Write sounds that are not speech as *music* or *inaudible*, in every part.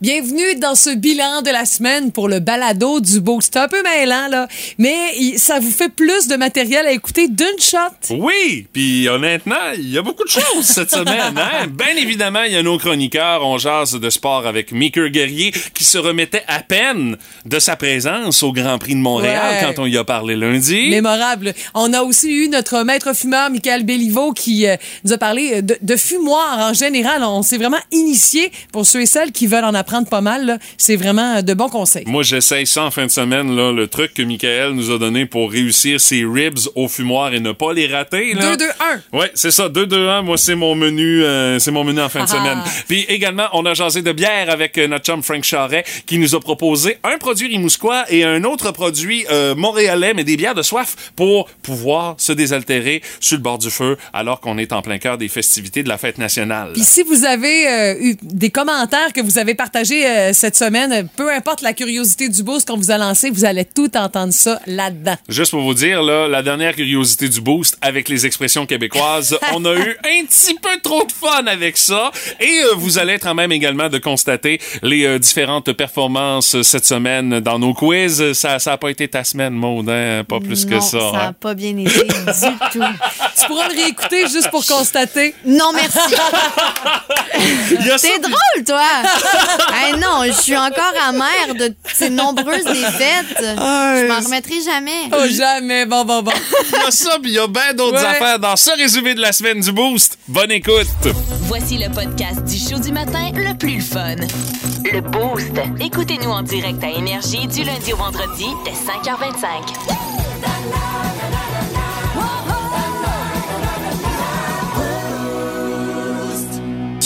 Bienvenue dans ce bilan de la semaine pour le balado du beau. C'est un peu mêlant, là, mais ça vous fait plus de matériel à écouter d'une shot. Oui, puis honnêtement, il y a beaucoup de choses cette semaine. Hein? *laughs* Bien évidemment, il y a nos chroniqueurs. On jase de sport avec Meeker Guerrier qui se remettait à peine de sa présence au Grand Prix de Montréal Ouais. quand on y a parlé lundi. Mémorable. On a aussi eu notre maître fumeur, Michael Béliveau, qui euh, nous a parlé de, de fumoir en général. On s'est vraiment initié pour ceux et celles qui veulent en apprendre pas mal. C'est vraiment de bons conseils. Moi, j'essaye ça en fin de semaine, là, le truc que Michael nous a donné pour réussir ses ribs au fumoir et ne pas les rater. Là. 2-2-1. Ouais, c'est ça, 2-2-1. Moi, c'est mon menu, euh, c'est mon menu en fin de Ah. semaine. Puis également, on a jasé de bière avec euh, notre chum Frank Charret qui nous a proposé un produit rimousquois et un autre produit euh, montréalais, mais des bières de soif pour pouvoir se désaltérer sur le bord du feu alors qu'on est en plein cœur des festivités de la fête nationale. Puis si vous avez euh, eu des commentaires que vous avez partagés euh, cette semaine, peu importe la curiosité du boost qu'on vous a lancé, vous allez tout entendre ça là-dedans. Juste pour vous dire, là, la dernière curiosité du boost avec les expressions québécoises, *laughs* on a eu un petit peu trop de fun avec ça. Et euh, vous allez être en même également de constater les euh, différentes performances cette semaine dans nos quiz. Ça ça a pas été ta semaine, Maud, hein? pas plus que ça. ça n'a hein? pas bien été du *laughs* tout. Tu pourras le réécouter juste pour constater. Non, merci. *laughs* T'es drôle, toi. Hey, non, je suis encore amère de ces nombreuses défaites. Je m'en remettrai jamais. Oh, jamais. Bon, bon, bon. Il y a ça, puis il y a bien d'autres Ouais. affaires dans ce résumé de la semaine du boost. Bonne écoute. Voici le podcast du show du matin le plus fun. Le Boost. Écoutez-nous en direct à Énergie du lundi au vendredi dès 5h25.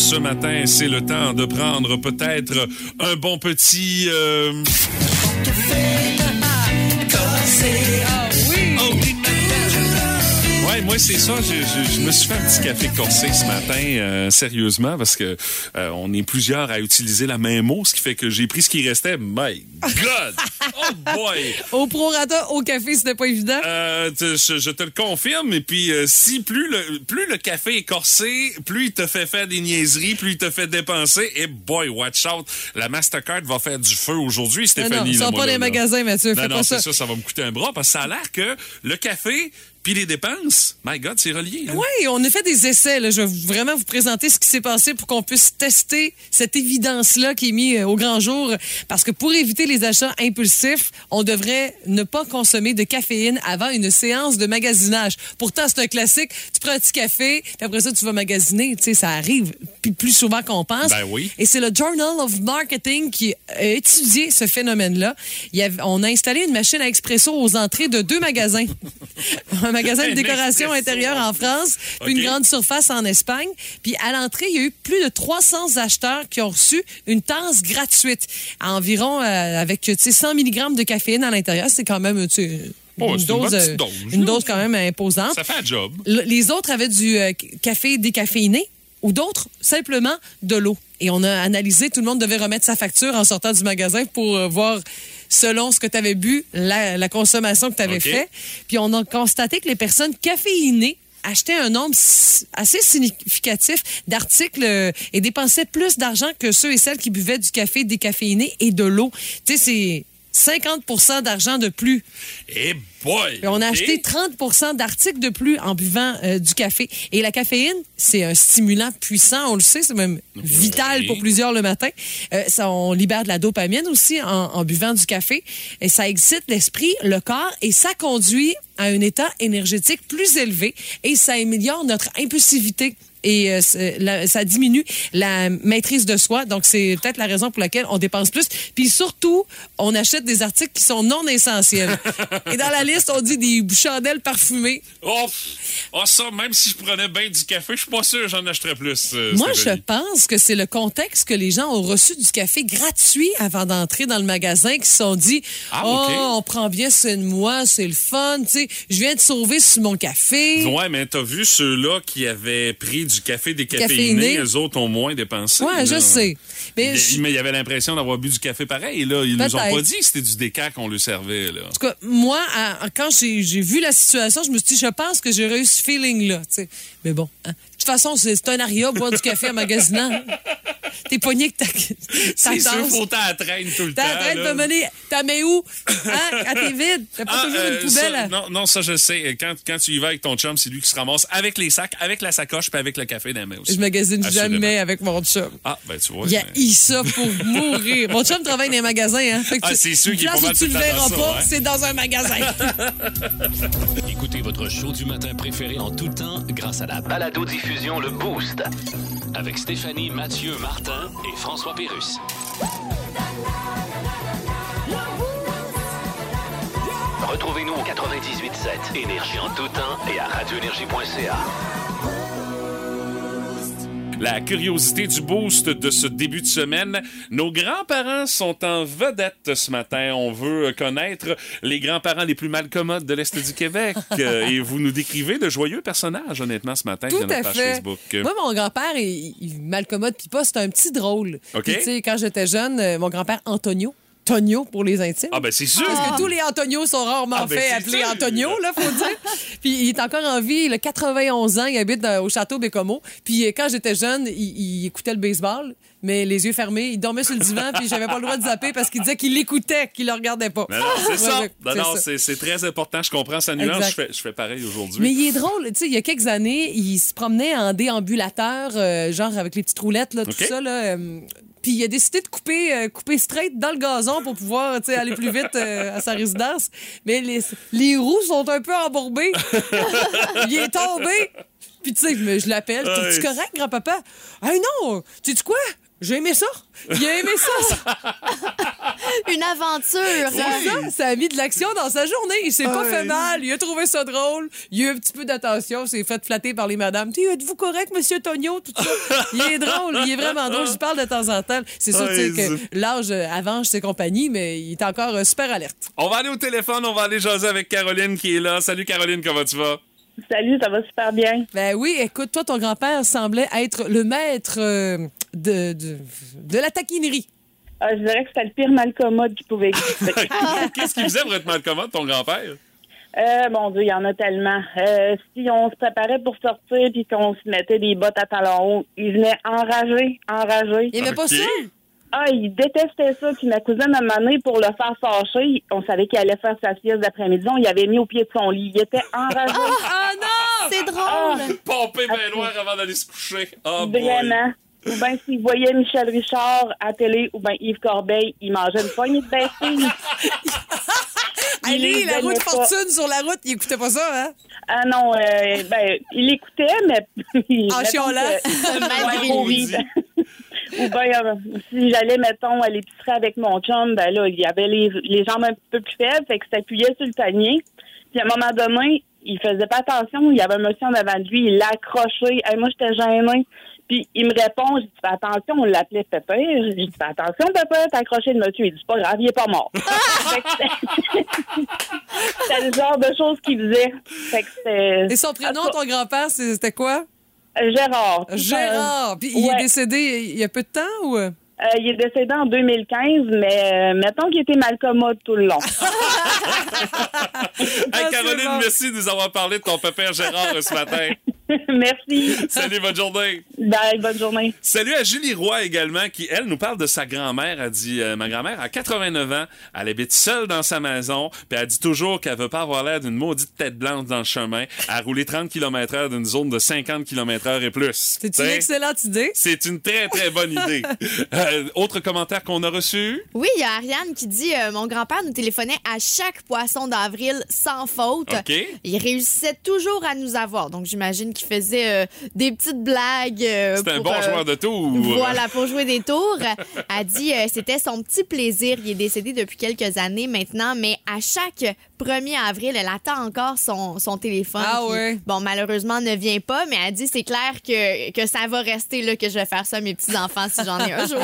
Ce matin, c'est le temps de prendre peut-être un bon petit... euh, Moi c'est ça. Je, je- je me suis fait un petit café corsé ce matin, euh, sérieusement, parce que euh, on est plusieurs à utiliser la même mot, ce qui fait que j'ai pris ce qui restait. My God, *laughs* oh boy. Au prorata, au café, c'était pas évident. Euh, te- je, je te le confirme. Et puis, euh, si plus le, plus le café est corsé, plus il te fait faire des niaiseries, plus il te fait dépenser. Et boy, watch out. La Mastercard va faire du feu aujourd'hui, non, Stéphanie. non, là, sors moi, pas là. magasins, Mathieu. Non, Fais non, pas c'est ça. ça, ça va me coûter un bras parce que ça a l'air que le café puis les dépenses, my God, c'est relié. hein. Oui, on a fait des essais. Là. Je vais vraiment vous présenter ce qui s'est passé pour qu'on puisse tester cette évidence-là qui est mise euh, au grand jour. Parce que pour éviter les achats impulsifs, on devrait ne pas consommer de caféine avant une séance de magasinage. Pourtant, c'est un classique. Tu prends un petit café, puis après ça, tu vas magasiner. Tu sais, ça arrive puis plus souvent qu'on pense. Ben oui. Et c'est le Journal of Marketing qui a étudié ce phénomène-là. On a installé une machine à expresso aux entrées de deux magasins. *laughs* magasin de décoration intérieure en France, puis une grande surface en Espagne. Puis à l'entrée, il y a eu plus de 300 acheteurs qui ont reçu une tasse gratuite. Environ euh, avec tu sais, 100 mg de caféine à l'intérieur. C'est quand même Oh, une, dose, euh, dose, une dose quand même imposante. Ça fait un job. Le- Les autres avaient du euh, café décaféiné ou d'autres simplement de l'eau. Et on a analysé, tout le monde devait remettre sa facture en sortant du magasin pour euh, voir selon ce que tu avais bu, la, la consommation que tu avais fait. Puis on a constaté que les personnes caféinées achetaient un nombre assez significatif d'articles euh, et dépensaient plus d'argent que ceux et celles qui buvaient du café décaféiné et de l'eau. Tu sais, c'est 50 d'argent de plus. Et boy. Puis on a acheté 30 d'articles de plus en buvant euh, du café. Et la caféine, c'est un stimulant puissant, on le sait, c'est même vital pour plusieurs le matin. Euh, ça, on libère de la dopamine aussi en, en buvant du café. Et ça excite l'esprit, le corps, et ça conduit à un état énergétique plus élevé et ça améliore notre impulsivité. Et euh, la- ça diminue la maîtrise de soi. Donc, c'est peut-être la raison pour laquelle on dépense plus. Puis surtout, on achète des articles qui sont non essentiels. *laughs* Et dans la liste, on dit des chandelles parfumées. Oh, oh, ça, même si je prenais bien du café, je suis pas sûr que j'en achèterais plus. euh, Moi, je pense que c'est le contexte que les gens ont reçu du café gratuit avant d'entrer dans le magasin, qui se sont dit Ah, Oh, OK. on prend bien soin de moi, c'est le fun, tu sais, je viens de sauver sur mon café. Ouais, mais t'as vu ceux-là qui avaient pris du café décaféiné, Caféiné. eux autres ont moins dépensé. Ouais, je sais. Mais Mais mais il y avait l'impression d'avoir bu du café pareil, là. Ils nous ont pas dit que c'était du déca qu'on lui servait, là. En tout cas, moi, à- quand j'ai vu la situation, je me suis dit, je pense que j'aurais eu ce feeling-là. Mais bon, hein. De toute façon, c'est un aria, boire du café en magasinant. hein. t'es pogné que ta, ta C'est sûr, faut t'en traîne tout le temps. T'es en train de là. me mener. T'as mets où? Hein? Quand t'es vide. T'as pas Ah, toujours euh, une poubelle. ça, à- non, non, ça je sais. Quand, quand tu y vas avec ton chum, c'est lui qui se ramasse avec les sacs, avec la sacoche, puis avec le café dans la main aussi. Je magasine Assurément. jamais avec mon chum. Ah, ben tu vois. Il a mais- ça pour mourir. Mon chum travaille dans les magasins. Hein? Fait que Ah, c'est sûr qu'il est pas mal où tu le verras pas, ouais. c'est dans un magasin. *laughs* Écoutez votre show du matin préféré en tout temps grâce à la Le Boost. Avec Stéphanie, Mathieu, Martin et François Pérus. Retrouvez-nous au 98.7 Énergie en tout temps et à radioénergie.ca. La curiosité du boost de ce début de semaine. Nos grands-parents sont en vedette ce matin. On veut connaître les grands-parents les plus malcommodes de l'Est du Québec. *laughs* Euh, Et vous nous décrivez de joyeux personnages, honnêtement, ce matin, Tout sur notre page fait. Facebook. Moi, mon grand-père, il, il malcommode puis pas, c'est un petit drôle. Puis, quand j'étais jeune, euh, mon grand-père Antonio, Tonio pour les intimes. Ah, ben c'est sûr. Parce que tous les Antonios sont rarement Ah, ben, faits appeler sûr. Antonio, là, faut dire. *laughs* puis il est encore en vie, il a 91 ans, il habite dans- au château Bécomo. Puis euh, quand j'étais jeune, il, il écoutait le baseball, mais les yeux fermés, il dormait sur le divan, puis j'avais pas le droit de zapper parce qu'il disait qu'il l'écoutait, qu'il le regardait pas. Mais non, c'est Ouais, ça. Non, c'est non, c'est très important. Je comprends sa nuance. Je fais, je fais pareil aujourd'hui. Mais il est drôle, tu sais, il y a quelques années, il se promenait en déambulateur, euh, genre avec les petites roulettes, là, tout ça, là. euh, puis il a décidé de couper, euh, couper straight dans le gazon pour pouvoir, tu sais, aller plus vite euh, à sa résidence. Mais les, les roues sont un peu embourbées. *laughs* il est tombé. Puis tu sais, je l'appelle. Ouais. Tu correct, grand-papa? Ah non! Tu sais quoi? J'ai aimé ça. Il a aimé ça. *laughs* Une aventure. C'est ça, ça a mis de l'action dans sa journée. Il s'est pas fait mal. Il a trouvé ça drôle. Il a eu un petit peu d'attention. s'est fait flatter par les madames. Tu êtes-vous correct, monsieur Tonio? Tout ça. Il est drôle. Il est vraiment drôle. Je lui parle de temps en temps. C'est sûr, tu sais, Ouais, que l'âge euh, avance ses compagnies, mais il est encore euh, super alerte. On va aller au téléphone. On va aller jaser avec Caroline qui est là. Salut Caroline, comment tu vas? Salut, ça va super bien. Ben oui, écoute, toi, ton grand-père semblait être le maître euh, de, de, de la taquinerie. Euh, je dirais que c'était le pire malcommode qui pouvait exister. *laughs* Qu'est-ce qu'il faisait pour être mal commode, ton grand-père? euh, mon Dieu, il y en a tellement. Euh, si on se préparait pour sortir puis qu'on se mettait des bottes à talons hauts, il venait enragé, enragé. Il aimait pas ça? Ah, il détestait ça. Puis ma cousine, moment donné, pour le faire fâcher, on savait qu'il allait faire sa sieste d'après-midi. On y avait mis au pied de son lit. Il était enragé. *laughs* Ah non! C'est drôle. Pomper bien loin avant d'aller se coucher. Oh boy. Ou bien s'il voyait Michel Richard à télé ou bien Yves Corbeil, il mangeait une poignée de bêtises. Allez, la route pas. fortune sur la route, il écoutait pas ça, hein? Ah non, euh, ben, il écoutait, mais... *laughs* En chialant. *laughs* *laughs* Ou bien, euh, si j'allais, mettons, à l'épicerie avec mon chum, ben là, il y avait les, les jambes un peu plus faibles, fait que s'appuyait sur le panier. Puis à un moment donné, il faisait pas attention, il y avait un monsieur en avant de lui, il l'a accroché. Hey, moi, j'étais gênée. Puis il me répond, je dis, fais attention, on l'appelait Pépé. Je dis, fais attention, Pépé, t'as accroché le monsieur. Il dit, c'est pas grave, il est pas mort. *laughs* *laughs* C'était- le genre de choses qu'il faisait. Fait que c'était... Et son prénom, ton grand-père, c'était quoi? Gérard. Gérard. Puis il est décédé il y a peu de temps ou? Euh, il est décédé en 2015, mais euh, mettons qu'il était mal commode tout le long. *laughs* Hey, Ah, Caroline, bon. merci de nous avoir parlé de ton pépère Gérard ce matin. *laughs* Merci. Salut, bonne journée. Bye, bonne journée. Salut à Julie Roy également, qui, elle, nous parle de sa grand-mère. Elle dit, euh, ma grand-mère a 89 ans, elle habite seule dans sa maison, puis elle dit toujours qu'elle veut pas avoir l'air d'une maudite tête blanche dans le chemin, à rouler 30 km heure d'une zone de 50 km heure et plus. C'est une excellente idée. C'est une très, très bonne idée. *laughs* Euh, autre commentaire qu'on a reçu? Oui, il y a Ariane qui dit euh, Mon grand-père nous téléphonait à chaque poisson d'avril sans faute. OK. Il réussissait toujours à nous avoir. Donc, j'imagine qu'il faisait euh, des petites blagues. euh, C'est un bon euh, joueur de tour. Voilà, pour jouer des tours. *laughs* A dit euh, c'était son petit plaisir. Il est décédé depuis quelques années maintenant, mais à chaque 1er avril, elle attend encore son, son téléphone. Ah qui, ouais. Bon, malheureusement, ne vient pas, mais elle dit c'est clair que, que ça va rester là, que je vais faire ça à mes petits-enfants si j'en ai un jour.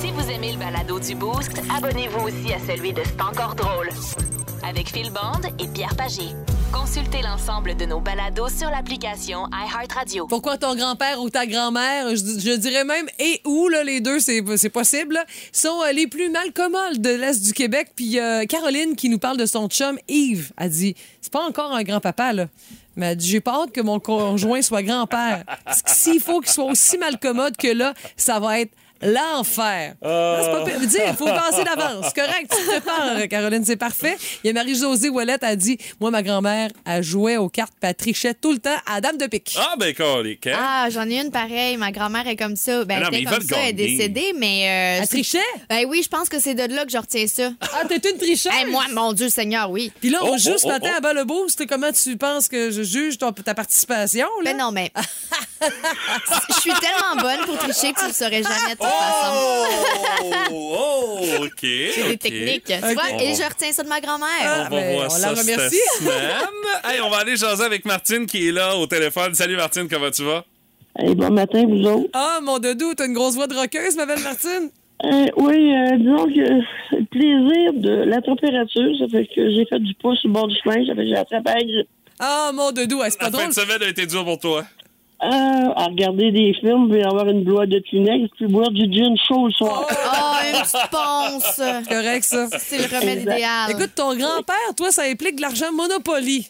Si vous aimez le balado du Boost, abonnez-vous aussi à celui de C'est encore drôle. Avec Phil Bond et Pierre Pagé. Consultez l'ensemble de nos balados sur l'application iHeartRadio. Pourquoi ton grand-père ou ta grand-mère, je, dirais même et où, là, les deux, c'est possible, sont euh, les plus malcommodes de l'Est du Québec. Puis euh, Caroline qui nous parle de son chum Yves a dit c'est pas encore un grand-papa, là. Mais j'ai pas hâte que mon conjoint soit grand-père. S'il faut qu'il soit aussi malcommode que là, ça va être l'enfer. Non, C'est pas pire. Dis, il faut penser d'avance. C'est correct, tu te prépares, Caroline, c'est parfait. Il y a Marie-Josée Ouellette a dit, moi, ma grand-mère, elle jouait aux cartes, puis elle trichait tout le temps à Dame de pique. Ah, ben, colique, hein? Ah, j'en ai une pareille. Ma grand-mère est comme ça. Ben, non, elle était comme ça, elle est décédée, mais. euh, Elle trichait? Ben oui, je pense que c'est de là que je retiens ça. Ah, t'es une tricheuse? Hey, moi, mon Dieu Seigneur, oui. Puis là, on Oh, joue oh, ce oh, matin oh. à bas le boost. Comment tu penses que je juge ton- ta participation? Là? Ben non, mais. *laughs* Je suis tellement bonne pour tricher que tu le saurais jamais toute façon. *laughs* Oh, oh, OK. J'ai des techniques. Tu vois, et je retiens ça de ma grand-mère. Ah, On va ben, voir on ça la remercie. *laughs* hey, on va aller jaser avec Martine qui est là au téléphone. Salut Martine, comment tu vas? Hey, bon matin, vous autres. Ah, mon doudou, t'as une grosse voix de roqueuse, ma belle Martine. Euh, oui, euh, disons que c'est le plaisir de la température, ça fait que j'ai fait du pouce sur le bord du chemin, ça fait que j'ai attrapé la grippe. Ah, mon doudou, ah, c'est pas La fin drôle. de semaine a été dure pour toi. Euh, à regarder des films, puis avoir une boîte de Kleenex, puis boire du gin chaud le soir. Oh, une petite ponce. C'est correct, ça. C'est le remède Exact. idéal. Écoute, ton grand-père, toi, ça implique de l'argent Monopoly.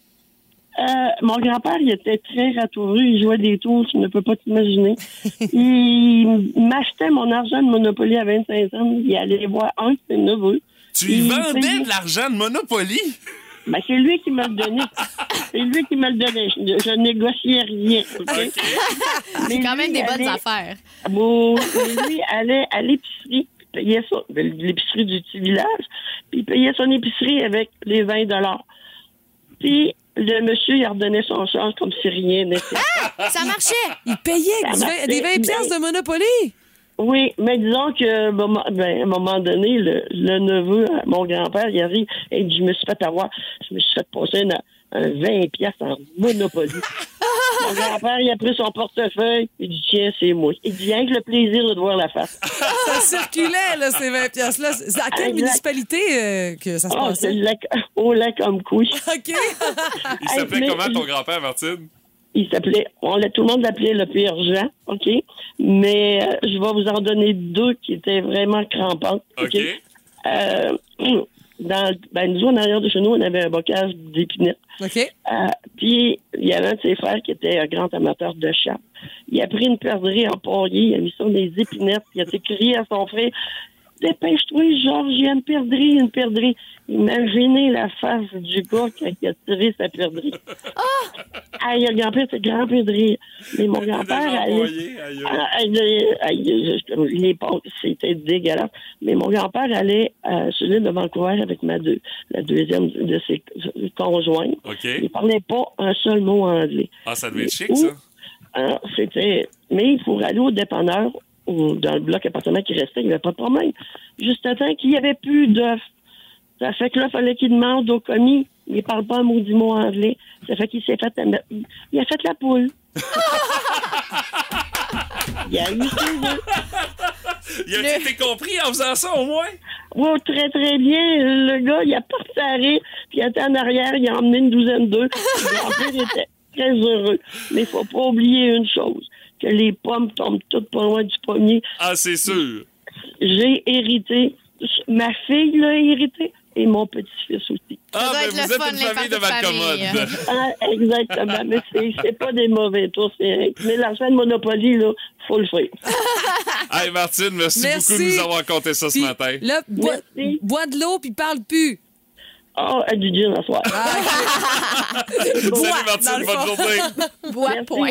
Euh, mon grand-père, il était très ratoureux. Il jouait des tours, tu ne peux pas t'imaginer. *laughs* il m'achetait mon argent de Monopoly à 25 ans. Il allait voir un de ses neveux. Tu Il vendais de l'argent de Monopoly? Ben, c'est lui qui me le donnait. c'est lui qui me le donnait. Je, je négociais rien. C'est quand même des bonnes allait- affaires. Bon, mais lui allait à l'épicerie, puis payait ça, ben, l'épicerie du petit village, puis il payait son épicerie avec les 20 dollars. Puis le monsieur, il redonnait son change comme si rien n'était. Ça marchait. Il payait Ça des 20 marchait piastres de Monopoly. Oui, mais disons que ben, à un moment donné, le, le neveu, à mon grand-père, il arrive et je me suis fait avoir, je me suis fait passer une- un 20 piastres en Monopoly. *laughs* mon grand-père, il a pris son portefeuille, il dit, tiens, c'est moi. Il dit, rien que le plaisir de te voir la face. *laughs* Ça circulait, là, ces 20 piastres-là. C'est à quelle Exact. municipalité euh, que ça se Oh, c'est passait? le lac, au lac comme couille. *laughs* OK. Il s'appelait comment ton grand-père, Martine? Il s'appelait, on l'a, tout le monde l'appelait le pire Jean, OK? Mais euh, je vais vous en donner deux qui étaient vraiment crampantes. OK? Euh, *clears throat* dans, ben, nous, en arrière de chez nous, on avait un bocage d'épinettes. OK. Euh, puis, il y avait un de ses frères qui était un grand amateur de chat. Il a pris une perdrix en poirier, il a mis ça des épinettes, il a crié à son frère Dépêche-toi, Georges, il y a une perdrix, une perdrix. Imaginez la face du gars il a tiré sa perdrix. Ah! le grand-père, c'est grand perdrix. Mais mon grand-père allait. envoyé, aïe, aïe. Ah, c'était dégueulasse. Mais mon grand-père allait à sur l'île de Vancouver avec ma deux, la deuxième de ses conjointes. OK. Il parlait pas un seul mot anglais. Ah, ça devait être chic, ça. Ah, c'était. Mais pour aller au dépanneur ou dans le bloc appartement qui restait, il n'y avait pas de problème. Juste à temps qu'il n'y avait plus d'œufs. Ça fait que là, il fallait qu'il demande au commis. Il ne parle pas un maudit mot anglais. Ça fait qu'il s'est fait. Il il a fait la poule. *laughs* il a eu ses œufs. Il a été compris en faisant ça, au moins? Oui, très, très bien. Le gars, il a à rire, puis il était en arrière, il a emmené une douzaine d'œufs. Le grand-père était très heureux. Mais il faut pas oublier une chose, que les pommes tombent toutes pas loin du pommier. Ah, c'est sûr. J'ai hérité, ma fille l'a hérité, et mon petit-fils aussi. Ah, doit ben être vous le êtes fun, une les famille de parties de famille. malcommodes. *laughs* Ah, exactement. Mais c'est, c'est pas des mauvais tours. Mais l'argent de Monopoly, là, faut le faire. *laughs* Hey, Martine, merci, Merci. beaucoup de nous avoir compté ça ce matin. là, bois, bois de l'eau puis parle plus. Ah, du gin à soir. Salut, Bois, dans Martine, bonne fond. journée. *laughs* Bois, Merci, point.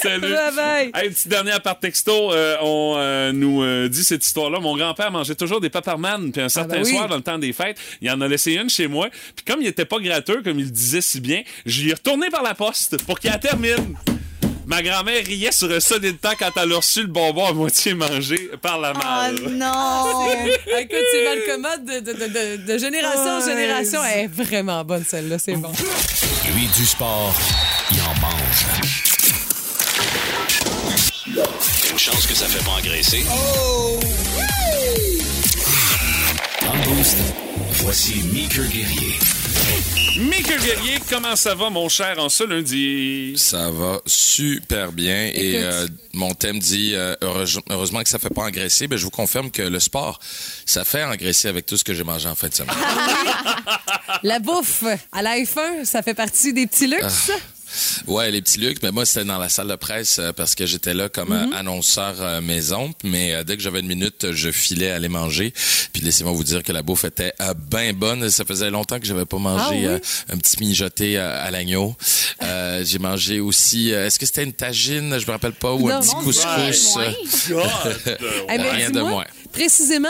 Salut. Bye bye. Hey, petite dernière par texto, euh, on euh, nous euh, dit cette histoire-là. Mon grand-père mangeait toujours des paparman, puis un certain ben oui. soir, dans le temps des fêtes, il en a laissé une chez moi. Puis comme il était pas gratteux, comme il le disait si bien, je lui ai retourné par la poste pour qu'il la termine. Ma grand-mère riait sur un solide temps quand elle a reçu le bonbon à moitié mangé par la Oh mère. non! Euh, *laughs* Écoute, c'est malcommode de, de, de, de- de génération en génération. Elle est vraiment bonne, celle-là. C'est bon. Lui, du sport, il en mange. Une chance que ça fait pas engraisser. Dans le boost, voici Meeker Guerrier. Mickey Guerrier, comment ça va, mon cher, en ce lundi? Ça va super bien et euh, mon thème dit euh, heureuse- heureusement que ça fait pas engraisser. Ben, je vous confirme que le sport, ça fait engraisser avec tout ce que j'ai mangé en fin de semaine. La bouffe à la F1, ça fait partie des petits luxes. Ouais, les petits Lucs. Mais moi, c'était dans la salle de presse euh, parce que j'étais là comme Mhm. euh, annonceur euh, maison. Mais dès que j'avais une minute, je filais aller manger. Puis laissez-moi vous dire que la bouffe était bien bonne. Ça faisait longtemps que j'avais pas mangé Ah oui? un petit mijoté à l'agneau. Euh, J'ai mangé aussi. Est-ce que c'était une tagine? Je me rappelle pas ou Non. un petit couscous. Moins. *laughs* Eh ben, Rien de moins. Précisément,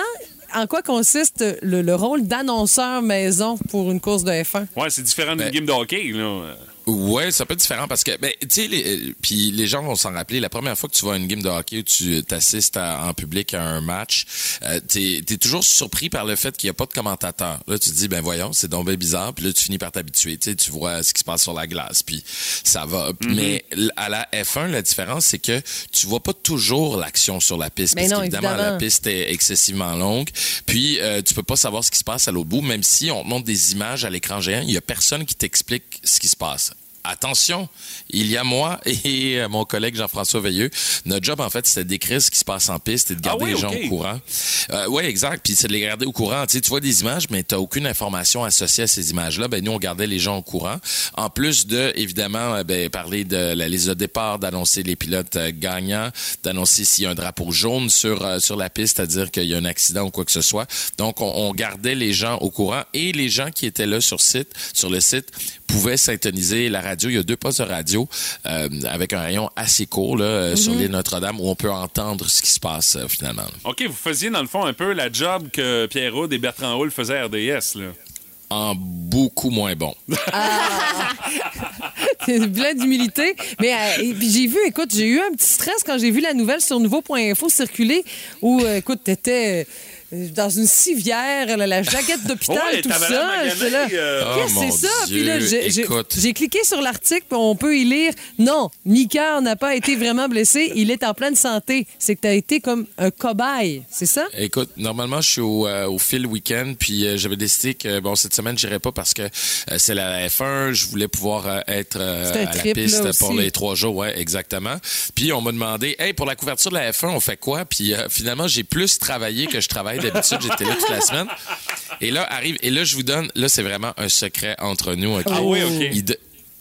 en quoi consiste le, le rôle d'annonceur maison pour une course de F1? Ouais, c'est différent d'une Ben- game de hockey, là. Ouais, c'est un peu différent parce que, ben, tu sais, les, euh, puis les gens vont s'en rappeler. La première fois que tu vas à une game de hockey où tu t'assistes en public à un match, euh, t'es es toujours surpris par le fait qu'il n'y a pas de commentateur. Là, tu te dis, ben voyons, c'est donc bien bizarre. Puis là, tu finis par t'habituer. Tu tu vois ce qui se passe sur la glace, puis ça va. Mais l- à la F1, la différence, c'est que tu vois pas toujours l'action sur la piste. Mais parce non, qu'évidemment, évidemment. la piste est excessivement longue. Puis, euh, tu peux pas savoir ce qui se passe à l'autre bout, même si on te montre des images à l'écran géant, il y a personne qui t'explique ce qui se passe. Attention, il y a moi et *laughs* mon collègue Jean-François Veilleux. Notre job, en fait, c'est de décrire ce qui se passe en piste et de garder Ah oui, les gens au courant. Euh, oui, exact. Puis c'est de les garder au courant. Tu, sais, tu vois des images, mais tu n'as aucune information associée à ces images-là. Ben, nous, on gardait les gens au courant. En plus de, évidemment, euh, ben, parler de la liste de départ, d'annoncer les pilotes euh, gagnants, d'annoncer s'il y a un drapeau jaune sur, euh, sur la piste, c'est-à-dire qu'il y a un accident ou quoi que ce soit. Donc, on, on gardait les gens au courant et les gens qui étaient là sur site, sur le site, pouvaient syntoniser la radio. Il y a deux postes de radio euh, avec un rayon assez court là, euh, sur l'île Notre-Dame où on peut entendre ce qui se passe euh, finalement. OK, vous faisiez, dans le fond, un peu la job que Pierre Houd et Bertrand Hull faisaient à RDS, là. En beaucoup moins bon. *laughs* C'est plein d'humilité. Mais euh, j'ai vu, écoute, j'ai eu un petit stress quand j'ai vu la nouvelle sur nouveau.info circuler où, euh, écoute, t'étais euh, dans une civière, la, la jaquette d'hôpital, Ouais, tout ça. J'étais là, euh, Oh, Qu'est-ce que mon c'est ça? Puis là, j'ai- cliqué sur l'article, puis on peut y lire. Non, Mika n'a pas été vraiment blessé. Il est en pleine santé. C'est que t'as été comme un cobaye, c'est ça? Écoute, normalement, je suis au, euh, au fil week-end, puis euh, j'avais décidé que bon cette semaine, j'irais pas parce que euh, c'est la F1. Je voulais pouvoir euh, être euh, à trip, la piste là, pour les trois jours, ouais, exactement. Puis on m'a demandé, hey, pour la couverture de la F1, on fait quoi Puis euh, finalement, j'ai plus travaillé que je travaille d'habitude. J'étais là toute la semaine. Et là arrive, et là je vous donne, là c'est vraiment un secret entre nous. ok? Ah oui, OK. Il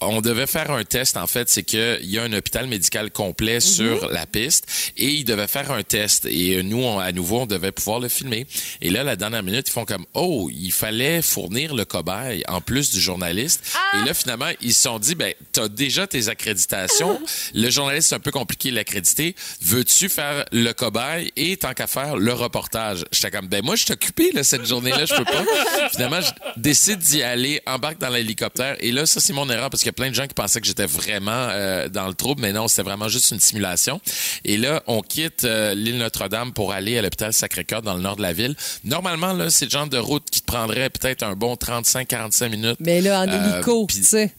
on devait faire un test, en fait, c'est qu'il y a un hôpital médical complet sur la piste et ils devaient faire un test. Et nous, on- à nouveau, on devait pouvoir le filmer. Et là, la dernière minute, ils font comme, oh, il fallait fournir le cobaye en plus du journaliste. Et là, finalement, ils se sont dit, ben, t'as déjà tes accréditations. le journaliste, c'est un peu compliqué de l'accréditer. Veux-tu faire le cobaye? Et tant qu'à faire le reportage? J'étais comme, ben, moi, je suis occupé, là, cette journée-là, je peux pas. Finalement, je décide d'y aller, embarque dans l'hélicoptère. Et là, ça, c'est mon erreur parce qu'il y a plein de gens qui pensaient que j'étais vraiment euh, dans le trouble, mais non, c'était vraiment juste une simulation. Et là, on quitte euh, l'île Notre-Dame pour aller à l'hôpital Sacré-Cœur dans le nord de la ville. Normalement, là, c'est le genre de route qui te prendrait peut-être un bon 35-45 minutes. Mais là, en Euh, hélico, puis tu sais.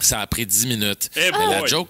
Ça a pris 10 minutes. Eh Mais la joke,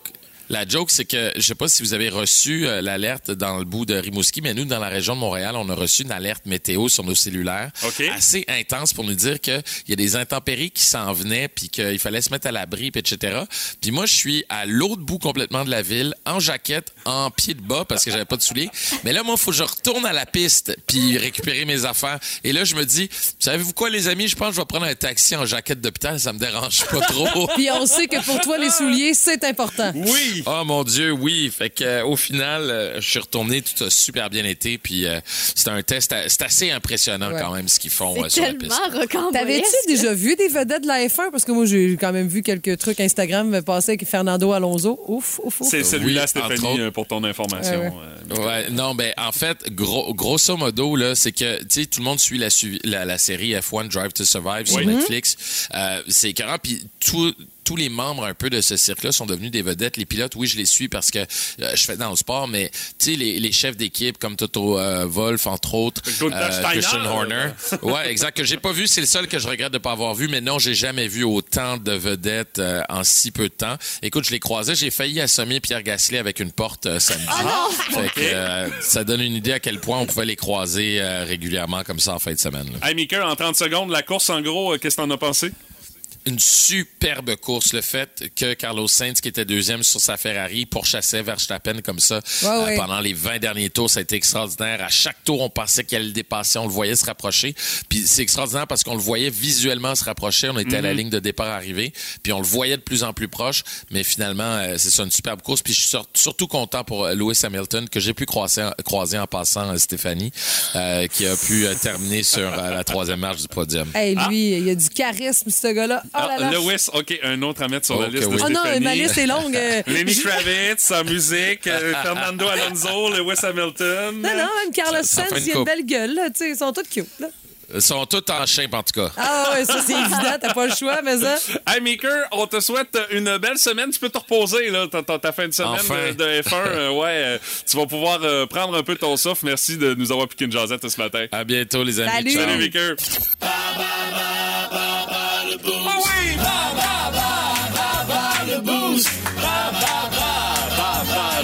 la joke, c'est que je sais pas si vous avez reçu euh, l'alerte dans le bout de Rimouski, mais nous, dans la région de Montréal, on a reçu une alerte météo sur nos cellulaires OK. assez intense pour nous dire qu'il y a des intempéries qui s'en venaient, puis qu'il fallait se mettre à l'abri, puis etc. Puis moi, je suis à l'autre bout complètement de la ville, en jaquette, en pied de bas, parce que j'avais pas de souliers. Mais là, moi, il faut que je retourne à la piste, puis récupérer mes affaires. Et là, je me dis, savez-vous quoi, les amis? Je pense que je vais prendre un taxi en jaquette d'hôpital, ça me dérange pas trop. *laughs* Puis on sait que pour toi, les souliers, c'est important. Oui! Oh mon Dieu, oui. Fait que euh, au final, euh, je suis retourné, tout a super bien été. Puis euh, c'était un test, c'est assez impressionnant Ouais. quand même ce qu'ils font euh, C'est sur la piste. T'avais-tu déjà vu des vedettes de la F1? Parce que moi, j'ai quand même vu quelques trucs Instagram passer avec Fernando Alonso. Ouf, ouf, ouf. C'est celui-là, Oui, Stéphanie, autres. pour ton information. Ouais, euh, Ouais, non, ben en fait, gros, grosso modo là, c'est que tu sais tout le monde suit la, suivi- la, la série F1 Drive to Survive sur Oui. Netflix. Euh, c'est écœurant, puis tout tous les membres un peu de ce cirque-là sont devenus des vedettes. Les pilotes, oui, je les suis parce que euh, je fais dans le sport, mais tu sais, les, les chefs d'équipe comme Toto euh, Wolf, entre autres, Steiner. Christian Horner. ouais, exact, que j'ai pas vu. C'est le seul que je regrette de pas avoir vu, mais non, j'ai jamais vu autant de vedettes euh, en si peu de temps. Écoute, je les croisais, j'ai failli assommer Pierre Gasly avec une porte euh, samedi. Fait que, euh, ça donne une idée à quel point on pouvait les croiser euh, régulièrement comme ça en fin de semaine. là. Hey, Mika, en 30 secondes, la course, en gros, euh, qu'est-ce que t'en as pensé? Une superbe course. Le fait que Carlos Sainz, qui était deuxième sur sa Ferrari, pourchassait Verstappen comme ça Ouais, euh, pendant les 20 derniers tours, ça a été extraordinaire. À chaque tour, on pensait qu'il allait le dépasser, on le voyait se rapprocher. Puis c'est extraordinaire parce qu'on le voyait visuellement se rapprocher. On était à la ligne de départ arrivé, puis on le voyait de plus en plus proche. Mais finalement, euh, c'est ça, une superbe course. Puis je suis sur- surtout content pour euh, Lewis Hamilton, que j'ai pu croiser, croiser en passant Stéphanie, euh, qui a pu terminer sur la troisième marche du podium. Hey, lui, il a du charisme, ce gars-là. Oh Ah, là. Lewis, OK, un autre à mettre sur la liste de oui. Oh non, Stéphanie. ma liste est longue. euh, *laughs* Lenny Kravitz en musique, euh, Fernando Alonso, Lewis Hamilton. Non, non, même Carlos Sainz, une il a une belle gueule. Là, tu sais, ils sont tous cute. Là. Ils sont tous en chimp, en tout cas. Ah ouais, ça, c'est évident. T'as pas le choix, mais ça... *laughs* Hey, Maker, on te souhaite une belle semaine. Tu peux te reposer, là, ta, ta- ta fin de semaine Enfin. de, de F1. Euh, *laughs* ouais, euh, tu vas pouvoir euh, prendre un peu ton souffle. Merci de nous avoir piqué une jasette ce matin. À bientôt, les amis. Salut. Ciao. Salut, Maker.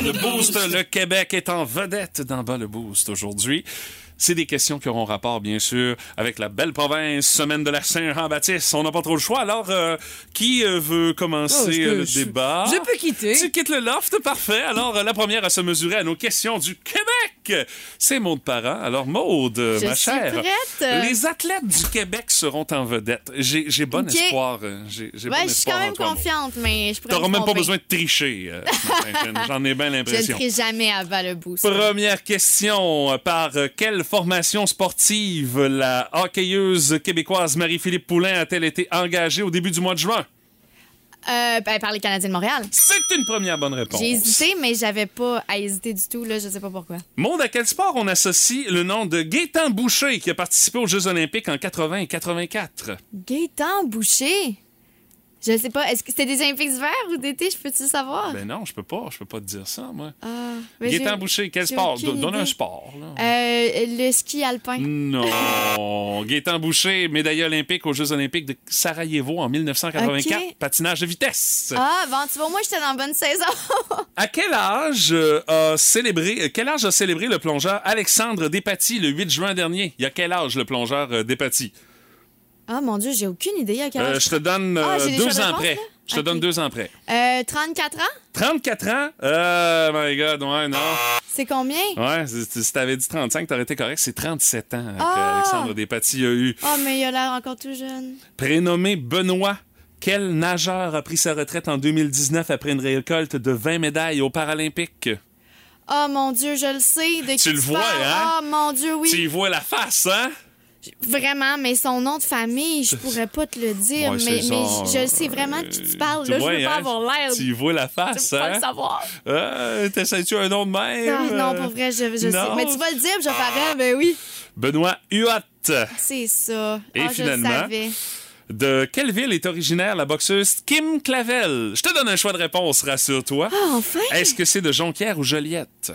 Le boost, le Québec est en vedette dans Bas le boost aujourd'hui. C'est des questions qui auront rapport, bien sûr, avec la belle province, semaine de la Saint-Jean-Baptiste. On n'a pas trop le choix. Alors, euh, qui euh, veut Oh, commencer peux- euh, le je- débat? je peux quitter. Tu quittes le loft, parfait. Alors, la première à se mesurer à nos questions du Québec, c'est Maude Parent. Alors, Maude, ma chère, prête. les athlètes du Québec seront en vedette. J'ai bon espoir. J'ai bon je suis quand même toi, confiante, mais je pourrais T'auras me même pas besoin de tricher. euh. J'en ai bien Je ne l'impression. ferai jamais à bas le boost. Première question. Par quelle formation sportive la hockeyeuse québécoise Marie-Philippe Poulain a-t-elle été engagée au début du mois de juin? Euh, ben, par les Canadiens de Montréal. C'est une première bonne réponse. J'ai hésité, mais j'avais pas à hésiter du tout. Là, je sais pas pourquoi. Monde, à quel sport on associe le nom de Gaétan Boucher qui a participé aux Jeux olympiques en 80 et 84? Gaétan Boucher? Je sais pas. Est-ce que c'était des Olympiques d'hiver ou d'été? Je peux-tu savoir? Ben non, je peux pas. Je peux pas te dire ça, moi. Ah, Gaétan Boucher, quel sport? aucune Donne un idée. sport, là. Euh, le ski alpin. Non. *laughs* Gaétan Boucher, médaille olympique aux Jeux olympiques de Sarajevo en 1984. Ok. Patinage de vitesse. Ah, bon, tu vois, moi, j'étais dans la bonne saison. *laughs* À quel âge euh, a célébré euh, quel âge a célébré le plongeur Alexandre Despatie le 8 juin dernier? Il y a quel âge le plongeur euh, Despatie? Ah, mon Dieu, j'ai aucune idée à quel Euh, âge. je te donne Ah, euh, j'ai des deux choix de ans réponse, près. là? Je te Ok. donne deux ans près. Euh, 34 ans? 34 ans? Euh, my God, ouais, non. C'est combien? Ouais, si si t'avais dit 35, t'aurais été correct. C'est 37 ans que Ah! Alexandre Despatie a eu. Oh, mais il a l'air encore tout jeune. Prénommé Benoît, quel nageur a pris sa retraite en 2019 après une récolte de 20 médailles aux Paralympiques? Oh, mon Dieu, je le sais. De qui le vois, parles? hein? Oh, mon Dieu, oui. Tu y vois la face, hein? Vraiment, mais son nom de famille, je pourrais pas te le dire, Ouais, mais, je, sais vraiment de qui tu parles. Tu Là, vois, je veux pas hein? avoir l'air Tu y vois la face, pas hein? le savoir. Euh, T'essayes-tu un nom de même? Non, non, Euh, pour vrai, je, je sais. Mais tu vas le dire, je vais faire, ah, ben oui, Benoît Huot. c'est ça. Et Ah, finalement, je savais. De quelle ville est originaire la boxeuse Kim Clavel? Je te donne un choix de réponse, rassure-toi. Ah, enfin! Est-ce que c'est de Jonquière ou Joliette?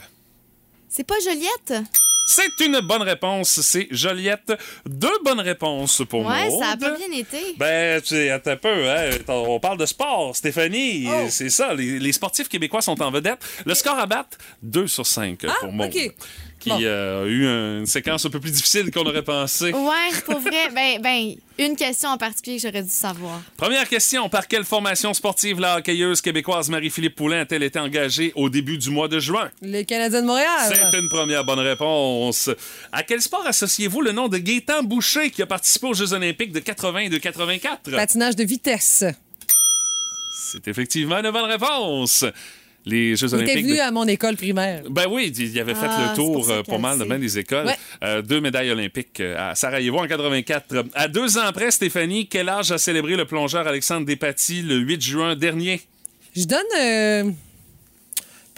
C'est pas Joliette? C'est une bonne réponse, c'est Joliette. Deux bonnes réponses pour moi. Ouais, ça a pas bien été. Ben, tu sais, attends un peu, hein. On parle de sport, Stéphanie. Oh. C'est ça, les, les sportifs québécois sont en vedette. Le score à battre, 2 sur 5 Ah, pour moi. OK. Qui Bon. euh, a eu une séquence un peu plus difficile qu'on aurait pensé. *laughs* Ouais, pour vrai. Ben, ben, une question en particulier que j'aurais dû savoir. Première question, par quelle formation sportive la hockeyeuse québécoise Marie-Philippe Poulain a-t-elle été engagée au début du mois de juin? Les Canadiens de Montréal. C'est une première bonne réponse. À quel sport associez-vous le nom de Gaétan Boucher qui a participé aux Jeux olympiques de 80 et de 84? Patinage de vitesse. C'est effectivement une bonne réponse. Les Jeux Il était olympiques venu à mon école primaire. Ben oui, il avait fait Ah, le pour tour euh, pas mal de bien des écoles. Ouais. Euh, deux médailles olympiques euh, à Sarajevo en 84. À deux ans après, Stéphanie, quel âge a célébré le plongeur Alexandre Despatie le 8 juin dernier? Je donne euh,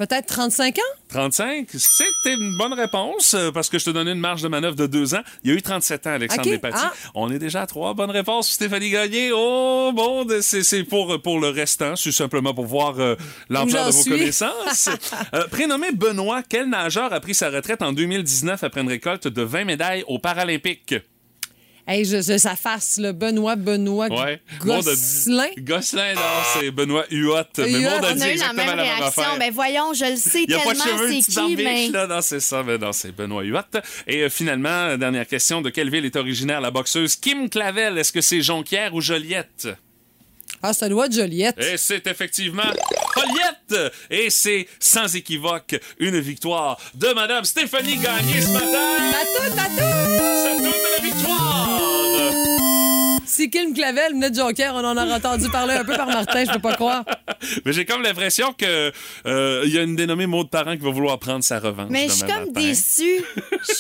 peut-être 35 ans? 35? C'était une bonne réponse euh, parce que je te donnais une marge de manœuvre de deux ans. Il y a eu 37 ans, Alexandre OK. Despatie. Ah. On est déjà à trois bonnes réponses. Stéphanie Gagné, oh bon, c'est pour, pour le restant. C'est simplement pour voir euh, l'ampleur de vos suis. connaissances. *laughs* Euh, prénommé Benoît, quel nageur a pris sa retraite en 2019 après une récolte de 20 médailles aux Paralympiques? Hey, je, je- sa face, là. Benoît, Benoît Ouais. Gosselin. Gosselin, non, c'est Benoît Huot. Mais Huot. A On dit a eu la même la réaction. affaire. Ben voyons, je le *laughs* sais Il n'y a pas de tellement cheveux, une c'est qui, mais. là. Non, c'est ça. Mais non, c'est Benoît Huot. Et euh, finalement, dernière question. De quelle ville est originaire la boxeuse Kim Clavel? Est-ce que c'est Jonquière ou Joliette? Ah, ça doit être Joliette. Et c'est effectivement Joliette! Et c'est sans équivoque une victoire de Madame Stéphanie Gagné ce matin. Tatou, tatou! C'est toute la victoire! Si Kim Clavel venait de Joker, on en aurait entendu parler un peu par Martin, je peux pas croire. *laughs* Mais j'ai comme l'impression que euh, il y a une dénommée mot de parent qui va vouloir prendre sa revanche. Mais je suis comme déçue.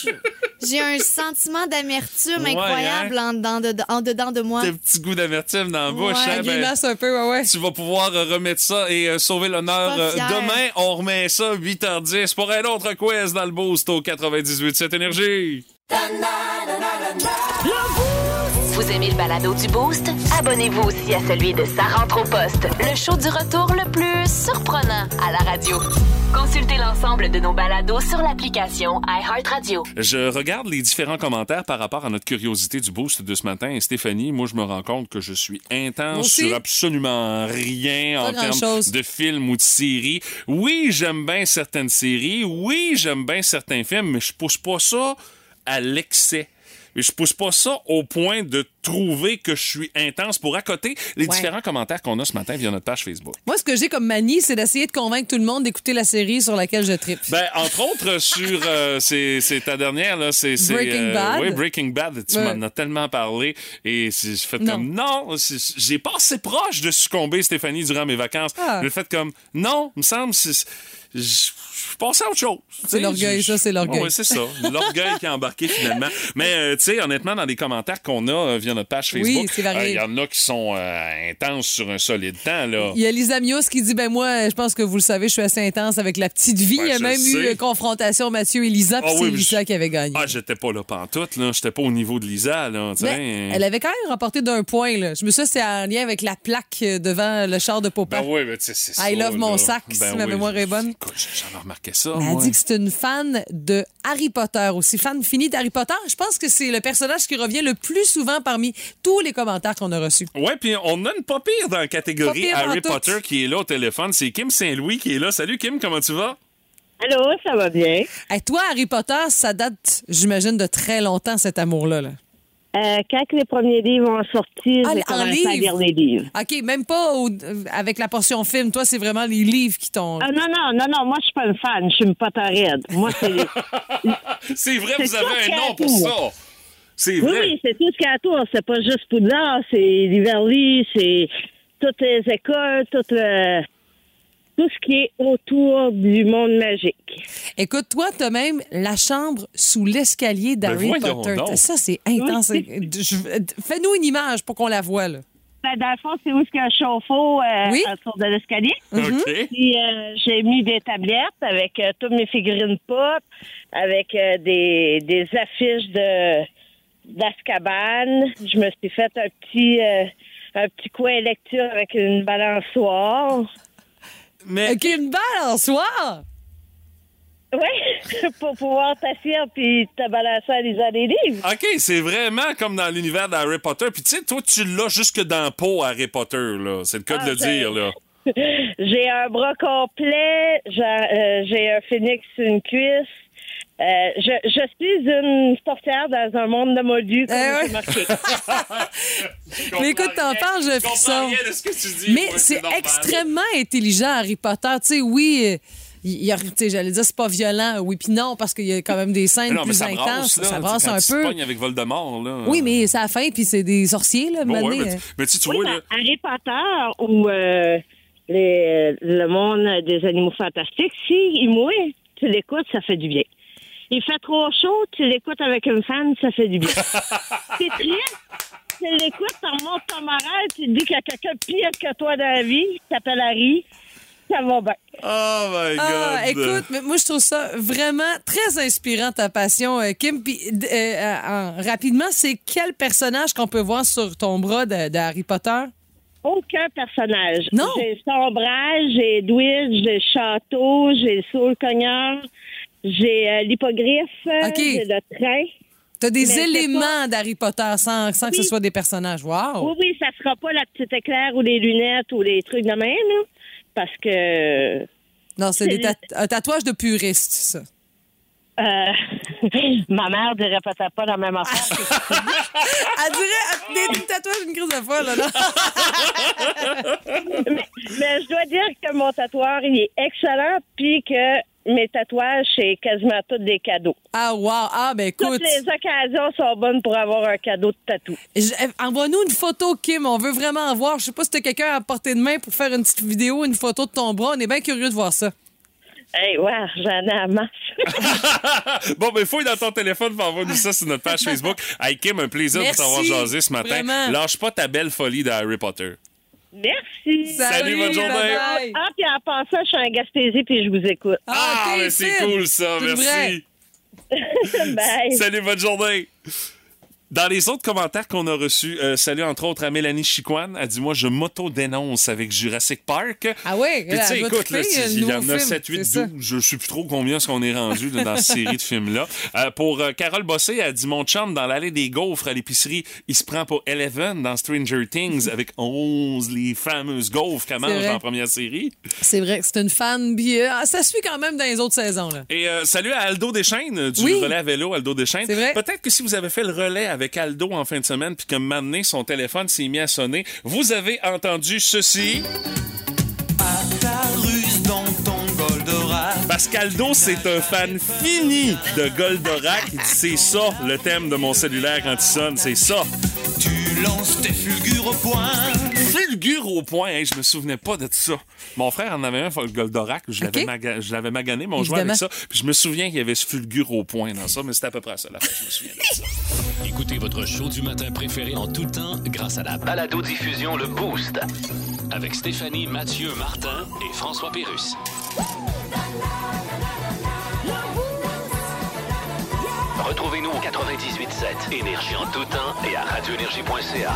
*laughs* J'ai un sentiment d'amertume Ouais, incroyable hein? en, dedans de, en dedans de moi. Des petits goûts d'amertume dans la bouche. Ouais, hein, ben, un peu, ouais, ouais. tu vas pouvoir euh, remettre ça et euh, sauver l'honneur. Demain, on remet ça 8h10 pour un autre quiz dans le boost au 98 cette énergie. Vous aimez le balado du Boost? Abonnez-vous aussi à celui de Sa rentre au poste, le show du retour le plus surprenant à la radio. Consultez l'ensemble de nos balados sur l'application iHeartRadio. Je regarde les différents commentaires par rapport à notre curiosité du boost de ce matin. Et Stéphanie, moi, je me rends compte que je suis intense sur absolument rien Pas en termes de films ou de séries. Oui, j'aime bien certaines séries. Oui, j'aime bien certains films, mais je pousse pas ça à l'excès. Et je pousse pas ça au point de trouver que je suis intense pour accoter les Ouais. différents commentaires qu'on a ce matin via notre page Facebook. Moi, ce que j'ai comme manie, c'est d'essayer de convaincre tout le monde d'écouter la série sur laquelle je tripe. Ben, entre autres, sur. euh, *laughs* c'est ta dernière, là. C'est. Breaking euh, Bad. Oui, Breaking Bad. Tu Ouais. m'en as tellement parlé. Et j'ai fait Non. comme. Non, j'ai pas assez proche de succomber, Stéphanie, durant mes vacances. Ah. J'ai fait comme. Non, me semble. Je passé à autre chose. Sais, l'orgueil, ça, c'est l'orgueil. Oui, c'est ça. L'orgueil qui a embarqué finalement. *laughs* Mais, euh, tu sais, honnêtement, dans les commentaires qu'on a euh, via notre page Facebook, c'est varié. euh, il y en a qui sont euh, intenses sur un solide temps, là. Il y a Lisa Mios qui dit ben moi, je pense que vous le savez, je suis assez intense avec la petite vie. Il y a même sais. eu confrontation Mathieu et Lisa, puis Ah c'est oui, mais Lisa je- qui avait gagné. Ah, j'étais pas là pantoute, là. J'étais pas au niveau de Lisa, là. elle avait quand même remporté d'un point. Là. Je me suis dit, c'est en lien avec la plaque devant le char de Popin. Ben oui, mais tu sais, c'est ça. I love mon sac, si ma mémoire est bonne. Écoute, j'en ai remarqué ça. Elle a moi. dit que c'est une fan de Harry Potter aussi, fan finie d'Harry Potter. Je pense que c'est le personnage qui revient le plus souvent parmi tous les commentaires qu'on a reçus. Ouais, puis on a une pas pire dans la catégorie Harry. Potter qui est là au téléphone. C'est Kim Saint-Louis qui est là. Salut Kim, comment tu vas? Allô, ça va bien? Et toi, Harry Potter, ça date, j'imagine, de très longtemps, cet amour-là. là. Euh, quand les premiers livres ont sorti, Ah, j'ai en commencé à lire les livres. OK, même pas au- avec la portion film. Toi, c'est vraiment les livres qui t'ont... Ah non, non, non, non, moi je suis pas une fan, je suis une Potterhead. Moi, c'est... *laughs* C'est vrai, C'est vous avez un nom pour ça. C'est vrai. oui, c'est tout ce qu'il y a autour. C'est pas juste Poudlard, c'est Liverly, c'est toutes les écoles, tout le... Tout ce qui est autour du monde magique. Écoute, toi, t'as même la chambre sous l'escalier d'Harry Ben voyons Potter. donc. Ça, c'est intense. Fais-nous une image pour qu'on la voie, là. Ben, dans le fond, c'est où est-ce qu'il y a un chauffe-eau euh, Oui. autour de l'escalier. OK. Puis euh, j'ai mis des tablettes avec euh, toutes mes figurines pop, avec euh, des, des affiches de d'Azkaban. Je me suis fait un petit euh, un petit coin lecture avec une balançoire. Mais OK, une balançoire! Oui, *laughs* pour pouvoir t'asseoir puis te balancer à lisant des livres. OK, c'est vraiment comme dans l'univers d'Harry Potter. Puis tu sais, toi, tu l'as jusque dans le pot, Harry Potter, là. C'est le cas Ah, de le c'est- dire, là. *laughs* J'ai un bras complet, j'ai euh, un phénix sur une cuisse. Euh, je, je suis une sorcière dans un monde de moldus, comme Eh ouais. j'ai marqué. *laughs* Mais écoute, t'en parles, je comprends rien de ce que tu dis. Mais c'est extrêmement intelligent, Harry Potter. Tu sais, oui, euh, il j'allais dire c'est pas violent, oui, puis non, parce qu'il y a quand même des scènes non, plus ça intenses. brasse, là. ça brasse quand un tu peu. avec Voldemort, là. Oui, mais c'est à la fin, puis c'est des sorciers, là, Bon, maintenant, ouais, mais, tu- mais tu, tu Oui, vois, dans là. Harry Potter ou euh, les- le monde des animaux fantastiques, s'il mouille, tu l'écoutes, ça fait du bien. Il fait trop chaud, tu l'écoutes avec une fan, ça fait du bien. *laughs* C'est triste, tu l'écoutes, t'en remontes ton moral, tu te dis qu'il y a quelqu'un de pire que toi dans la vie, qui s'appelle Harry, ça va bien. Oh my Ah, God. écoute, mais moi, je trouve ça vraiment très inspirant, ta passion, euh, Kim. Puis, euh, en- rapidement, c'est quel personnage qu'on peut voir sur ton bras de, de Harry Potter? Aucun personnage. Non. J'ai Sombrage, j'ai Edwidge, j'ai Château, j'ai Saul Cognard, j'ai euh, l'hippogriffe, j'ai le train. T'as des Mais éléments d'Harry Potter sans, sans que ce soit des personnages. Wow! Oui, oui, ça sera pas la petite éclair ou les lunettes ou les trucs de même, là, parce que Non, c'est un tatouage de puriste, ça. Euh, *laughs* ma mère dirait peut-être pas la même affaire. *laughs* Elle dirait, des, des tatouages, une crise de folle, là. là. *laughs* Mais je dois dire que mon tatoueur, il est excellent, puis que mes tatouages, c'est quasiment tous des cadeaux. Ah, wow. Ah, ben écoute. Toutes les occasions sont bonnes pour avoir un cadeau de tatou. Eh, Envoie-nous une photo, Kim. On veut vraiment en voir. Je sais pas si t'as quelqu'un à portée de main pour faire une petite vidéo, une photo de ton bras. On est bien curieux de voir ça. Hey, ouais, j'en ai à masse. *laughs* Bon, ben, fouille dans ton téléphone, pour envoyer ça sur notre page Facebook. Hey, Kim, un plaisir Merci. de t'avoir jasé ce matin. Vraiment. Lâche pas ta belle folie de Harry Potter. Merci. Salut, bonne journée. Ah, puis en passant, je suis en Gaspésie, puis je vous écoute. Ah, t'es mais c'est cool, ça. Merci. *laughs* *laughs* Bye. Salut, bonne journée. Dans les autres commentaires qu'on a reçus, euh, salut entre autres à Mélanie Chicoine. Elle dit Moi, je m'auto-dénonce avec Jurassic Park. Ah ouais? Puis, tu sais, écoute, là, il y en a film, 7, 8, c'est ça. 12. Je sais plus trop combien est-ce qu'on est rendu là, dans cette *laughs* série de films-là. Euh, pour euh, Carole Bossé, elle dit Mon chum, dans l'allée des gaufres à l'épicerie, il se prend pour Eleven dans Stranger Things avec 11 les fameuses gaufres qu'elle mange dans la première série. C'est vrai que c'est une fan. puis, euh, ça suit quand même dans les autres saisons. Là. Et salut à Aldo Deschaines du Oui. relais à vélo, Aldo Deschaines. C'est vrai. Peut-être que si vous avez fait le relais avec Aldo en fin de semaine puis que maintenant son téléphone s'est mis à sonner, vous avez entendu ceci? Parce qu'Aldo, c'est un fan fini de Goldorak. Il dit, c'est ça le thème de mon cellulaire quand il sonne, c'est ça. Tu lances tes fulgures au point. Fulgure au point, Hey, je me souvenais pas de ça. Mon frère en avait un, le Goldorak, je l'avais maga- magané, mais on jouait Évidemment. avec ça. Puis je me souviens qu'il y avait ce fulgure au point dans ça, mais c'était à peu près ça, la fois, je me souviens de ça. Écoutez votre show du matin préféré en tout temps grâce à la balado-diffusion Le Boost. Avec Stéphanie, Mathieu, Martin et François Pérus. Retrouvez-nous au 98.7 Énergie en tout temps et à radioénergie.ca.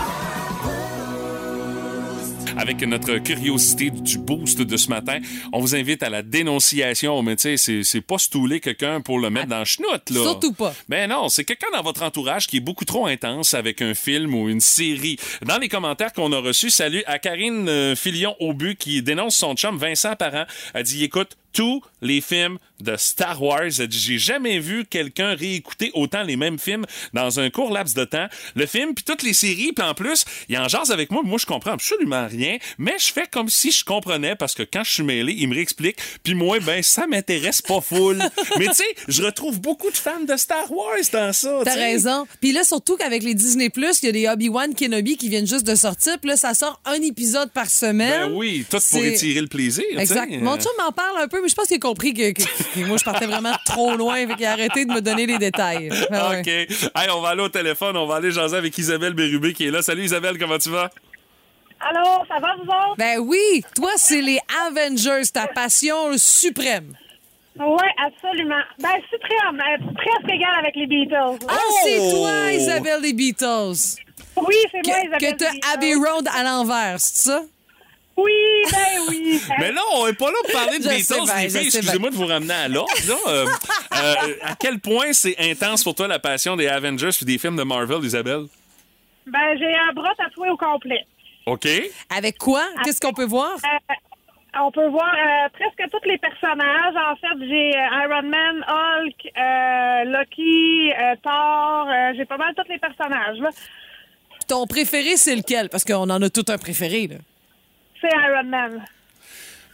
avec notre curiosité du boost de ce matin. On vous invite à la dénonciation, mais tu sais, c'est- pas stouler quelqu'un pour le mettre dans le chenoute, là. Surtout pas. Ben non, c'est quelqu'un dans votre entourage qui est beaucoup trop intense avec un film ou une série. Dans les commentaires qu'on a reçus, salut à Karine euh, Filion-Aubu qui dénonce son chum Vincent Parent. Elle dit, écoute, tous les films de Star Wars. J'ai jamais vu quelqu'un réécouter autant les mêmes films dans un court laps de temps. Le film, puis toutes les séries, puis en plus, il en jase avec moi. Moi, je comprends absolument rien, mais je fais comme si je comprenais parce que quand je suis mêlé, il me réexplique. Puis moi, ben, ça m'intéresse pas full. *laughs* mais tu sais, je retrouve beaucoup de fans de Star Wars dans ça. T'as raison. Puis là, surtout qu'avec les Disney+, il y a des Obi-Wan Kenobi qui viennent juste de sortir. Puis là, ça sort un épisode par semaine. Ben oui, tout pour étirer le plaisir. tu sais. Exact. Mon chum m'en parle un peu, mais je pense qu'il a compris que, que- que moi, je partais vraiment trop loin. Fait qu'il a arrêté de me donner les détails. Ah ouais. OK. Hey, on va aller au téléphone. On va aller jaser avec Isabelle Bérubé qui est là. Salut Isabelle, comment tu vas? Allô, ça va, vous autres? Ben oui, toi, c'est les Avengers, ta passion suprême. Oui, absolument. Ben, suprême, euh, presque égal avec les Beatles. Ah, c'est toi, Isabelle des Beatles. Oui, c'est moi, Isabelle. que t'as. Abbey Road à l'envers, c'est ça? Oui, ben oui. *laughs* Mais là, on est pas là pour parler de Beatles, les je filles. Excusez-moi de vous ramener à l'ordre. là. Euh, *laughs* euh, à quel point c'est intense pour toi la passion des Avengers et des films de Marvel, Isabelle? Ben, j'ai un bras tatoué au complet. OK. Avec quoi? Qu'est-ce qu'on peut voir? Euh, on peut voir euh, presque tous les personnages. En fait, j'ai euh, Iron Man, Hulk, euh, Loki, euh, Thor. euh, j'ai pas mal tous les personnages. là. Ton préféré, c'est lequel? Parce qu'on en a tout un préféré, là. C'est Iron Man.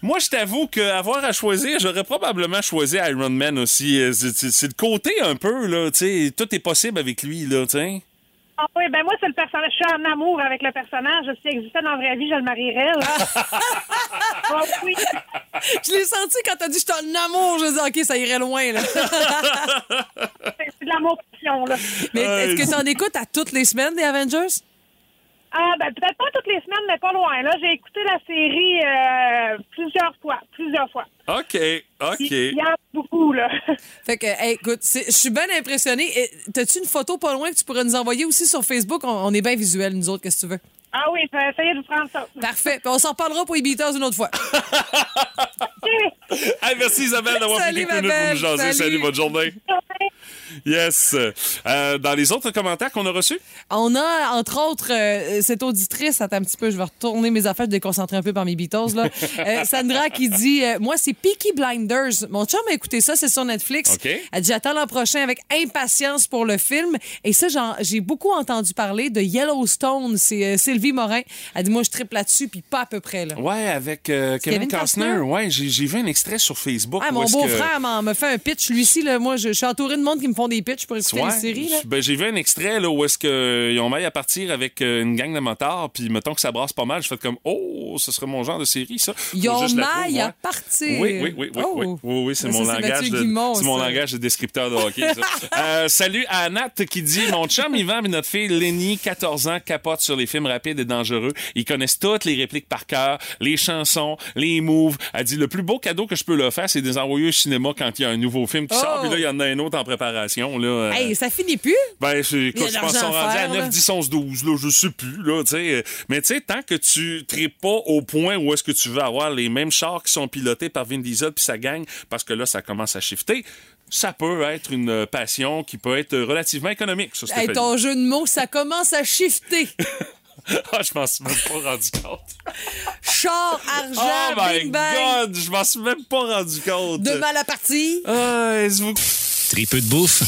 Moi, je t'avoue qu'avoir à choisir, j'aurais probablement choisi Iron Man aussi. Euh, C'est le côté un peu, là, tu sais, tout est possible avec lui, là, tu sais. Ah oui, ben moi, c'est le personnage. Je suis en amour avec le personnage. S'il existait dans la vraie vie, je le marierais. là. *laughs* Ah oui. Je l'ai senti quand t'as dit je suis en amour. Je dis, OK, ça irait loin, là. *laughs* C'est de l'amour passion, là. Mais est-ce que t'en écoutes à toutes les semaines des Avengers? Ah, ben peut-être pas toutes les semaines, mais pas loin. Là, j'ai écouté la série euh, plusieurs fois. Plusieurs fois. OK, OK. Il y en a beaucoup, là. *laughs* Fait que, hey, écoute, je suis bien impressionnée. T'as-tu une photo pas loin que tu pourrais nous envoyer aussi sur Facebook? On, on est bien visuel, nous autres, qu'est-ce que tu veux? Ah oui, je vais essayer de vous prendre ça. Parfait. Puis on s'en reparlera pour les Beatles une autre fois. OK. *laughs* Hey, merci Isabelle d'avoir pris Salut, quelques minutes pour nous jaser. Salut, Salut. bonne journée. Yes. Euh, dans les autres commentaires qu'on a reçus? On a, entre autres, euh, cette auditrice, attends un petit peu, je vais retourner mes affaires, je vais déconcentrer un peu par mes Beatles, là. *laughs* Euh, Sandra qui dit, moi, c'est Peaky Blinders. Mon chum a écouté ça, c'est sur Netflix. OK. Elle dit, j'attends l'an prochain avec impatience pour le film. Et ça, j'ai beaucoup entendu parler de Yellowstone. C'est Sylvie Morin. Elle dit, moi, je triple là-dessus, puis pas à peu près, là. Ouais, avec Kevin, Kevin Costner. Costner? Ouais, j'ai vu un extrait sur Facebook. Ah, mon que- beau-frère m'en- me fait un pitch. Lui-ci, là, moi, je, je suis entouré de monde qui me font des pitchs pour écouter Ouais, les séries. Là. ben, j'ai vu un extrait là, où est-ce qu'ils ont maille à partir avec euh, une gang de motards, puis mettons que ça brasse pas mal, je fais comme oh, ce serait mon genre de série ça. Ils ont maille à partir. Oui, oui, oui, oui, Oh. oui, oui, oui, c'est mon langage Mathieu de, Guimond, c'est mon langage de descripteur de hockey. ça. *laughs* Euh, salut à Nat qui dit mon chum Yvan et notre fille Lenny, 14 ans, capote sur les films rapides et dangereux. Ils connaissent toutes les répliques par cœur, les chansons, les moves. Elle dit le plus beau cadeau que je peux leur faire, c'est de les envoyer au cinéma quand il y a un nouveau film qui sort. Oh. Puis là, il y en a un autre en préparation. Là, Euh, Hey, ça finit plus. ben, je, je pense qu'ils sont rendus à faire, 9, là. 10, 11, 12, là, je sais plus, là. Mais tu sais, tant que tu tripes pas au point où est-ce que tu veux avoir les mêmes chars qui sont pilotés par Vin Diesel puis ça gagne, parce que là, ça commence à shifter, ça peut être une passion qui peut être relativement économique, ça, Hey, ton jeu de mots, ça commence à shifter. *laughs* ah, je m'en suis même pas rendu compte. Char, argent, Oh my bing bang. God, je m'en suis même pas rendu compte. De mal à. Ah, est-ce vous... Tripeux de bouffe.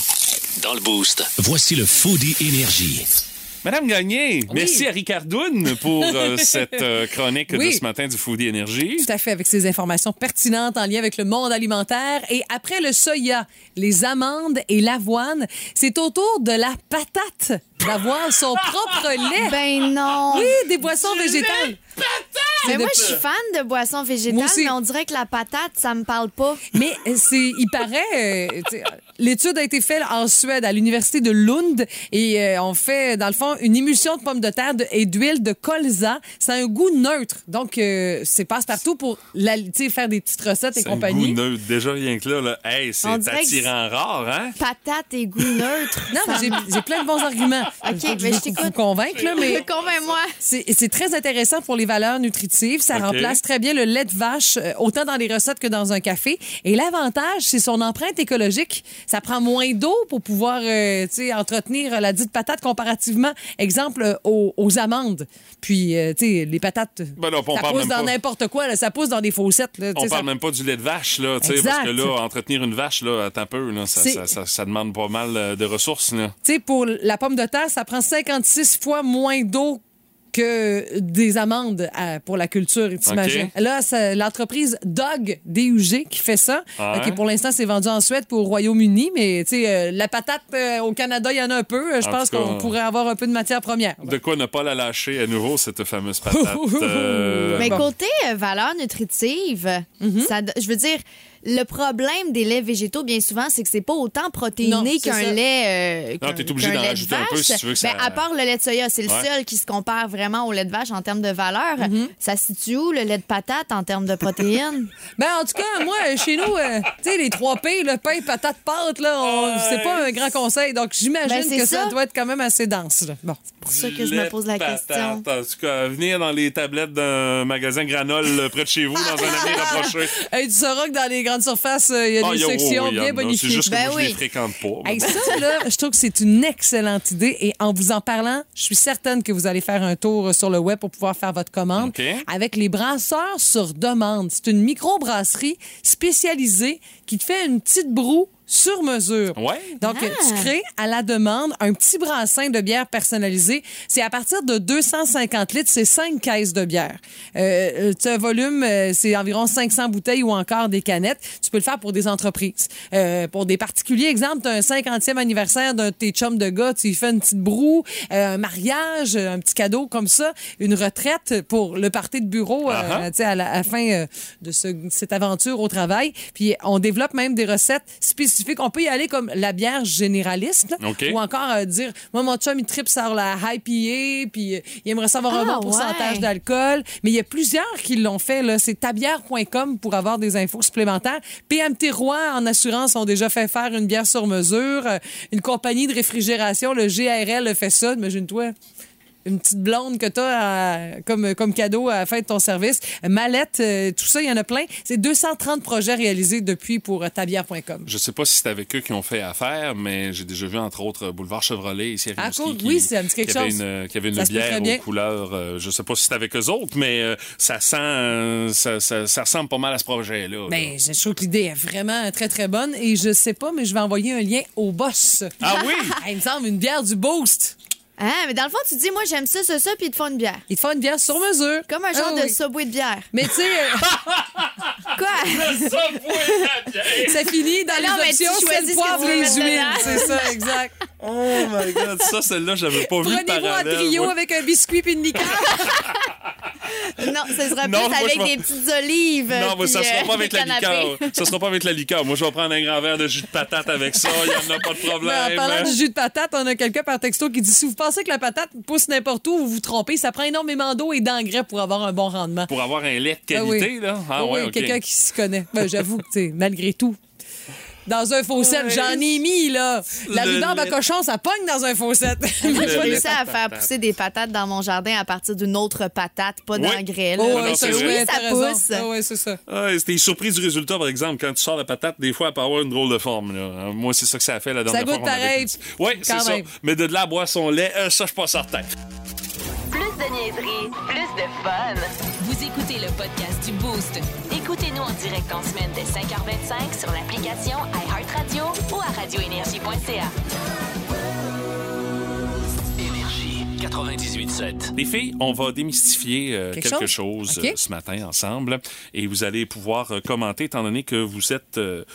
Dans le boost, voici le Foodie Énergie. Madame Gagné, merci à Ricardoun pour euh, *laughs* cette euh, chronique Oui. de ce matin du Foodie Énergie. Tout à fait, avec ces informations pertinentes en lien avec le monde alimentaire. Et après le soya, les amandes et l'avoine, c'est au tour de la patate d'avoir son propre lait. *laughs* Ben non. Oui, des boissons végétales. Mais C'est moi, je suis fan de boissons végétales, mais on dirait que la patate, ça me parle pas. Mais euh, c'est, il paraît, euh, l'étude a été faite en Suède, à l'université de Lund, et euh, on fait, dans le fond, une émulsion de pommes de terre de- et d'huile de colza. C'est un goût neutre. Donc, euh, c'est passe-partout pour la- faire des petites recettes et C'est un compagnie. goût neutre. Déjà, rien que là, là hey, c'est attirant rare, hein? Patate et goût neutre. *laughs* Non, mais ça j'ai, plein de bons arguments. *laughs* OK, Je veux je t'écoute. vous convaincre, là, mais *laughs* Convainc-moi. C'est c'est très intéressant pour les valeurs nutritives. Ça remplace très bien le lait de vache, euh, autant dans les recettes que dans un café. Et l'avantage, c'est son empreinte écologique. Ça prend moins d'eau pour pouvoir euh, entretenir la dite patate comparativement, exemple, euh, aux, aux amandes. Puis, euh, tu sais, les patates, Ben non, on ça parle pousse dans n'importe quoi. là. ça pousse dans des fossettes. Là, On parle ça- même pas du lait de vache, là, Exact. parce que là, entretenir une vache, là, attends un peu, là, ça, ça, ça- ça demande pas mal euh, de ressources, là. Tu sais, pour la pomme de terre, ça prend 56 fois moins d'eau que des amandes à- pour la culture, t'imagines. OK. Là, c'est l'entreprise Dog DUG qui fait ça. Ouais. OK, pour l'instant, c'est vendu en Suède pour au Royaume-Uni, mais tu sais, euh, la patate euh, au Canada, il y en a un peu. Euh, Je En pense qu'on pourrait avoir un peu de matière première. De quoi ne pas la lâcher à nouveau, cette fameuse patate. *laughs* euh, Mais Bon. côté euh, valeur nutritive, ça, je veux dire, le problème des laits végétaux, bien souvent, c'est que c'est pas autant protéiné qu'un lait. euh, Non, qu'un- t'es obligé d'en lait de rajouter un peu vache. si tu veux que ça- Ben, à part le lait de soya, c'est le Ouais. seul qui se compare vraiment au lait de vache en termes de valeur. Mm-hmm. Ça se situe où, le lait de patate, en termes de protéines? *laughs* Ben, en tout cas, moi, chez nous, euh, tu sais, les 3 P, le pain, patate, pâte, là, on- c'est pas un grand conseil. Donc, j'imagine Ben, que ça. ça. doit être quand même assez dense. Là. Bon. C'est pour ça que je me pose la patate. question. En tout cas, venir dans les tablettes d'un magasin Granol euh, près de chez vous, dans un *laughs* avenir rapproché. Hey, tu sauras que dans les grandes surfaces, euh, il y a Ah, des y a- oh, sections oui, bien a. bonifiées. C'est juste que Ben moi, je les oui. fréquente pas. Hey, ça, là, je trouve que c'est une excellente idée. Et en vous en parlant, je suis certaine que vous allez faire un tour sur le web pour pouvoir faire votre commande avec les brasseurs sur demande. C'est une microbrasserie spécialisée qui te fait une petite broue sur mesure. Ouais. Donc, Ah. tu crées à la demande un petit brassin de bière personnalisé. C'est à partir de 250 litres, c'est 5 caisses de bière. Euh, tu as un volume, euh, c'est environ 500 bouteilles ou encore des canettes. Tu peux le faire pour des entreprises. Euh, pour des particuliers, exemple, tu as un 50e anniversaire d'un de tes chums de gars, tu y fais une petite broue, euh, un mariage, un petit cadeau comme ça, une retraite pour le party de bureau euh, ah. tu sais, à la, à la fin euh, de ce- cette aventure au travail. Puis on développe même des recettes spécifiques. On peut y aller comme la bière généraliste, là, ou encore euh, dire, moi, mon chum, il tripe sur la IPA, puis euh, il aimerait savoir un Ah, bon pourcentage ouais. d'alcool. Mais il y a plusieurs qui l'ont fait. là. C'est tabière.com pour avoir des infos supplémentaires. PMT Roy en assurance ont déjà fait faire une bière sur mesure. Euh, Une compagnie de réfrigération, le GRL, fait ça, imagine-toi. Une petite blonde que tu as comme, comme cadeau à la fin de ton service. Mallette, euh, tout ça, il y en a plein. C'est 230 projets réalisés depuis pour euh, tabière.com. Je sais pas si c'est avec eux qui ont fait affaire, mais j'ai déjà vu, entre autres, Boulevard Chevrolet ici à Ah, Rimouski, cool. qui- Oui, ça me dit quelque qui avait chose. Une, qui avait une Ça bière aux couleurs. euh, je sais pas si c'est avec eux autres, mais euh, ça sent, euh, ça, ça- ça ressemble pas mal à ce projet-là. là. Ben, je trouve que l'idée est vraiment très, très bonne. Et je sais pas, mais je vais envoyer un lien au boss. Ah oui? Ah, *laughs* il me semble une bière du Boost. Ah, mais dans le fond, tu dis, moi, j'aime ça, ça, ça, puis ils te font une bière. Il te fait une bière sur mesure. Comme un genre Ah de oui. subway de bière. Mais tu sais, euh, *laughs* Quoi? c'est fini dans Non, mais les tu options, c'est choisis le poivre, les huiles. C'est ça, exact. *laughs* Oh my God, ça, celle-là, j'avais pas vu le Prenez-vous en trio moi. avec un biscuit puis une liqueur. *laughs* non, ce sera Non, plus moi, avec des petites olives. Non, mais puis, ça sera euh, pas avec la liqueur. Ça sera pas avec la liqueur. Moi, je vais prendre un grand verre de jus de patate avec ça. Il y en a pas de Ben, problème. en parlant du jus de patate, on a quelqu'un par texto qui dit si vous pensez que la patate pousse n'importe où, vous vous trompez. Ça prend énormément d'eau et d'engrais pour avoir un bon rendement. Pour avoir un lait de Ah qualité, oui. là. Ah Oui, ouais, quelqu'un qui s'y connaît. Ben, J'avoue que, malgré tout. Dans un faucette, j'en ai mis, là. La rhubarbe à cochon, ça pogne dans un faucette. *laughs* Moi, j'ai réussi à faire pousser des patates dans mon jardin à partir d'une autre patate, pas Oui. d'engrais. Oh, ouais, ça, oui, ça pousse. Ah, ouais, c'est ça. Ah, C'était surpris du résultat, par exemple. Quand tu sors la patate, des fois, elle peut avoir une drôle de forme. Là. Euh, Moi, c'est ça que ça a fait la dernière goûte fois. qu'on avait pareil. Oui, c'est ça. Mais de là à boire son lait, euh, ça, je suis pas certain. Plus de niaiserie, plus de fun. Vous écoutez le podcast du Boost. Direct en semaine dès 5h25 sur l'application iHeartRadio ou à radioénergie.ca. Énergie 98.7. Les filles, on va démystifier euh, Quelque quelque chose? euh, ce matin ensemble et vous allez pouvoir euh, commenter étant donné que vous êtes euh,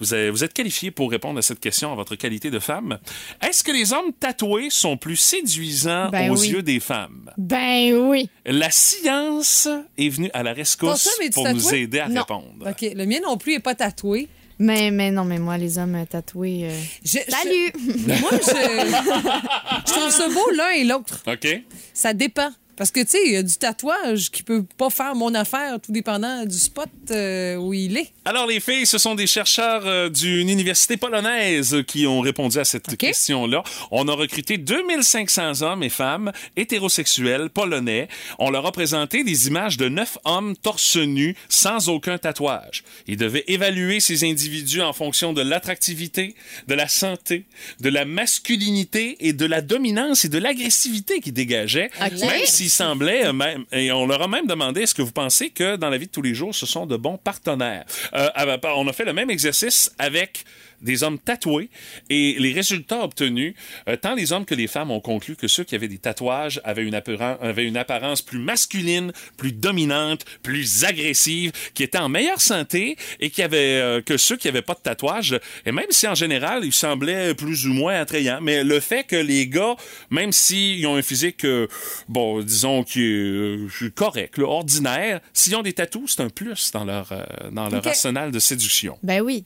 vous êtes, vous êtes qualifié pour répondre à cette question en votre qualité de femme. Est-ce que les hommes tatoués sont plus séduisants Ben aux oui. yeux des femmes? Ben oui. La science est venue à la rescousse pour nous aider à Non. répondre. OK. Le mien non plus n'est pas tatoué. Mais, mais non, mais moi, les hommes tatoués. euh, Je- Salut! je- moi, je, *laughs* je trouve ça beau l'un et l'autre. OK? Ça dépend. Parce que, tu sais, il y a du tatouage qui peut pas faire mon affaire, tout dépendant du spot euh, où il est. Alors, les filles, ce sont des chercheurs euh, d'une université polonaise qui ont répondu à cette question-là. On a recruté 2500 hommes et femmes hétérosexuels polonais. On leur a présenté des images de neuf hommes torse nus sans aucun tatouage. Ils devaient évaluer ces individus en fonction de l'attractivité, de la santé, de la masculinité et de la dominance et de l'agressivité qu'ils dégageaient. Même s'ils semblaient, euh, même, et on leur a même demandé est-ce que vous pensez que dans la vie de tous les jours, ce sont de bons partenaires? Euh, on a fait le même exercice avec des hommes tatoués et les résultats obtenus, euh, tant les hommes que les femmes ont conclu que ceux qui avaient des tatouages avaient une, apparen- avaient une apparence plus masculine, plus dominante, plus agressive, qui étaient en meilleure santé et qui avaient euh, que ceux qui avaient pas de tatouage. Et même si en général ils semblaient plus ou moins attrayants, mais le fait que les gars, même s'ils ont un physique, euh, bon, disons qui est correct, là, ordinaire, s'ils ont des tatous, c'est un plus dans leur dans leur arsenal de séduction. Ben oui.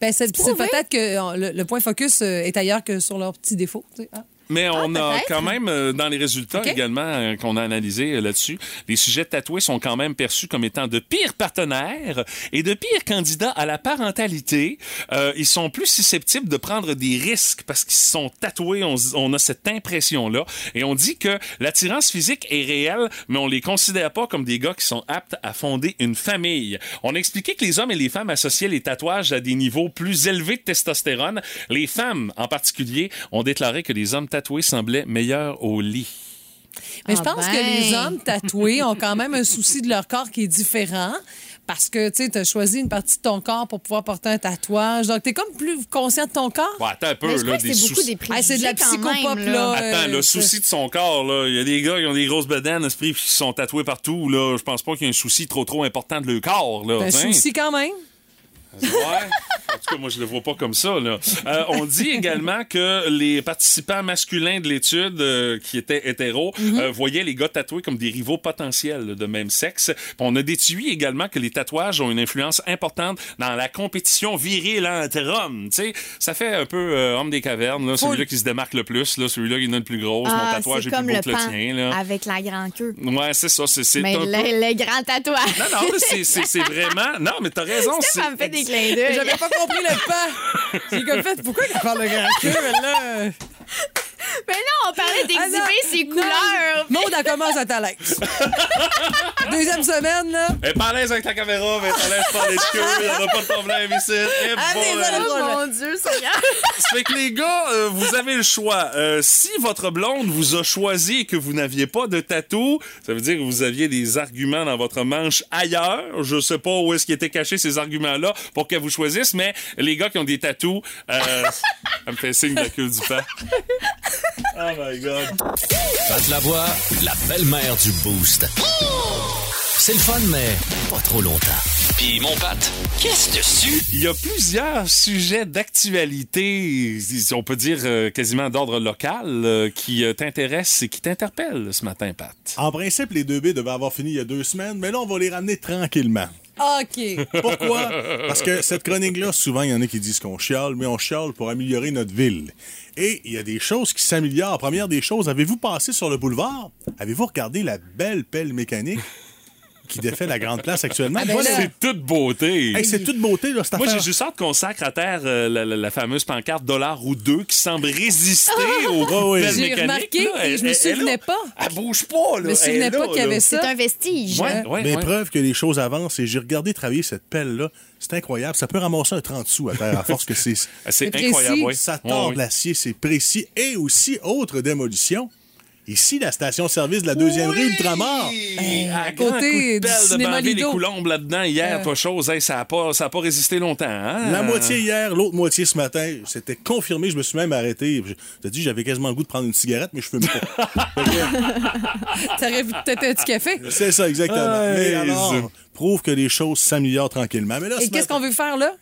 Ben, c'est peut-être que euh, le, le point focus euh, est ailleurs que sur leurs petits défauts. tu sais. Ah. Mais on a quand même, euh, dans les résultats également euh, qu'on a analysés euh, là-dessus, les sujets tatoués sont quand même perçus comme étant de pires partenaires et de pires candidats à la parentalité. Euh, ils sont plus susceptibles de prendre des risques parce qu'ils sont tatoués. On, on a cette impression-là. Et on dit que l'attirance physique est réelle, mais on les considère pas comme des gars qui sont aptes à fonder une famille. On a expliqué que les hommes et les femmes associaient les tatouages à des niveaux plus élevés de testostérone. Les femmes, en particulier, ont déclaré que les hommes tatoués semblaient meilleurs au lit. Mais Ah je pense ben. que les hommes tatoués ont quand même un souci de leur corps qui est différent. Parce que, tu as choisi une partie de ton corps pour pouvoir porter un tatouage. Donc, tu es comme plus conscient de ton corps. Bon, attends un peu, là, des c'est beaucoup soucis. des Ah, c'est de la psychopop, même, là. Attends, le Euh, souci de son corps, là. Il y a des gars qui ont des grosses bedaines, esprit, qui sont tatoués partout, là. Je pense pas qu'il y ait un souci trop, trop important de leur corps, là. Un souci quand même. Ouais. En tout cas, moi, je le vois pas comme ça. Là. Euh, on dit également que les participants masculins de l'étude, euh, qui étaient hétéros, Mhm. euh, voyaient les gars tatoués comme des rivaux potentiels de même sexe. Puis on a déduit également que les tatouages ont une influence importante dans la compétition virile entre hommes. Tu sais, ça fait un peu homme des cavernes, celui-là qui se démarque le plus, là, celui-là qui en a le plus gros. Mon Ah, tatouage c'est est plus beau le que le tien. Là. avec la grande queue. Ouais, c'est ça. C'est, Mais un peu... le, le grand tatouage. Non, non, mais c'est, vraiment... Non, mais t'as raison. *laughs* c'est- Ça me fait des J'avais pas compris le pas. J'ai comme fait, pourquoi il parle de grand là? Mais non, on parlait d'exhiber Ah, ses couleurs. Maud, elle commence à être à l'aise. *laughs* Deuxième semaine, là. Elle est pas à l'aise avec la caméra, mais elle est à l'aise par les a pas de problème ici. Et Allez, voilà. allez. Oh mon Dieu, Seigneur. *laughs* Ça fait que les gars, euh, vous avez le choix. Euh, si votre blonde vous a choisi et que vous n'aviez pas de tatou, ça veut dire que vous aviez des arguments dans votre manche ailleurs. Je sais pas où est-ce qu'ils étaient cachés ces arguments-là pour qu'elle vous choisisse, mais les gars qui ont des tatous, euh, *laughs* ça me fait signe de la queue du pain. Oh my God. Pat Lavoie, la belle-mère du Boost. C'est le fun, mais pas trop longtemps. Puis mon Pat, qu'est-ce dessus? Il y a plusieurs sujets d'actualité, on peut dire euh, quasiment d'ordre local, euh, qui euh, t'intéressent et qui t'interpellent ce matin, Pat. En principe, les deux B devaient avoir fini il y a deux semaines, mais là, on va les ramener tranquillement. OK. Pourquoi? Parce que cette chronique-là, souvent, il y en a qui disent qu'on chiale, mais on chiale pour améliorer notre ville. Et il y a des choses qui s'améliorent. Première des choses, avez-vous passé sur le boulevard? Avez-vous regardé la belle pelle mécanique? Qui défait la grande place actuellement? ben Voilà. là- C'est toute beauté. Hey, c'est toute beauté, là, cette Moi, j'ai juste hâte qu'on sacre à terre euh, la, la- la fameuse pancarte dollar ou deux qui semble résister *laughs* aux Oh, oui. J'ai mécaniques, remarqué là. et Elle- je me elle- elle est souvenais pas. Elle bouge pas, là. Je me souvenais pas qu'il y avait ça. C'est un vestige. Ouais, ouais, Mais ouais. preuve que les choses avancent et j'ai regardé travailler cette pelle-là. C'est incroyable. Ça peut ramasser un 30 sous à terre à force que c'est. *laughs* Ah, C'est précis. incroyable, oui. Ça tord ouais. l'acier, c'est précis. Et aussi, autre démolition. Ici, la station-service de la deuxième rue Ultramar. Hey, à à côté de du cinéma Lido. et Coulombe là-dedans hier, pas chose. Hey, ça n'a pas, ça a pas résisté longtemps. Hein? La moitié hier, l'autre moitié ce matin. C'était confirmé. Je me suis même arrêté. Je t'ai dit, j'avais quasiment le goût de prendre une cigarette, mais je fume pas. *laughs* T'aurais peut-être un petit café. C'est ça, exactement. Hey, mais alors, prouve que les choses s'améliorent tranquillement. Mais là, Et ce qu'est-ce qu'on veut faire là?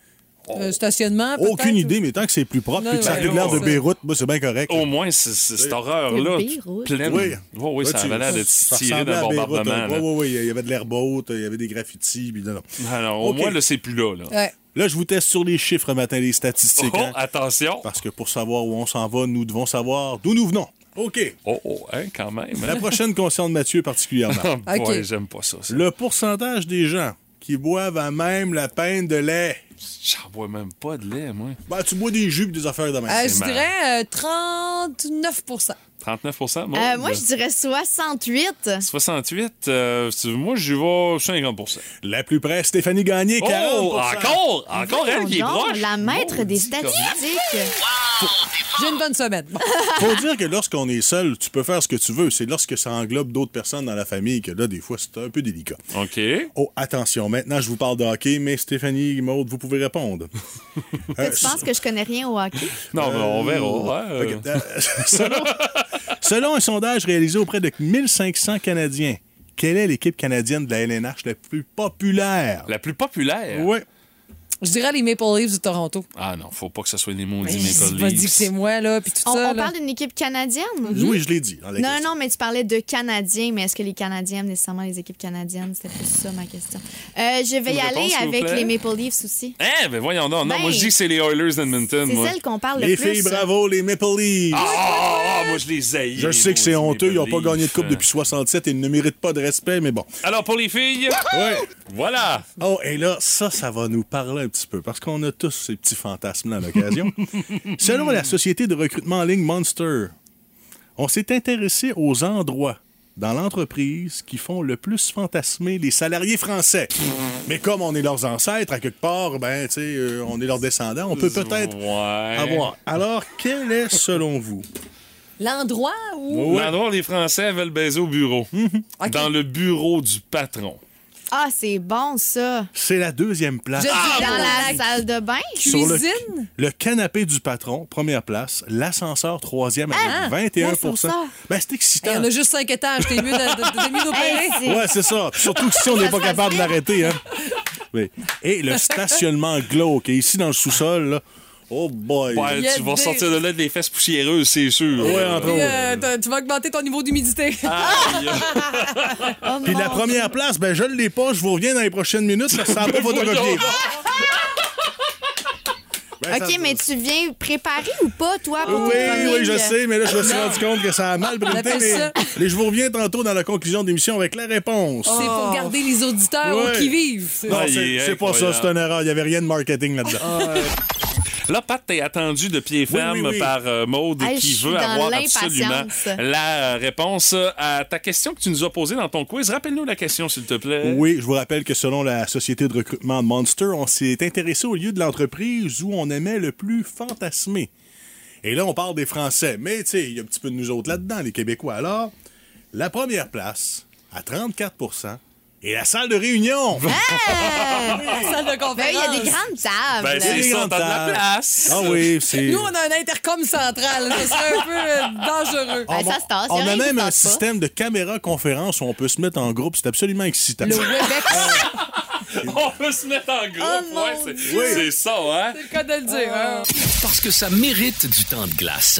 Un stationnement, peut-être? Aucune idée, mais tant que c'est plus propre Non, et que ça a l'air de Beyrouth, moi, c'est bien correct. Au moins, c'est- c'est- cette horreur-là, pleine. Oui. Oui, oui, ça tu- avait l'air d'un bombardement. hein. là. Oui, oui, oui. Il y avait de l'herbe haute, il y avait des graffitis. Puis non, non. Alors, au moins, là, c'est plus là. là. Ouais. Là, je vous teste sur les chiffres matin, les statistiques. Oh, hein. attention. Parce que pour savoir où on s'en va, nous devons savoir d'où nous venons. OK. Oh, oh, hein, quand même. La prochaine concerne Mathieu particulièrement. *laughs* OK. j'aime pas ça. ça. Le pourcentage des gens qui boivent à même la peine de lait. J'en bois même pas de lait, moi. Ben, tu bois des jus et des affaires de même. Euh, je marrant. dirais euh, 39% 39 moi? Euh, moi, je dirais 68. 68, euh, moi, j'y vais 50% La plus près, Stéphanie Gagné, 40 Oh, encore! Encore elle qui est proche! La maître des statistiques. J'ai une bonne semaine. Bon. Faut dire que lorsqu'on est seul, tu peux faire ce que tu veux. C'est lorsque ça englobe d'autres personnes dans la famille que là, des fois, c'est un peu délicat. OK. Oh, attention, maintenant, je vous parle de hockey, mais Stéphanie, Maude, vous pouvez répondre. *laughs* Euh, Tu penses que je connais rien au hockey? Non, mais on verra. euh. Ok, *laughs* euh, selon, selon un sondage réalisé auprès de 1500 Canadiens, quelle est l'équipe canadienne de la LNH la plus populaire? La plus populaire? Oui. Je dirais les Maple Leafs du Toronto. Ah non, faut pas que ce soit les maudits Maple Leafs. que c'est moi, là, puis tout On, ça. on là. parle d'une équipe canadienne? Oui, je l'ai dit. dans la Non, question. non, mais tu parlais de Canadiens, mais est-ce que les Canadiens nécessairement les équipes canadiennes? C'était plus ça ma question. Euh, je vais Une y réponse, aller avec les Maple Leafs aussi. Eh, ben voyons donc. Non, Ben, moi, je dis que c'est les Oilers d'Edmonton. C'est celle qu'on parle le Les plus. filles, bravo, les Maple Leafs. Ah, ah, ah, moi, je les haïs. je les sais que c'est honteux, ils n'ont pas gagné de coupe depuis 67 et ils ne méritent pas de respect, mais bon. Alors, pour les filles, Ouais. voilà. Oh, et là, ça, ça va nous parler un petit peu, parce qu'on a tous ces petits fantasmes-là à l'occasion. *laughs* Selon la société de recrutement en ligne Monster, on s'est intéressé aux endroits dans l'entreprise qui font le plus fantasmer les salariés français. Mais comme on est leurs ancêtres, à quelque part, ben, tu sais, euh, on est leurs descendants, on peut peut-être Ouais. avoir. Alors, quel est, selon vous, L'endroit où. Ouais. L'endroit où les Français veulent baiser au bureau. *laughs* Dans le bureau du patron. Ah, c'est bon, ça. c'est la deuxième place. Je Ah, Dans la salle de bain? Sur le, cuisine. le canapé du patron, première place. L'ascenseur, troisième, avec Ah, 21 moi, faut ça. Ben, c'est Il y excitant. en a juste cinq étages. T'es mieux d'opérer. *laughs* Hey, c'est- Ouais, c'est ça. Puis Surtout que si on n'est pas capable de l'arrêter, hein. Oui. Et le stationnement glauque. Et ici, dans le sous-sol, là, oh boy. Ouais, a tu vas des- sortir de là des fesses poussiéreuses, c'est sûr. Ouais, entre autres. euh, tu vas augmenter ton niveau d'humidité. *laughs* Oh, Puis la première place, ben je ne l'ai pas. Je vous reviens dans les prochaines minutes. Ça ne sera pas *laughs* photocopié. Ben, ça- OK, mais tu viens préparer ou pas, toi, pour Oui, oui, je sais, mais là, je me suis rendu compte que ça a mal brûlé. Mais, je vous reviens tantôt dans la conclusion de l'émission avec la réponse. C'est pour garder les auditeurs Ouais. qui vivent. Non, Ah, c'est est c'est pas ça, c'est une erreur. Il n'y avait rien de marketing là-dedans. Là, Pat, t'es attendu de pied ferme oui, oui. par euh, Maude Hey, qui veut avoir absolument la euh, réponse à ta question que tu nous as posée dans ton quiz. Rappelle-nous la question, s'il te plaît. Oui, je vous rappelle que selon la société de recrutement Monster, on s'est intéressé au lieu de l'entreprise où on aimait le plus fantasmer. Et là, on parle des Français, mais tu sais, il y a un petit peu de nous autres là-dedans, les Québécois. Alors, la première place, à 34 est la salle de réunion. *laughs* La salle de conférence. il y a des grandes tables. Ben, c'est Des ça, t'as de la place. Ah oui, c'est... Nous, on a un intercom central. Ce serait un peu euh, dangereux. Ben, ça se tasse. On y a même un pas. système de caméra conférence où on peut se mettre en groupe. C'est absolument excitant. Le Webex, *laughs* On peut se mettre en groupe. Oh, ouais, c'est ça, hein? c'est le cas de le dire. hein? Parce que ça mérite du temps de glace.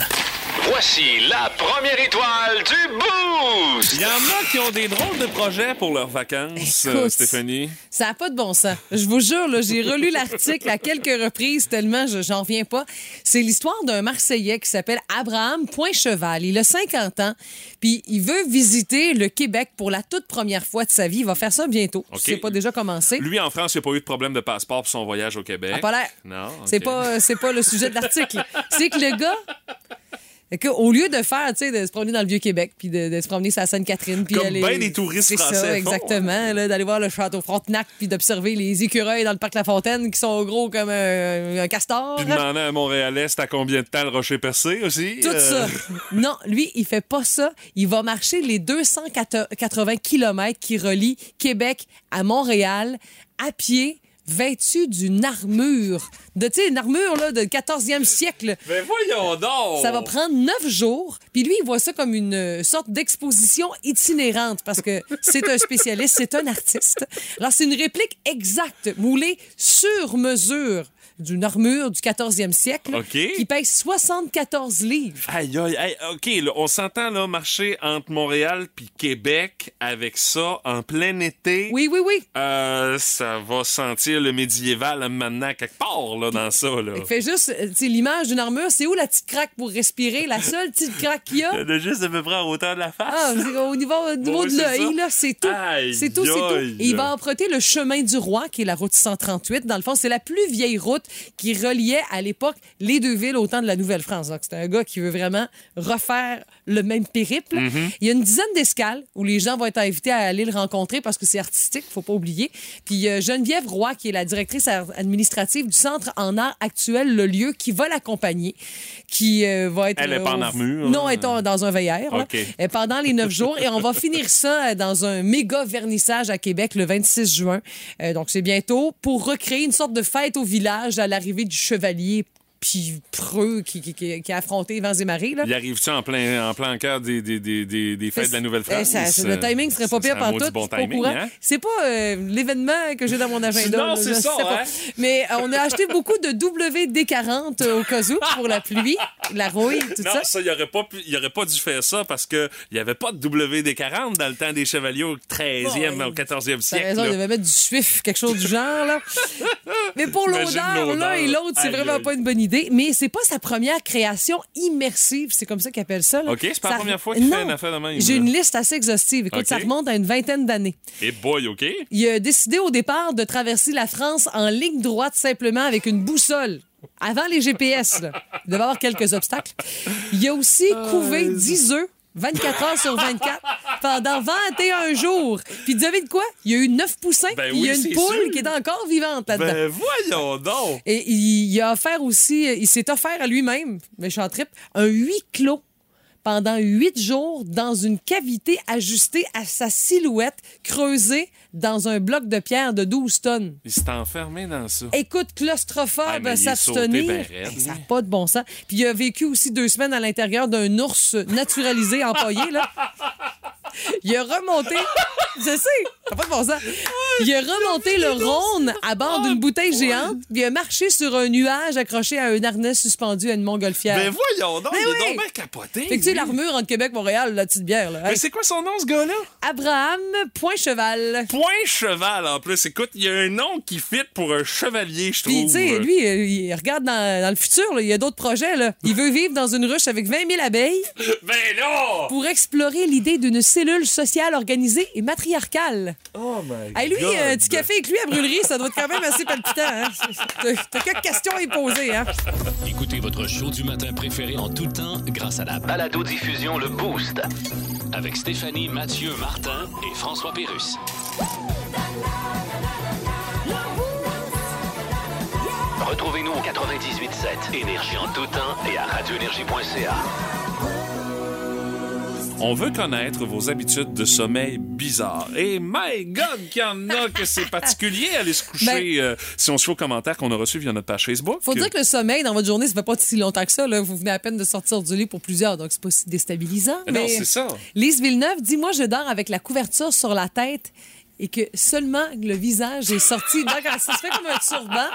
Voici la première étoile du Boost! Il y en a qui ont des drôles de projets pour leurs vacances, Écoute. euh, Stéphanie. Ça n'a pas de bon sens. Je vous jure, là, j'ai relu l'article à quelques reprises tellement je j'en reviens pas. C'est l'histoire d'un Marseillais qui s'appelle Abraham Poincheval. Il a 50 ans, puis il veut visiter le Québec pour la toute première fois de sa vie. Il va faire ça bientôt. OK. C'est pas déjà commencé. Lui, en France, il n'a pas eu de problème de passeport pour son voyage au Québec. A pas l'air. Non. C'est ok. pas, c'est pas le sujet de l'article. *laughs* c'est que le gars, que, au lieu de faire, tu sais, de se promener dans le Vieux-Québec, puis de, de se promener sur la Sainte-Catherine, puis Comme aller- ben des touristes C'est français ça, exactement, là, d'aller voir le château Frontenac, puis d'observer les écureuils dans le parc La Fontaine qui sont gros comme un, un castor. Puis demander à Montréalais, c'est à combien de temps le rocher percé aussi? Tout Euh, ça. *laughs* Non, lui, il fait pas ça. Il va marcher les 280 kilomètres qui relient Québec à Montréal à pied vêtu d'une armure. De, tu sais, une armure là, de 14e siècle. Ben voyons donc! Ça va prendre neuf jours. Puis lui, il voit ça comme une euh, sorte d'exposition itinérante parce que c'est un spécialiste, c'est un artiste. Alors, c'est une réplique exacte, moulée sur mesure d'une armure du 14e siècle OK. qui pèse 74 livres. Aïe, aïe, aïe. OK, là, on s'entend là, marcher entre Montréal puis Québec avec ça en plein été. Oui, oui, oui. Euh, ça va sentir le médiéval maintenant quelque part là, dans ça. Là. Il fait juste, euh, l'image d'une armure, c'est où la petite craque pour respirer? La seule petite craque qu'il y a? *laughs* De juste à peu près en hauteur de la face. Ah, au niveau, au niveau Oui, de l'œil, là, c'est tout. Aïe, C'est tout, c'est tout. aïe. Et il va emprunter le chemin du roi, qui est la route 138. Dans le fond, c'est la plus vieille route qui reliait à l'époque les deux villes au temps de la Nouvelle-France. Donc, c'est un gars qui veut vraiment refaire le même périple. Mm-hmm. Il y a une dizaine d'escales où les gens vont être invités à aller le rencontrer parce que c'est artistique, faut pas oublier. Puis il y a Geneviève Roy, qui est la directrice administrative du Centre en art actuel, le lieu, qui va l'accompagner, qui euh, va être... Elle est euh, pas en au- armure, Non, elle est en- dans un veillère. là. OK. Euh, pendant les neuf jours. Et on va finir ça euh, dans un méga vernissage à Québec le 26 juin. Euh, donc, c'est bientôt pour recréer une sorte de fête au village à l'arrivée du chevalier puis preux qui, qui, qui- qui a affronté vents et marées. Là. Il arrive-tu en plein, en plein cœur des, des, des, des, des fêtes de la Eh, Nouvelle-France? ça- ça- le timing serait pas Ça pire pantoute. bon pas hein? C'est pas euh, l'événement que j'ai dans mon agenda. Non, c'est ça, pas. hein? Mais euh, on a acheté beaucoup de WD-40 au cas où pour la pluie, la rouille, tout Non, ça. ça, il aurait pas aurait pas dû faire ça parce que il y avait pas de WD-40 dans le temps des chevaliers au 13e, Bon, au 14e T'as siècle. raison, il devait mettre du suif, quelque chose du genre, là. *laughs* Mais pour l'odeur, l'un et l'autre, c'est vraiment pas une bonne idée. Mais c'est pas sa première création immersive, c'est comme ça qu'ils appellent ça. là. OK, c'est pas la première fois qu'il fait une affaire de même, J'ai une liste assez exhaustive. Écoute, ça remonte à une vingtaine d'années. Et boy, OK? Il a décidé au départ de traverser la France en ligne droite simplement avec une boussole. Avant les GPS, là. il devait y avoir quelques obstacles. Il a aussi couvé 10 œufs 24 heures sur 24 pendant 21 jours. Puis devez de quoi? Il y a eu 9 poussins, Ben il y a une poule sûr. qui est encore vivante là-dedans. Ben voyons donc! Et il, il a offert aussi, il s'est offert à lui-même, méchant trip, un huis clos pendant huit jours dans une cavité ajustée à sa silhouette, creusée dans un bloc de pierre de 12 tonnes. Il s'est enfermé dans ça. Écoute, claustrophobe, Ah, s'abstenir. ben ça n'a pas de bon sens. Puis il a vécu aussi deux semaines à l'intérieur d'un ours naturalisé empaillé, là. *laughs* Il a remonté. Je sais, ça pas de bon sens. Il a remonté le Rhône à bord d'une bouteille géante, puis il a marché sur un nuage accroché à un harnais suspendu à une montgolfière. Ben voyons donc, Mais il est donc bien capoté. Fait que tu sais, l'armure entre Québec et Montréal, la petite bière, là. Mais Hey, c'est quoi son nom, ce gars-là? Abraham Point Cheval. Point cheval, en plus. Écoute, il y a un nom qui fit pour un chevalier, je trouve. Puis, tu sais, lui, euh, il regarde dans, dans le futur, là, il y a d'autres projets. Là. Il veut vivre dans une ruche avec 20 000 abeilles *laughs* Ben là! pour explorer l'idée d'une cellule sociale organisée et matriarcale. Oh my Hey, lui, God. un petit café avec lui à brûlerie, ça doit être quand même assez palpitant. Hein? T'as- T'as quelques questions à y poser. Hein? Écoutez votre show du matin préféré en tout temps grâce à la Balado-diffusion Le Boost. avec Stéphanie, Mathieu, Martin et François Pérus. Retrouvez-nous au 98.7 Énergie en tout temps et à radioénergie.ca. On veut connaître vos habitudes de sommeil bizarres. Et my God, qu'il y en a que c'est particulier aller se coucher Ben- euh, si on se fait aux commentaires qu'on a reçus via notre page Facebook. Faut dire que le sommeil dans votre journée, ça fait pas si longtemps que ça. Là. Vous venez à peine de sortir du lit pour plusieurs, donc c'est pas si déstabilisant. Non, mais- c'est ça. Lise Villeneuve dit Moi, je dors avec la couverture sur la tête et que seulement le visage est sorti. Donc, ça se fait comme un turban.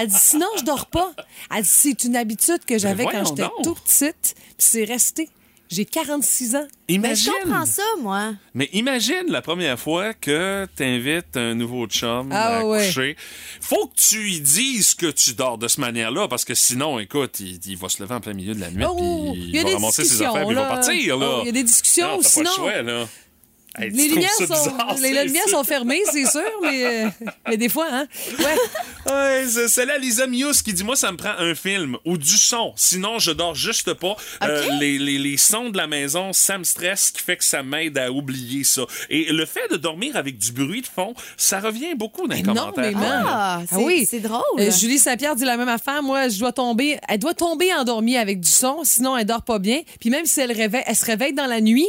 Elle dit Sinon, je dors pas. Elle dit C'est une habitude que j'avais quand j'étais tout petite, puis c'est resté. J'ai 46 ans. Mais Imagine. je comprends ça, moi. Mais imagine la première fois que t'invites un nouveau chum Ah à ouais. coucher. Faut que tu lui dises que tu dors de cette manière-là, parce que sinon, écoute, il, il va se lever en plein milieu de la nuit, Oh, puis il il, y a va des ramasser ses discussions, affaires, puis il va partir. Là. Oh, il y a des discussions, Non, sinon- Pas le choix, là. Hey, Les lumières, sont, bizarre, les c'est lumières ça. sont fermées, c'est sûr, *laughs* mais, euh, mais des fois, hein. Ouais. Ouais, c'est là Lisa Mius qui dit moi ça me prend un film ou du son, sinon je dors juste pas. Euh, les, les, les sons de la maison, ça me stresse, ce qui fait que ça m'aide à oublier ça. Et le fait de dormir avec du bruit de fond, ça revient beaucoup dans les commentaires. Énormément. Ah, c'est oui. c'est drôle. Euh, Julie Saint-Pierre dit la même affaire. Moi, je dois tomber. Elle doit tomber endormie avec du son, sinon elle dort pas bien. Puis même si elle, réveille, elle se réveille dans la nuit,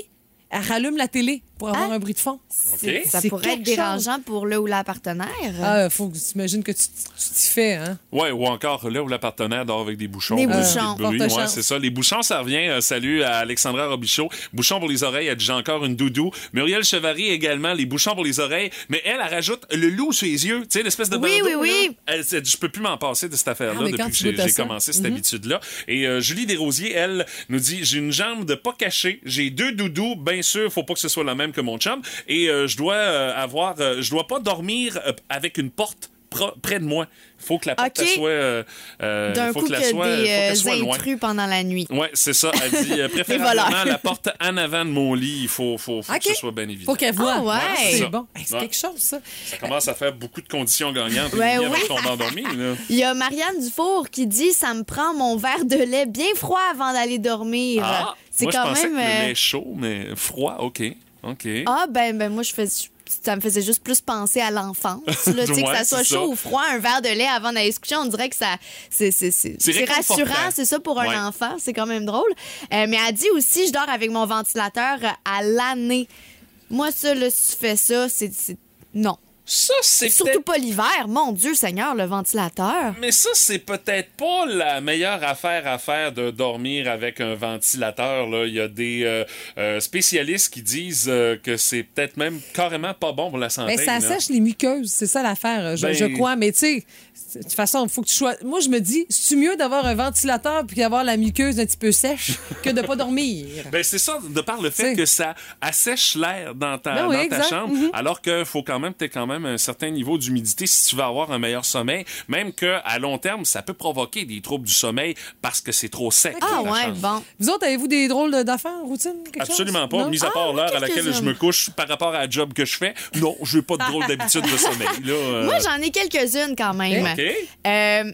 elle rallume la télé pour avoir Ah. un bruit de fond. Ça pourrait être dérangeant pour le ou la partenaire. Ah, faut que tu imagines que tu t'y fais, hein? Ouais, ou encore là où la partenaire dort avec des bouchons. Des euh, bouchons. des bruits. Ouais, c'est ça. Les bouchons, ça revient. Euh, salut à Alexandra Robichaud. Bouchons pour les oreilles, elle dit j'ai encore une doudou. Muriel Chevary également, les bouchons pour les oreilles. Mais elle, elle rajoute le loup sur les yeux. Tu sais, l'espèce de Oui, bandeau, oui, oui. Elle, elle je peux plus m'en passer de cette affaire-là Ah, depuis que j'ai commencé cette Mhm. habitude-là. Et euh, Julie Desrosiers, elle, nous dit j'ai une jambe de pas cachée. J'ai deux doudous. Bien sûr, faut pas que ce soit la même que mon chum. Et euh, je dois euh, avoir, euh, je dois pas dormir euh, avec une porte près de moi. Faut que la porte soit, euh, euh, D'un faut coup que que la soit, faut des qu'elle soit loin. intrus pendant la nuit. Ouais, c'est ça. Elle dit euh, *laughs* préférablement la porte en avant de mon lit. Il faut, faut, que ce soit bien évident. Faut qu'elle voie. Ah, ouais. c'est bon. Hey, c'est Ouais. quelque chose, ça. Ça commence à faire beaucoup de conditions gagnantes Ouais, ouais. endormi, là. *laughs* Il y a Marianne Dufour qui dit Ça me prend mon verre de lait bien froid avant d'aller dormir. Ah, c'est moi, quand je pensais même. que le lait chaud, mais froid, OK. OK. Ah, ben, ben moi, je fais. Ça me faisait juste plus penser à l'enfance. là, *laughs* tu sais, que ça soit chaud ça. ou froid, un verre de lait avant d'aller se coucher, on dirait que ça. C'est rassurant, c'est ça pour un Ouais. enfant. C'est quand même drôle. Euh, mais elle dit aussi je dors avec mon ventilateur à l'année. Moi, ça, là, si tu fais ça, c'est- Non. Ça, c'est Surtout pas l'hiver. Mon Dieu Seigneur, le ventilateur. Mais ça, c'est peut-être pas la meilleure affaire à faire de dormir avec un ventilateur. Là. Il y a des euh, euh, spécialistes qui disent euh, que c'est peut-être même carrément pas bon pour la santé. Ben, ça là. sèche les muqueuses, c'est ça l'affaire, je, Ben- je crois. Mais tu sais, de toute façon, il faut que tu sois. Moi, je me dis, c'est mieux d'avoir un ventilateur puis d'avoir la muqueuse un petit peu sèche *laughs* que de pas dormir? Ben, c'est ça, de par le fait que ça assèche l'air dans ta, Ben oui, dans ta chambre, Mhm. alors qu'il faut quand même, quand même un certain niveau d'humidité si tu veux avoir un meilleur sommeil, même que à long terme, ça peut provoquer des troubles du sommeil parce que c'est trop sec. Ah, ouais, bon. Vous autres, avez-vous des drôles d'affaires, routine? chose? Absolument pas. Non? Mis à Ah, part l'heure à laquelle je me couche par rapport à la job que je fais, non, je n'ai pas de drôle d'habitude de sommeil. Là, euh, Moi, j'en ai quelques-unes quand même. OK. Euh,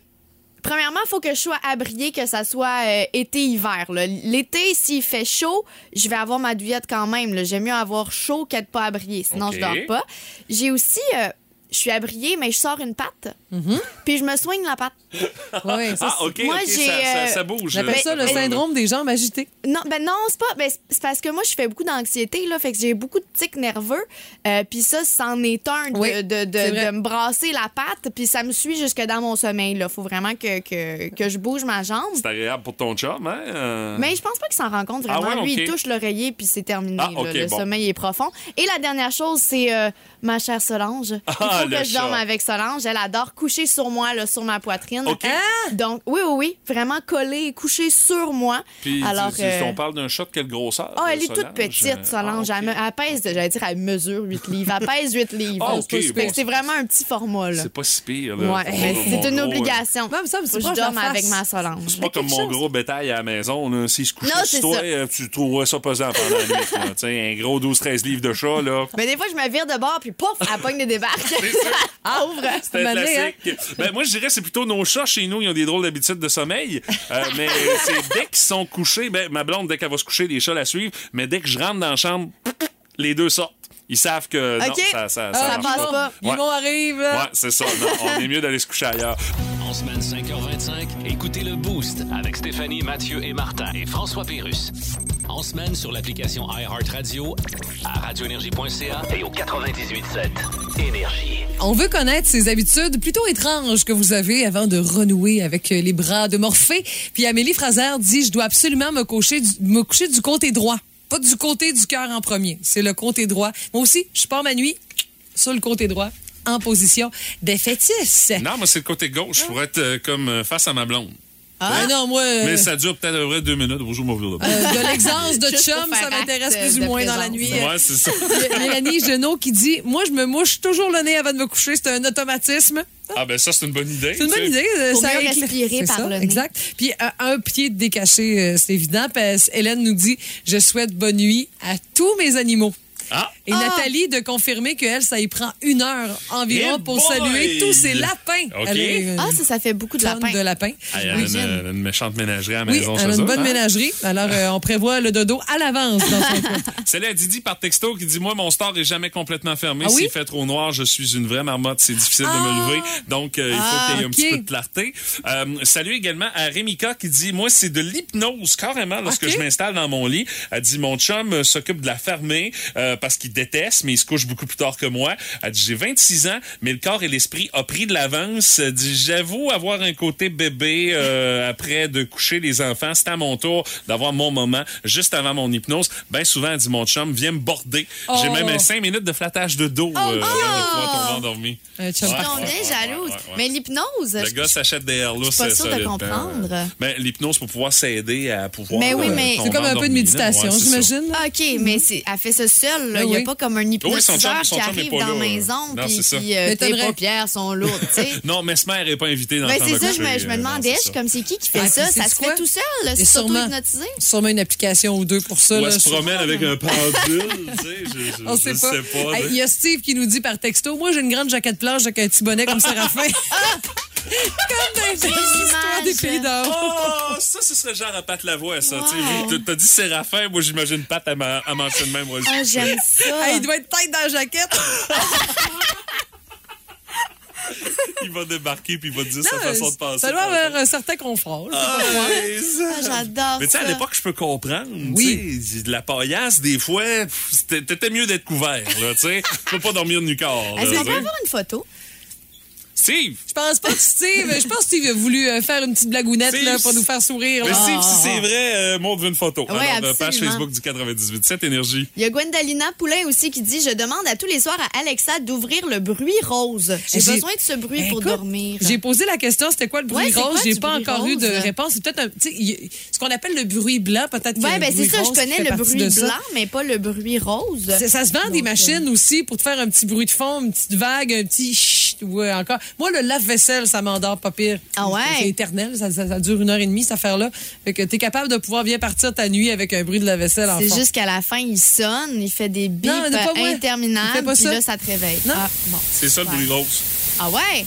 Premièrement, il faut que je sois abriée, que ça soit euh, été-hiver. L'été, s'il fait chaud, je vais avoir ma douillette quand même. J'aime mieux avoir chaud qu'être pas abriée, sinon je dors pas. J'ai aussi, euh, je suis abriée, mais je sors une patte, puis je me soigne la patte. Ouais, ça, Ah, OK, Moi, j'ai, ça, ça- euh, ça bouge. J'appelle ça le Euh, syndrome des jambes agitées. Non, ben non, c'est pas. Ben, c'est parce que moi, je fais beaucoup d'anxiété, là. Fait que j'ai beaucoup de tics nerveux. Euh, puis ça, c'en est un de, Oui, de, de, c'est vrai. de me brasser la patte. Puis ça me suit jusque dans mon sommeil, là. Faut vraiment que, que, que je bouge ma jambe. C'est agréable pour ton chum, hein? euh? Mais je pense pas qu'il s'en rend compte vraiment. Ah ouais, Lui, il touche l'oreiller, puis c'est terminé. Ah, là. ok, le bon. sommeil est profond. Et la dernière chose, c'est euh, ma chère Solange. Ah, faut le que je dorme avec Solange. Elle adore coucher sur moi, là, sur ma poitrine. OK. Donc, oui, oui, oui. Vraiment collée, coucher sur moi. Puis, Alors, tu- tu- euh, on parle d'un chat de quelle grosseur? Oh, elle est toute petite, Euh, Solange. ah, elle, elle pèse, j'allais dire, elle mesure 8 livres. Elle pèse 8 *laughs* livres. Ah, bon, c'est vraiment un petit format, là. C'est pas si pire. Là. Ouais, c'est une gros, obligation. Même ça, Faut que je dorme avec ma Solange. C'est pas comme mon gros bétail à la maison. S'il se couchait sur toi, ça. euh, tu trouverais ça pesant pendant la nuit. là. Un gros 12-13 livres de chat, là. Mais des fois, je me vire de bord, puis pouf, elle pogne des débarques. *laughs* Pauvre. C'est un *laughs* Ben, moi, je dirais que c'est plutôt nos chats chez nous. Ils ont des drôles d'habitudes de sommeil. Euh, mais *laughs* c'est dès qu'ils sont couchés, ben, ma blonde, dès qu'elle va se coucher, les chats la suivent. Mais dès que je rentre dans la chambre, les deux sortent. Ils savent que non, OK. ça, ça, Ah, ça passe pas. Ouais. Yvon arrive. Ouais, c'est ça. Non, on est mieux d'aller se coucher ailleurs. En semaine 5h25, écoutez le Boost Avec Stéphanie, Mathieu et Martin. et François Pérus. En semaine sur l'application iHeartRadio À radioénergie.ca et au 98.7 Énergie. On veut connaître ces habitudes plutôt étranges que vous avez avant de renouer avec euh, les bras de Morphée. Puis Amélie Fraser dit, je dois absolument me coucher du, me coucher du côté droit. Pas du côté du cœur en premier. C'est le côté droit. Moi aussi, je pars ma nuit sur le côté droit en position défaitiste. Non, moi, c'est le côté gauche pour être euh, comme euh, face à ma blonde. Ah non, moi... euh, Mais ça dure peut-être à peu près deux minutes. Bonjour, mon vieux. euh, de l'exence de *laughs* chum, pour ça m'intéresse plus ou moins dans la nuit. Ouais, c'est ça. *laughs* Mélanie Genot qui dit Moi, je me mouche toujours le nez avant de me coucher. C'est un automatisme. Ah, ben ça, c'est une bonne idée. C'est une bonne idée. euh, Faut ça mieux respirer par ça, le nez. Exact. Puis euh, un pied de décaché, euh, c'est évident. Parce Hélène nous dit Je souhaite bonne nuit à tous mes animaux. Ah, Et Nathalie de confirmer qu'elle, ça y prend une heure environ Eh pour boy! saluer tous ses lapins. OK. Elle est une Ah, ça, ça fait beaucoup de lapins. de lapins. elle a une, euh, une méchante ménagerie à la Oui, maison. elle a une bonne hein? ménagerie. Alors, euh, on prévoit le dodo à l'avance. *laughs* C'est là Didi par texto qui dit Moi, mon store est jamais complètement fermé. Ah oui? S'il fait trop noir, je suis une vraie marmotte. C'est difficile de me lever. Donc, euh, il faut Ah, qu'il y ait un petit peu de clarté. Euh, salut également à Rémika qui dit Moi, c'est de l'hypnose carrément lorsque je m'installe dans mon lit. Elle dit Mon chum euh, s'occupe de la fermer euh, parce qu'il déteste, mais il se couche beaucoup plus tard que moi. Elle dit J'ai 26 ans, mais le corps et l'esprit a pris de l'avance. Elle dit J'avoue avoir un côté bébé euh, après de coucher les enfants. C'est à mon tour d'avoir mon moment juste avant mon hypnose. Ben souvent, elle dit Mon chum, viens me border. J'ai Oh. même un 5 minutes de flattage de dos euh, avant de endormi. Un chum Ouais, ouais, jalouse. ouais, ouais. Mais l'hypnose, Le gars s'achète des airless. je suis pas sûre de solidement. comprendre. Ben, l'hypnose pour pouvoir s'aider à pouvoir. Mais oui, euh, mais- C'est comme un peu de méditation, j'imagine. OK, mais elle fait ça seule. Ben Il n'y a oui. pas comme un Oui, son hypnotiseur chum- son qui arrive dans la maison Non, puis euh, tes paupières sont lourdes. *laughs* Non, Mesmer n'est pas invité dans Ben, le temps c'est de ça, je me, coucher, je me euh, demandais, je suis comme c'est qui qui fait Ah, ça? Ça se fait tout seul, c'est sûrement, auto-hypnotisé? sûrement une application ou deux pour ça. Ou elle se promène avec un pendule, tu sais, je, je, *laughs* On sait pas. Il y a Steve qui nous dit par texto Moi, j'ai une grande jaquette plage avec un petit bonnet comme Séraphin. *laughs* comme dans les histoires des pays d'or. Oh, ça, ce serait genre à Pat Lavoie, ça. tu sais. Wow. T'as dit Séraphin, moi j'imagine Pat à, ma, à même. moi. Ah, j'aime ça. Hey, il doit être tête dans la jaquette. Il va débarquer puis il va te dire sa façon de penser. ça doit avoir un certain confort. Ah. Ah, j'adore Mais tu sais, à l'époque, je peux comprendre. Oui. De la paillasse, des fois, c'était- t'étais mieux d'être couvert. Là, tu sais. peux pas dormir nu corps. Est-ce qu'on peut avoir une photo? Steve! Je pense pas que Steve, je pense que Steve a voulu euh, faire une petite blagounette Steve, là, pour nous faire sourire. Mais là. Steve, si c'est vrai, euh, montre une photo. Ouais, Alors, euh, page. Facebook du 98. Cette énergie. Il y a Gwendalina Poulain aussi qui dit Je demande à tous les soirs à Alexa d'ouvrir le bruit rose. J'ai J'ai- besoin de ce bruit pour Écoute, dormir. J'ai posé la question, c'était quoi le bruit Ouais, rose? J'ai pas bruit encore eu de rose? réponse. C'est peut-être un, ce qu'on appelle le bruit blanc, peut-être. qu'il y a Ouais, un ben c'est ça, je rose connais le bruit blanc, mais pas le bruit rose. Ça, se vend des Donc, machines aussi pour te faire un petit bruit de fond, une petite vague, un petit chut, ou euh, encore. Moi, le lave-vaisselle, ça m'endort pas pire. Ah ouais? C'est éternel, ça, ça- ça dure une heure et demie, cette affaire-là. Fait que t'es capable de pouvoir bien partir ta nuit avec un bruit de lave-vaisselle en C'est juste qu'à la fin, il sonne, il fait des bips Non, mais pas moi. Il interminables, puis ça. là, ça te réveille. Non. Ah, bon. C'est ça le Ouais. bruit rose. Ah ouais?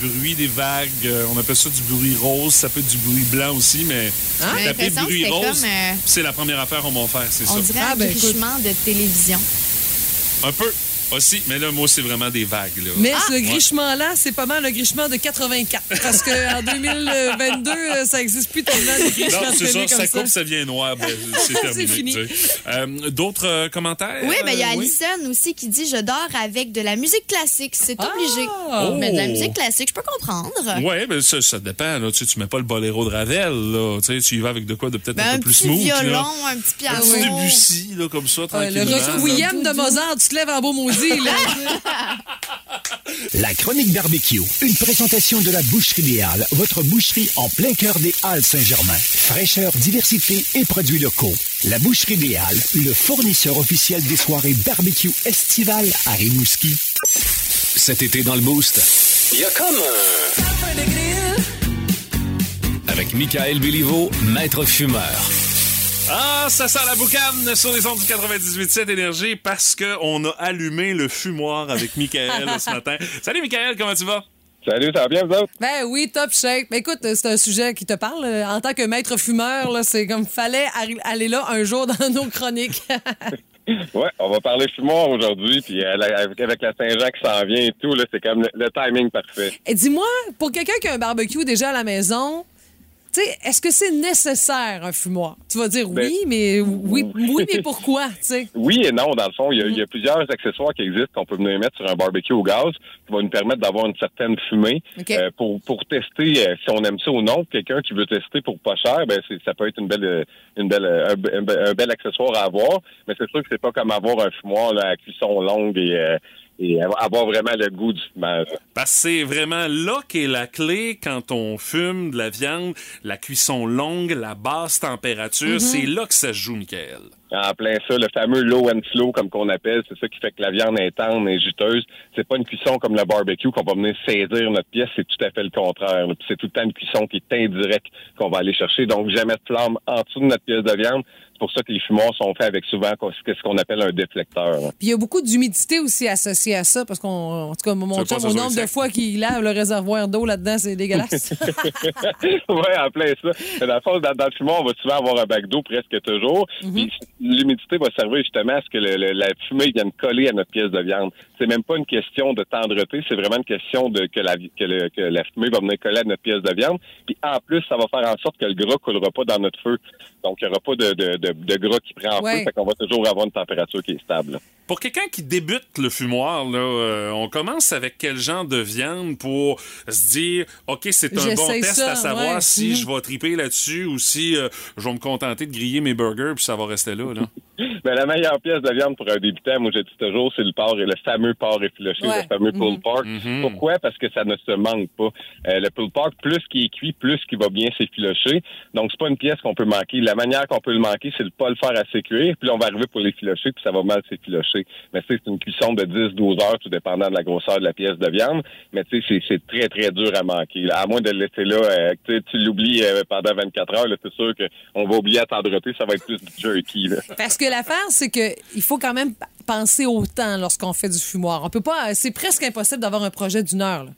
Bruit des vagues, euh, on appelle ça du bruit rose. Ça peut être du bruit blanc aussi, mais J'ai taper bruit rose, euh, c'est la première affaire qu'on va faire, c'est ça. On dirait Ah, un ben, de télévision. Un peu aussi, mais là, moi, c'est vraiment des vagues. Là. Mais Ah! ce grichement-là, c'est pas mal le grichement de 84. Parce qu'en 2022, euh, ça existe plus tellement de grichements Non, c'est ça, ça coupe, ça vient noir. Ben, *laughs* c'est terminé. fini. tu sais. Euh, D'autres euh, commentaires? Oui, ben il y a oui? Alison aussi qui dit Je dors avec de la musique classique. C'est Ah! obligé. Oh! Mais de la musique classique, je peux comprendre. Oui, ben ça, ça dépend. Là. Tu, sais, tu mets pas le boléro de Ravel. Là. Tu, sais, tu y vas avec de quoi de peut-être Ben, un un peu plus petit smooth. violon, là. un petit Un piano. petit Debussy, là, comme ça, Ouais, tranquillement. le là. requiem de Mozart, tu te lèves en beau maudit, dit, là. La chronique barbecue, une présentation de la Boucherie des Halles, votre boucherie en plein cœur des Halles Saint-Germain. Fraîcheur, diversité et produits locaux. La Boucherie des Halles, le fournisseur officiel des soirées barbecue estivales à Rimouski. Cet été dans le Boost, il y a comme un... Avec Michael Béliveau, maître fumeur. Ah, ça sent la boucane sur les ondes du 98.7 Énergie parce qu'on a allumé le fumoir avec Michael ce *laughs* matin. Salut Michael, comment tu vas? Salut, ça va bien, vous autres? Ben oui, top shape. Mais écoute, c'est un sujet qui te parle. En tant que maître fumeur, là, c'est comme fallait aller là un jour dans nos chroniques. *laughs* *laughs* Ouais, on va parler fumoir aujourd'hui, puis euh, la- avec, avec la Saint-Jean qui s'en vient et tout, là, c'est comme le, le timing parfait. Et dis-moi, pour quelqu'un qui a un barbecue déjà à la maison, tu sais, est-ce que c'est nécessaire un fumoir? Tu vas dire Ben- oui, mais oui, oui, mais pourquoi? Tu sais? Oui et non, dans le fond, il y a, il y a plusieurs accessoires qui existent qu'on peut venir mettre sur un barbecue au gaz qui va nous permettre d'avoir une certaine fumée OK. euh, pour, pour tester euh, si on aime ça ou non. Quelqu'un qui veut tester pour pas cher, ben ça peut être une belle, euh, une belle, un, un bel accessoire à avoir. Mais c'est sûr que c'est pas comme avoir un fumoir là, à cuisson longue et, euh, et avoir vraiment le goût du fumage. Parce que c'est vraiment là qu'est la clé quand on fume de la viande, la cuisson longue, la basse température. Mhm. C'est là que ça se joue, Michael. En plein ça, le fameux low and slow, comme qu'on appelle, c'est ça qui fait que la viande est tendre et juteuse. C'est pas une cuisson comme le barbecue qu'on va venir saisir notre pièce, c'est tout à fait le contraire. C'est tout le temps une cuisson qui est indirecte qu'on va aller chercher. Donc, jamais de flamme en dessous de notre pièce de viande. C'est pour ça que les fumoirs sont faits avec souvent ce qu'on appelle un déflecteur. là. Puis il y a beaucoup d'humidité aussi associée à ça, parce qu'on, en tout cas, mon chum, soit nombre de fois qu'il lave le réservoir d'eau là-dedans, c'est dégueulasse. *laughs* ouais, en plein ça. Mais Dans le fond, dans, dans le fumoir, on va souvent avoir un bac d'eau presque toujours. Puis l'humidité va servir justement à ce que le- le- la fumée vienne coller à notre pièce de viande. C'est même pas une question de tendreté, c'est vraiment une question de que la, que, le- que la fumée va venir coller à notre pièce de viande. Puis en plus, ça va faire en sorte que le gras coulera pas dans notre feu. Donc, il n'y aura pas de, de, de, de gras qui prend Ouais. feu. Fait qu'on va toujours avoir une température qui est stable. Pour quelqu'un qui débute le fumoir, là, euh, on commence avec quel genre de viande pour se dire, OK, c'est un bon test ça, à savoir ouais. si je vais triper là-dessus ou si euh, je vais me contenter de griller mes burgers puis ça va rester là. là. *laughs* Mais la meilleure pièce de viande pour un débutant, moi je dis toujours, c'est le porc et le fameux porc effiloché, Ouais. le fameux pulled pork. Pourquoi? Parce que ça ne se manque pas. Euh, le pulled pork, plus qu'il est cuit, plus qu'il va bien s'effilocher. Donc c'est pas une pièce qu'on peut manquer. La manière qu'on peut le manquer, c'est de pas le faire assez cuire, puis là, on va arriver pour l'effilocher, puis ça va mal s'effilocher. Mais tu sais, c'est une cuisson de 10-12 heures, tout dépendant de la grosseur de la pièce de viande. Mais tu sais, c'est- c'est très, très dur à manquer. là. À moins de le laisser là, euh, tu sais, tu l'oublies euh, pendant 24 heures, là, c'est sûr qu'on va oublier à tendreté, ça va être plus du jerky. Là. Parce que l'affaire, c'est que il faut quand même penser au temps lorsqu'on fait du fumoir. On peut pas, c'est presque impossible d'avoir un projet d'une heure. là.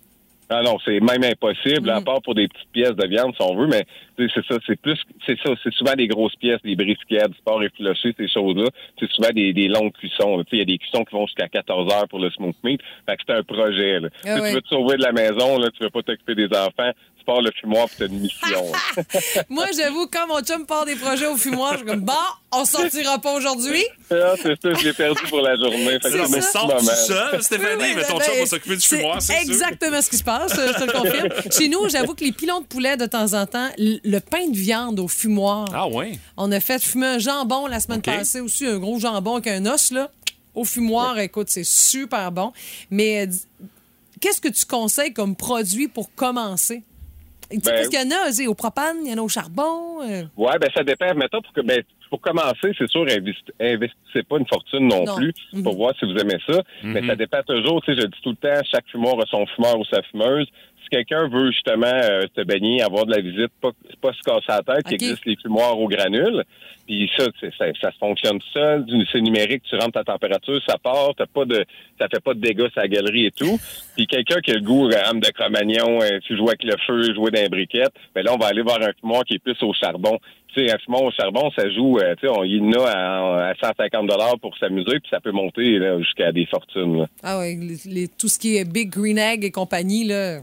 Ah non, c'est même impossible, Mm. à part pour des petites pièces de viande, si on veut, mais c'est ça, c'est plus, c'est ça, c'est souvent des grosses pièces, des brisquettes, du porc effiloché, ces choses-là. C'est souvent des, des longues cuissons. il y a des cuissons qui vont jusqu'à 14 heures pour le smoke meat. Fait que c'est un projet, là. Ah Tu veux te sauver de la maison, là, tu veux pas t'occuper des enfants, tu pars le fumoir puis t'as une mission. *laughs* Moi, j'avoue, quand mon chum part des projets au fumoir, je suis comme, bon, on sortira pas aujourd'hui. Ah, c'est ça, je l'ai perdu pour la journée. Fait que ça. petit Sors tout seul, Stéphanie, Oui, mais ton ben, chum va s'occuper du fumoir, c'est sûr. exactement ce qui se passe, je te le confirme. *laughs* Chez nous, j'avoue que les pilons de poulet, de temps en temps, le pain de viande au fumoir. Ah ouais? On a fait fumer un jambon la semaine passée aussi, un gros jambon avec un os, là. Au fumoir, écoute, c'est super bon. Mais euh, qu'est-ce que tu conseilles comme produit pour commencer? Tu sais, Ben, parce qu'il y en a, au propane, il y en a au charbon. euh. Ouais, ben ça dépend. Mettons, pour, que, ben, pour commencer, c'est sûr, investi- investissez pas une fortune non, Non. plus pour voir si vous aimez ça. Mais ça dépend toujours. Tu sais, je dis tout le temps, chaque fumoir a son fumeur ou sa fumeuse. Si quelqu'un veut justement euh, se baigner, avoir de la visite, pas, pas se casser la tête, il OK. existe les fumoirs au granule. Puis ça, ça, ça se fonctionne seul. C'est numérique, tu rentres ta température, ça part, t'as pas de, ça fait pas de dégâts sur la galerie et tout. Puis quelqu'un qui a le goût, âme de Cro-Magnon, euh, tu joues avec le feu, jouer dans les briquettes, ben là, on va aller voir un fumoir qui est plus au charbon. Tu sais, un fumoir au charbon, ça joue, euh, tu sais, on y en a à, à 150 dollars pour s'amuser, puis ça peut monter jusqu'à des fortunes. là. Ah les- les- tout ce qui est Big Green Egg et compagnie, là.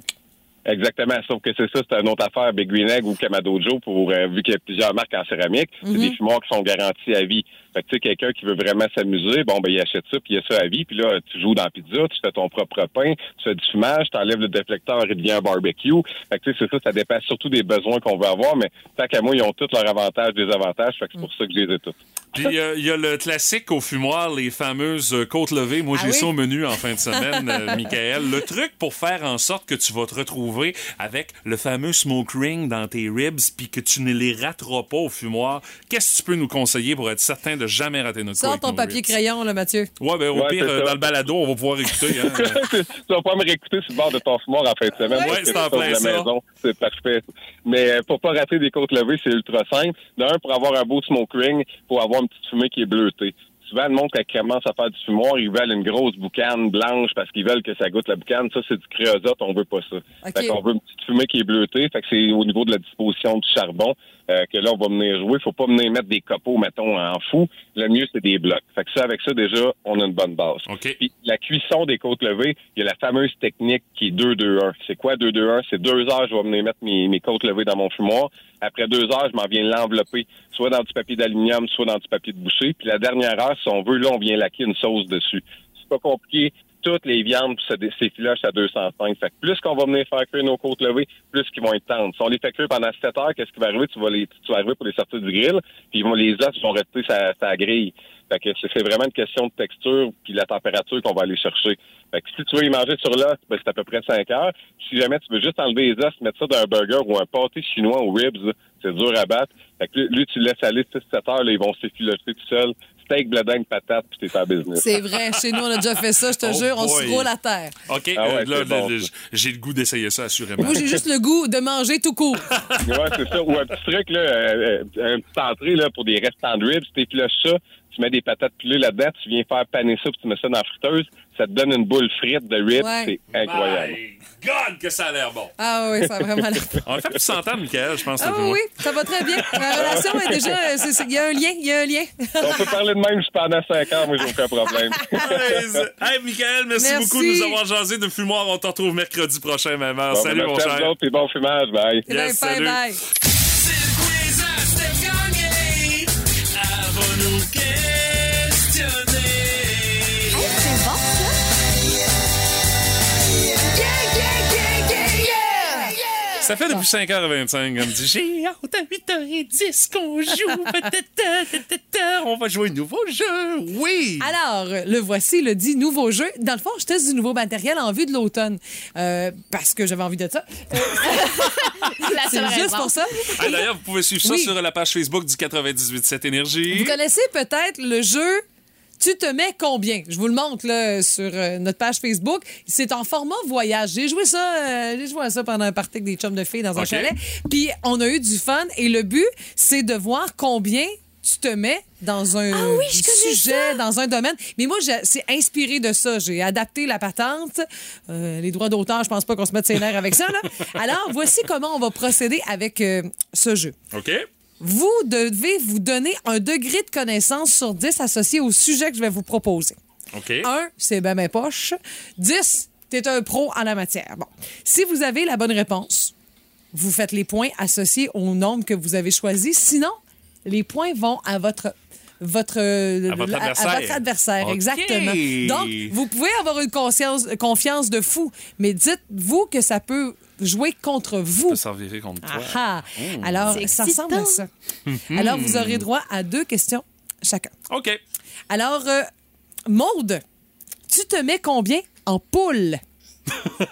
Exactement, sauf que c'est ça, c'est une autre affaire, Big Green Egg ou Kamadojo, pour euh, vu qu'il y a plusieurs marques en céramique, c'est Mhm. des fumoirs qui sont garantis à vie. Fait que tu sais, quelqu'un qui veut vraiment s'amuser, bon ben il achète ça, puis il y a ça à vie, puis là, tu joues dans la pizza, tu fais ton propre pain, tu fais du fumage, tu enlèves le déflecteur, il devient un barbecue. Fait que tu sais, c'est ça, ça dépend surtout des besoins qu'on veut avoir, mais tant qu'à moi, ils ont tous leurs avantages, des avantages, fait que c'est pour ça que je les ai tous. Puis euh, il y a le classique au fumoir, les fameuses euh, côtes levées. Moi, Ah j'ai oui? ça au menu en fin de semaine, euh, *laughs* Michael. Le truc pour faire en sorte que tu vas te retrouver avec le fameux smoke ring dans tes ribs, puis que tu ne les rateras pas au fumoir. Qu'est-ce que tu peux nous conseiller pour être certain de jamais rater notre Sors ton papier ribs? crayon, là, Mathieu. Ouais, ben au Ouais, pire, euh, dans le balado, on va pouvoir écouter. Hein. *laughs* tu vas pas me réécouter sur le bord de ton fumoir en fin de semaine. Ouais, c'est en plein ça. maison. C'est parfait. Mais pour pas rater des côtes levées, c'est ultra simple. D'un, pour avoir un beau smoke ring, pour avoir une petite fumée qui est bleutée. Souvent, le monde, quand ils commencent à faire du fumoir, ils veulent une grosse boucane blanche parce qu'ils veulent que ça goûte la boucane. Ça, c'est du créosote, on veut pas ça. OK. Fait qu'on veut une petite fumée qui est bleutée. Fait que c'est au niveau de la disposition du charbon euh, que là, on va venir jouer. Faut pas venir mettre des copeaux, mettons, en fou. Le mieux, c'est des blocs. Fait que ça, avec ça, déjà, on a une bonne base. Puis la cuisson des côtes levées, il y a la fameuse technique qui est 2-2-1. C'est quoi 2-2-1? C'est deux heures, je vais venir mettre mes, mes côtes levées dans mon fumoir. Après deux heures, je m'en viens l'envelopper, soit dans du papier d'aluminium, soit dans du papier de boucher. Puis la dernière heure, si on veut, là, on vient laquer une sauce dessus. C'est pas compliqué. Toutes les viandes s'effilochent à 205. Fait que plus qu'on va venir faire cuire nos côtes levées, plus qu'ils vont être tendres. Si on les fait cuire pendant 7 heures, qu'est-ce qui va arriver? Tu vas les, tu vas arriver pour les sortir du grill, puis vont, les os vont rester sa, sa grille. Fait que c'est vraiment une question de texture puis la température qu'on va aller chercher. Fait que si tu veux y manger sur l'os, ben, c'est à peu près 5 heures. Si jamais tu veux juste enlever les os, mettre ça dans un burger ou un pâté chinois aux ribs, c'est dur à battre. Fait que lui, tu le laisses aller 6-7 heures, là, ils vont s'effilocher tout seuls. Steak, bledin, patate, puis t'es en business. C'est vrai, chez nous, on a déjà fait ça, je te Oh jure, on se roule à terre. OK, Ah ouais, euh, là, bon, j'ai le goût d'essayer ça, assurément. Moi, j'ai juste le goût de manger tout court. *laughs* ouais, c'est ça. Ou un petit truc, là, euh, euh, un petit entrée là, pour des restants de ribs, tu effiloches ça, tu mets des patates pilées là-dedans, tu viens faire paner ça, puis tu mets ça dans la friteuse, ça te donne une boule frite de ribs, Ouais. c'est incroyable. My God, que ça a l'air bon. Ah oui, ça a vraiment l'air. *laughs* On va faire plus s'entendre, Michael, je pense. Ah oui, ça va très bien. La *laughs* relation est déjà. euh, Il y a un lien, il y a un lien. On peut parler de même pendant 5 ans, moi, j'ai aucun problème. *laughs* Hey, Michael, merci, Merci. beaucoup de nous avoir jasé de fumoir. On te retrouve mercredi prochain, heure. Bon, Salut, ben, mon cher. puis bon fumage, bye. C'est bien Yes, salut. bye. Ça fait depuis 5h25 comme dit J'ai hâte à 8h10 qu'on joue. *laughs* On va jouer un nouveau jeu. Oui. Alors, le voici, le dit nouveau jeu. Dans le fond, je teste du nouveau matériel en vue de l'automne. Euh, parce que j'avais envie de ça. Euh, *laughs* La *laughs* C'est juste pour ça. Ah, D'ailleurs, vous pouvez suivre ça Oui. sur la page Facebook du 98.7 Énergie. Vous connaissez peut-être le jeu Tu te mets combien? Je vous le montre là, sur euh, notre page Facebook. C'est en format voyage. J'ai joué ça, euh, j'ai joué à ça pendant un party avec des chums de filles dans un chalet. Puis on a eu du fun. Et le but, c'est de voir combien tu te mets dans un Ah oui, je connais sujet, dans un domaine. Mais moi, j'ai- c'est inspiré de ça. J'ai adapté la patente. Euh, les droits d'auteur, je pense pas qu'on se mette ses nerfs avec ça. Là. *laughs* Alors, voici comment on va procéder avec euh, ce jeu. OK. Vous devez vous donner un degré de connaissance sur 10 associé au sujet que je vais vous proposer. OK. 1, c'est ben mes poches. 10, t'es un pro en la matière. Bon. Si vous avez la bonne réponse, vous faites les points associés au nombre que vous avez choisi. Sinon, les points vont à votre votre, À votre à- à adversaire. votre adversaire, OK. exactement. Donc, vous pouvez avoir une conscience, confiance de fou, mais dites-vous que ça peut jouer contre vous. Ça servirait contre toi. Ah, ah. Alors, ça ressemble à ça. Mhm. Alors, vous aurez droit à deux questions chacun. OK. Alors, euh, Maude, tu te mets combien en poule?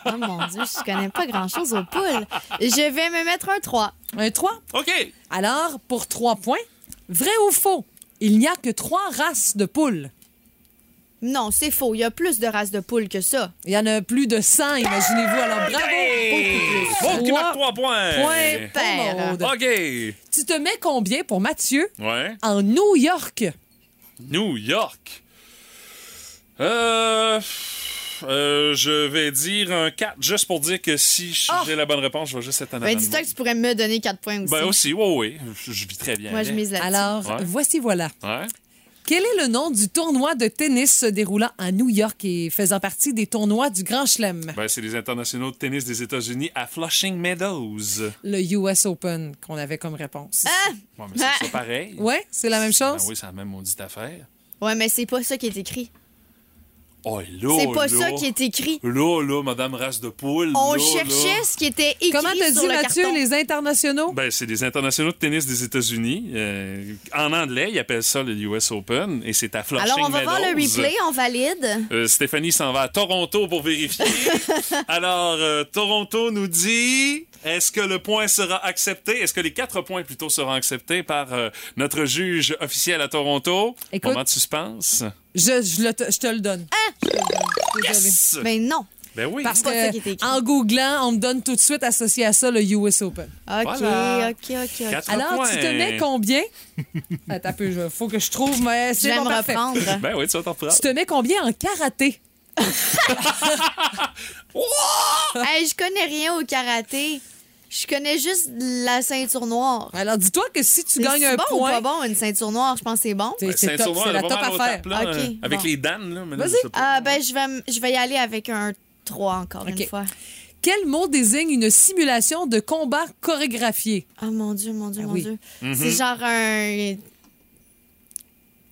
Oh mon Dieu, je connais pas grand-chose aux poules. Je vais me mettre un 3. Un 3? OK. Alors, pour trois points, vrai ou faux? Il n'y a que trois races de poules. Non, c'est faux. Il y a plus de races de poules que ça. Il y en a plus de 100, imaginez-vous. Alors, bravo! Bon, qui Trois points. Pour. Maude. OK. Tu te mets combien pour Mathieu? Ouais. en New York? New York. Euh, euh, je vais dire un 4, juste pour dire que si j'ai Ah! la bonne réponse, je vais juste être en Ben, dis-toi que tu pourrais me donner 4 points aussi. Ben aussi, oui, oui. Je, je vis très bien. Moi, je mise là-dessus. Alors, Ouais. voici voilà. Ouais. Quel est le nom du tournoi de tennis se déroulant à New York et faisant partie des tournois du Grand Chelem? Ben, c'est les internationaux de tennis des États-Unis à Flushing Meadows. Le US Open qu'on avait comme réponse. Ah! Ouais, mais c'est ça pareil. Ouais, c'est la même Ben chose? oui, c'est la même maudite affaire. Ouais, mais c'est pas ça qui est écrit. Oh, là, C'est pas là. ça qui est écrit. Là, là, Madame Race de Poule. On là, cherchait là. ce qui était écrit Comment t'as dit, le Mathieu, carton. les internationaux? Ben, c'est des internationaux de tennis des États-Unis. Euh, en anglais, ils appellent ça le US Open et c'est à Flushing Alors, on va voir le replay, on valide. Euh, Stéphanie s'en va à Toronto pour vérifier. *laughs* Alors, euh, Toronto nous dit est-ce que le point sera accepté? Est-ce que les quatre points plutôt seront acceptés par euh, notre juge officiel à Toronto? Écoute- Moment de suspense. Je, je, le te, je te le donne. Je te le donne. Je suis désolée. Yes! Mais non. Ben oui. Parce C'est pas ça qui est que écrit. en googlant, on me donne tout de suite associé à ça le US Open. OK, Voilà. OK, OK, OK. Quatre Alors, points. tu te mets combien? *laughs* Attends un peu, il faut que je trouve, mais Je c'est vais bon, me parfait. reprendre. Ben oui, tu vas t'en reprendre. Tu te mets combien en karaté? *laughs* Hey, je connais rien au karaté. Je connais juste la ceinture noire. Alors, dis-toi que si tu gagnes c'est un bon point... ou pas bon, une ceinture noire? Je pense que c'est bon. C'est- Ben, c'est ceinture top, noire, c'est la top affaire. tape, là, euh, Avec bon. les dames, là. mais là, Vas-y. Ah, ben, je vais, je vais y aller avec un 3 encore une fois. Quel mot désigne une simulation de combat chorégraphié? Oh mon Dieu, mon Dieu, Ah mon oui. Dieu. Mhm. C'est genre un.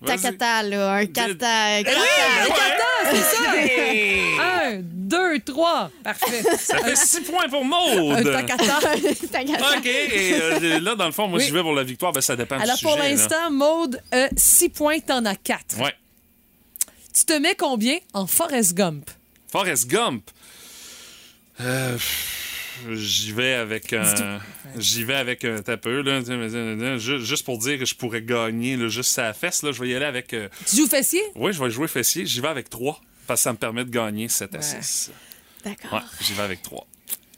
Takata, là. Un kata. Eh kata. oui, ben ouais. Un, deux, trois. Parfait. *laughs* Ça fait six points pour Un Maude. *laughs* OK. Et euh, là, dans le fond, moi, Oui. si je vais pour la victoire, ben, ça dépend Alors, du pour sujet. là. l'instant, Maude, euh, six points, t'en as quatre. Ouais. Tu te mets combien en Forrest Gump? Forrest Gump. Euh, J'y vais avec un. J'y vais avec un tapeux, là. Ju- Juste pour dire que je pourrais gagner, là, juste sa fesse, là. Je vais y aller avec. euh, Tu joues fessier? Oui, je vais jouer fessier. J'y vais avec 3. Parce que ça me permet de gagner 7 à Ouais. 6. D'accord. Ouais, j'y vais avec 3.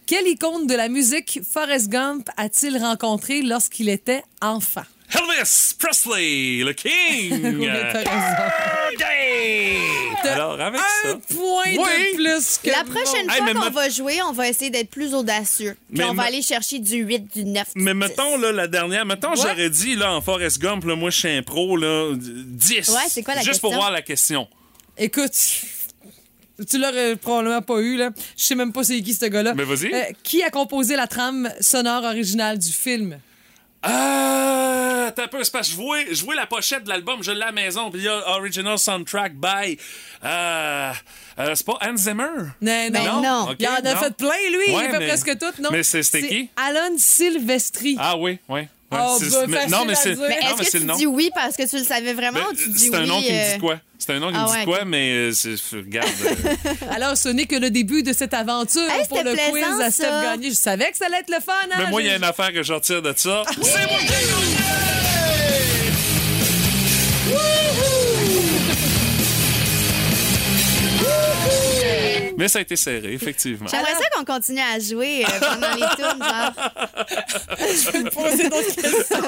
Quelle icône de la musique Forrest Gump a-t-il rencontré lorsqu'il était enfant? Elvis Presley, le King! *laughs* Oui, t'as Alors, avec un ça. point Oui. de plus que La prochaine Hey, fois mais qu'on ma- va jouer, on va essayer d'être plus audacieux. Puis Mais on va ma- aller chercher du 8, du 9. Mais du mettons, 10. là, la dernière, mettons, Ouais. j'aurais dit, là, en Forrest Gump, là, moi, je suis un pro, là, 10. Ouais, c'est quoi la Juste pour question? voir la question. Écoute, tu l'aurais probablement pas eu, là. Je sais même pas c'est qui, ce gars-là. Mais vas-y. Euh, qui a composé la trame sonore originale du film? Ah, t'as un peu, c'est parce que je vois, je vois la pochette de l'album, je l'ai à la maison, puis il y a Original Soundtrack by. Euh, euh, c'est pas Hans Zimmer? Non, non. non. Il en a non. fait plein, lui. il a fait mais- presque tout, non? mais c'est- c'était qui? Alan Silvestri. Ah oui, oui. Ouais, Oh, c'est- bah, mais- non, mais c'est est-ce mais que c'est tu le nom. dis oui parce que tu le savais vraiment ou tu Ben, dis c'est oui? un nom qui me euh, dit quoi? C'est un nom qui ah me dit ouais, quoi, mais euh, regarde. *laughs* euh, Alors, ce n'est que le début de cette aventure Hey, pour le quiz à Steph. Gagné. Je savais que ça allait être le fun, hein? mais moi, il y a une affaire que je retire de ça. C'est moi Mais ça a été serré, effectivement. J'aimerais ça qu'on continue à jouer euh, pendant les tours, genre. poser d'autres questions.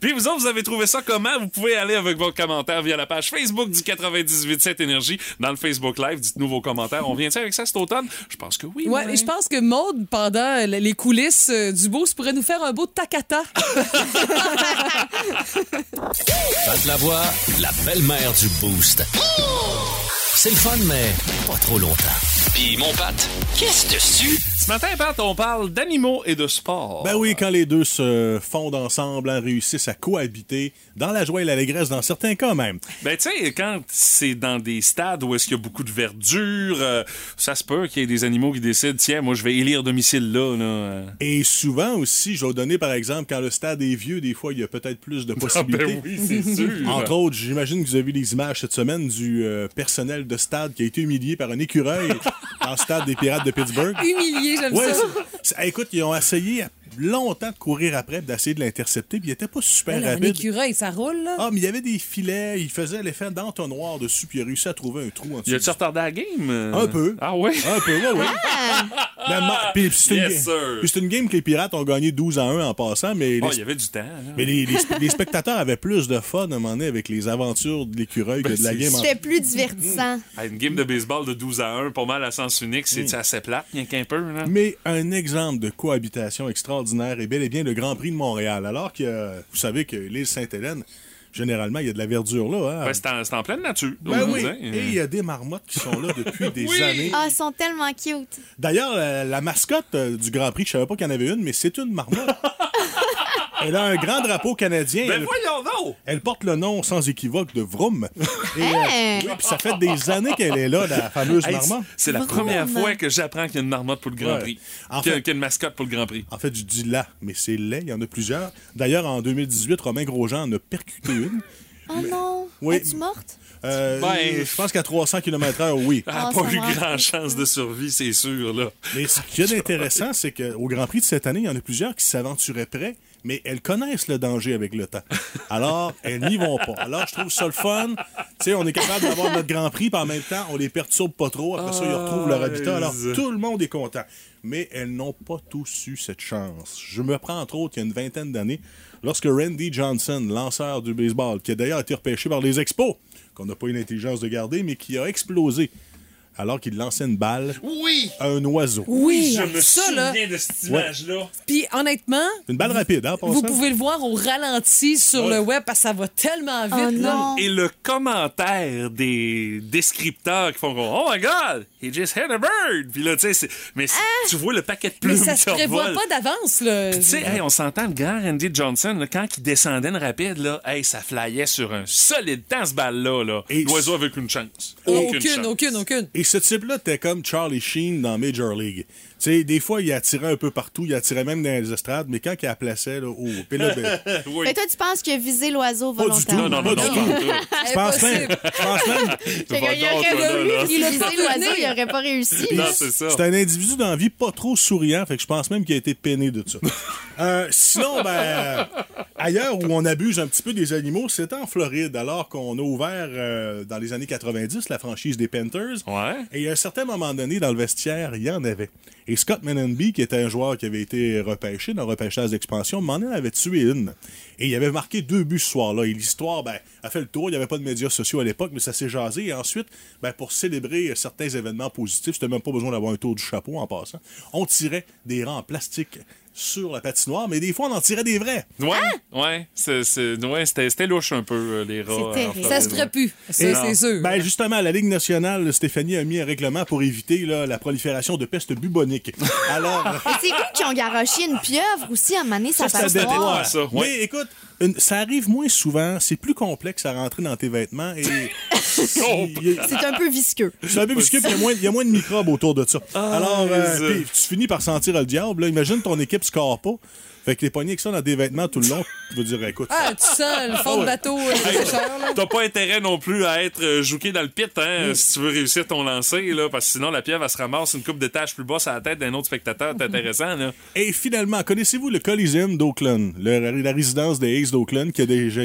Puis vous autres, vous avez trouvé ça comment? Vous pouvez aller avec votre commentaire via la page Facebook du 98.7 Énergie dans le Facebook Live. Dites-nous vos commentaires. On vient-tu avec ça cet automne? Je pense que oui. Ouais, et je pense que Maude, pendant les coulisses euh, du Beauce, pourrait nous faire un beau takata. *laughs* Pat la voix, la belle-mère du Boost. C'est le fun, mais pas trop longtemps. Puis mon Pat, qu'est-ce dessus? Ce matin, Pat, on parle d'animaux et de sport. Ben oui, quand les deux se fondent ensemble, hein, réussissent à cohabiter, dans la joie et l'allégresse, dans certains cas même. Ben, tu sais, quand c'est dans des stades où est-ce qu'il y a beaucoup de verdure, euh, ça se peut qu'il y ait des animaux qui décident, tiens, moi, je vais élire domicile là. là. Et souvent aussi, je vais donner par exemple, quand le stade est vieux, des fois, il y a peut-être plus de *laughs* possibilités. ben oui, c'est sûr. Entre autres, j'imagine que vous avez vu les images cette semaine du euh, personnel de stade qui a été humilié par un écureuil *laughs* dans le stade des Pirates de Pittsburgh. Humilié, j'aime Ouais, ça. écoute, ils ont essayé longtemps de courir après, puis d'essayer de l'intercepter, puis il était pas super Ouais, Un rapide. écureuil, ça roule, là. Ah, mais il y avait des filets, il faisait l'effet d'entonnoir dessus, puis il a réussi à trouver un trou en dessous. Y a-tu retardé la game? euh? Un peu. Ah ouais? Un peu, ouais. Mais ma- puis c'est une, Yes, une game que les Pirates ont gagné 12 à 1 en passant, mais, les, Oh, il y avait du temps. là. mais les, les sp- les spectateurs avaient plus de fun à un moment donné avec les aventures de l'écureuil Ben, que de la game en C'était plus divertissant. *laughs* Ah, une game de baseball de 12 à 1, pas mal à sens unique, c'est assez plate, rien qu'un peu. Là. Mais un exemple de cohabitation extraordinaire est bel et bien le Grand Prix de Montréal. Alors que euh, vous savez que l'île Sainte-Hélène, généralement, il y a de la verdure là. Hein? Ben, c'est en, c'est en pleine nature. Ben oui. disait. Et il y a des marmottes qui sont là depuis *laughs* des Oui. années. Ah, ils sont tellement cute. D'ailleurs, la, la mascotte euh, du Grand Prix, je savais pas qu'il y en avait une, mais c'est une marmotte. *laughs* Elle a un grand drapeau canadien. Ben Elle- voyons donc! Elle porte le nom sans équivoque de Vroom. Et, euh, Hein? oui, puis ça fait des années qu'elle est là, la fameuse Hey, marmotte. c'est la première fois que j'apprends qu'il y a une marmotte pour le Grand Ouais. Prix. En Qu'il y a- fait- qu'il y a une mascotte pour le Grand Prix. En fait, je dis là, mais c'est laid, il y en a plusieurs. D'ailleurs, en 2018, Romain Grosjean en a percuté une. Oh non. Oui. Es-tu morte? Euh, Ben, je pense qu'à 300 km/h, oui. Elle n'a Ah, pas eu grand chance de survie, c'est sûr, là. Mais ce qu'il y a d'intéressant, c'est qu'au Grand Prix de cette année, il y en a plusieurs qui s'aventuraient près, mais elles connaissent le danger avec le temps. Alors, elles n'y vont pas. Alors, je trouve ça le fun. Tu sais, on est capable d'avoir notre Grand Prix, puis en même temps, on les perturbe pas trop. Après ça, ils retrouvent leur habitat. Alors, tout le monde est content. Mais elles n'ont pas tous eu cette chance. Je me prends, entre autres, il y a une vingtaine d'années, lorsque Randy Johnson, lanceur du baseball, qui a d'ailleurs été repêché par les Expos, qu'on n'a pas eu l'intelligence de garder, mais qui a explosé alors qu'il lançait une balle Oui! à un oiseau. Oui, Je me ça, là. souviens de cette Ouais. image-là. Puis honnêtement, Une balle rapide, hein, vous pouvez le voir au ralenti sur Ouais. le web parce que ça va tellement vite. Oh là. non. Et le commentaire des descripteurs qui font Oh my God, he just hit a bird! Puis là, tu sais, mais c'est- tu vois le paquet de Mais plumes ça qui se prévoit pas d'avance. là. Tu sais, hey, on s'entend, le grand Randy Johnson, là, quand il descendait une rapide, là, hey, ça flyait sur un solide temps, ce balle-là. Là. L'oiseau avec une chance. aucune, chance. aucune, aucune. Et ce type-là était comme Charlie Sheen dans Major League. Tu sais, des fois, il attirait un peu partout, il attirait même dans les estrades, mais quand il la plaçait, là, oh, puis là, ben, Oui. Mais toi, tu penses qu'il a visé l'oiseau pas du tout. volontairement? Non, non, pas non, du *laughs* tout. Je pense même, je pense même, Il a pas l'oiseau, il aurait pas réussi. Non, c'est ça. c'est un individu dans la vie pas trop souriant, fait que je pense même qu'il a été peiné de ça. *laughs* Euh, sinon, ben, ailleurs où on abuse un petit peu des animaux, c'est en Floride, alors qu'on a ouvert euh, dans les années 90 la franchise des Panthers. Ouais. Et à un certain moment donné, dans le vestiaire, il y en avait. Et Scott Menenby, qui était un joueur qui avait été repêché dans le repêchage d'expansion, m'en avait tué une. Et il avait marqué deux buts ce soir-là. Et l'histoire, ben, a fait le tour. Il n'y avait pas de médias sociaux à l'époque, mais ça s'est jasé. Et ensuite, ben, pour célébrer certains événements positifs, c'était même pas besoin d'avoir un tour du chapeau en passant. On tirait des rangs en plastique sur la patinoire, mais des fois, on en tirait des vrais. Ouais, ouais, c'est, c'est- ouais, c'était, c'était louche un peu, euh, les rats. C'est en terrible. Floride, Ça se ouais. ferait plus. Ça, c'est sûr. Ben justement, la Ligue nationale, Stéphanie a mis un règlement pour éviter là, la prolifération de peste bubonique. Alors, c'est cool qu'ils ont garoché une pieuvre aussi à maner sa ça, ça patinoire. dépend. ça, ouais. Mais écoute, une- ça arrive moins souvent, c'est plus complexe à rentrer dans tes vêtements et *laughs* C'est un peu visqueux. c'est un peu visqueux, puis il y a moins- il y, a moins de microbes autour de ça. Alors, euh, tu finis par sentir le diable. là. Imagine ton équipe score pas. Fait que t'es pogné avec ça dans des vêtements tout le long. Tu veux dire, écoute, Ah, tu sens le fond de bateau euh. T'as pas intérêt non plus à être euh, joué dans le pit, hein, si tu veux réussir ton lancer, là, parce que sinon la pierre va se ramasser une coupe d'étage plus bas sur la tête d'un autre spectateur. C'est intéressant, là. Et finalement, connaissez-vous le Coliseum d'Oakland, la résidence des Aces d'Oakland, qui a déjà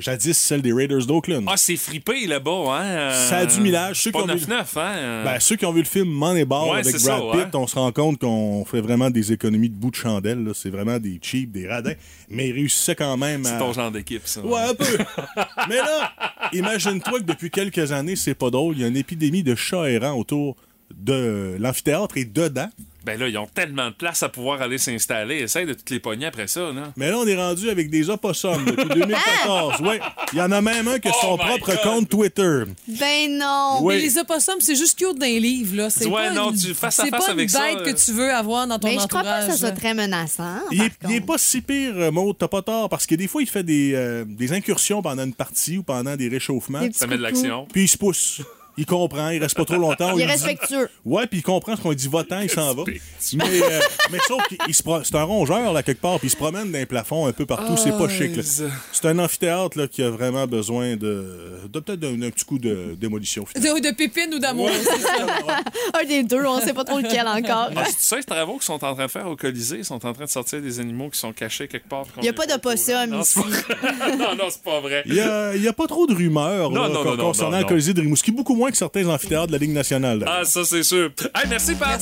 jadis celle des Raiders d'Oakland? Ah, c'est fripé là-bas, hein. euh, Ça a du millage. Ceux Pas qui ont vu- 9-9, hein. Ben, ceux qui ont vu le film Moneyball Ouais, avec Brad ça, Pitt, ouais. on se rend compte qu'on fait vraiment des économies de bout de chandelle. là. C'est vraiment des cheap, des radins. Mais ils réussissaient quand même c'est à... ton genre d'équipe, ça. Ouais, un peu. *laughs* Mais là, imagine-toi que depuis quelques années, c'est pas drôle, il y a une épidémie de chats errants autour de l'amphithéâtre et dedans. Ben là, ils ont tellement de place à pouvoir aller s'installer. Essaye de toutes les pogner après ça, là. Mais là, on est rendu avec des opossums depuis 2014. Ouais. Il y en a même un qui a son Oh my propre God. compte Twitter. Ben non. Oui. Mais les opossums, c'est juste cute dans les livres, là. C'est Ouais, pas non, une, tu face à face pas avec une ça, bête euh. que tu veux avoir dans ton Mais je crois entourage. pas que ça soit très menaçant. Il est, il pas si pire, euh, Maud, t'as pas tort, parce que des fois, il fait des, euh, des incursions pendant une partie ou pendant des réchauffements. Des Ça met de l'action. Puis il se pousse. Il comprend, il reste pas trop longtemps. on Il est respectueux. Ouais, puis il comprend ce qu'on dit va-t'en, il s'en va. Mais, euh, mais sauf qu'il il se pro- c'est un rongeur, là, quelque part, puis il se promène dans les plafonds un peu partout. c'est pas chic, là. C'est un amphithéâtre, là, qui a vraiment besoin de, de peut-être d'un petit coup de démolition. De, de pépines ou d'amour, c'est ça. Un des deux, on sait pas trop lequel encore. Ah, c'est ça, les travaux qu'ils sont en train de faire au Colisée? Ils sont en train de sortir des animaux qui sont cachés quelque part. Il y a pas d'opossum Non, c'est ici. pas- *laughs* non, non, c'est pas vrai. Il y a, il y a pas trop de rumeurs Non, là, non, non, concernant non, le. Colisée de Rimouski, beaucoup moins que certains amphithéâtres de la Ligue nationale. là. Ah, ça, c'est sûr. Hey, merci, Pat.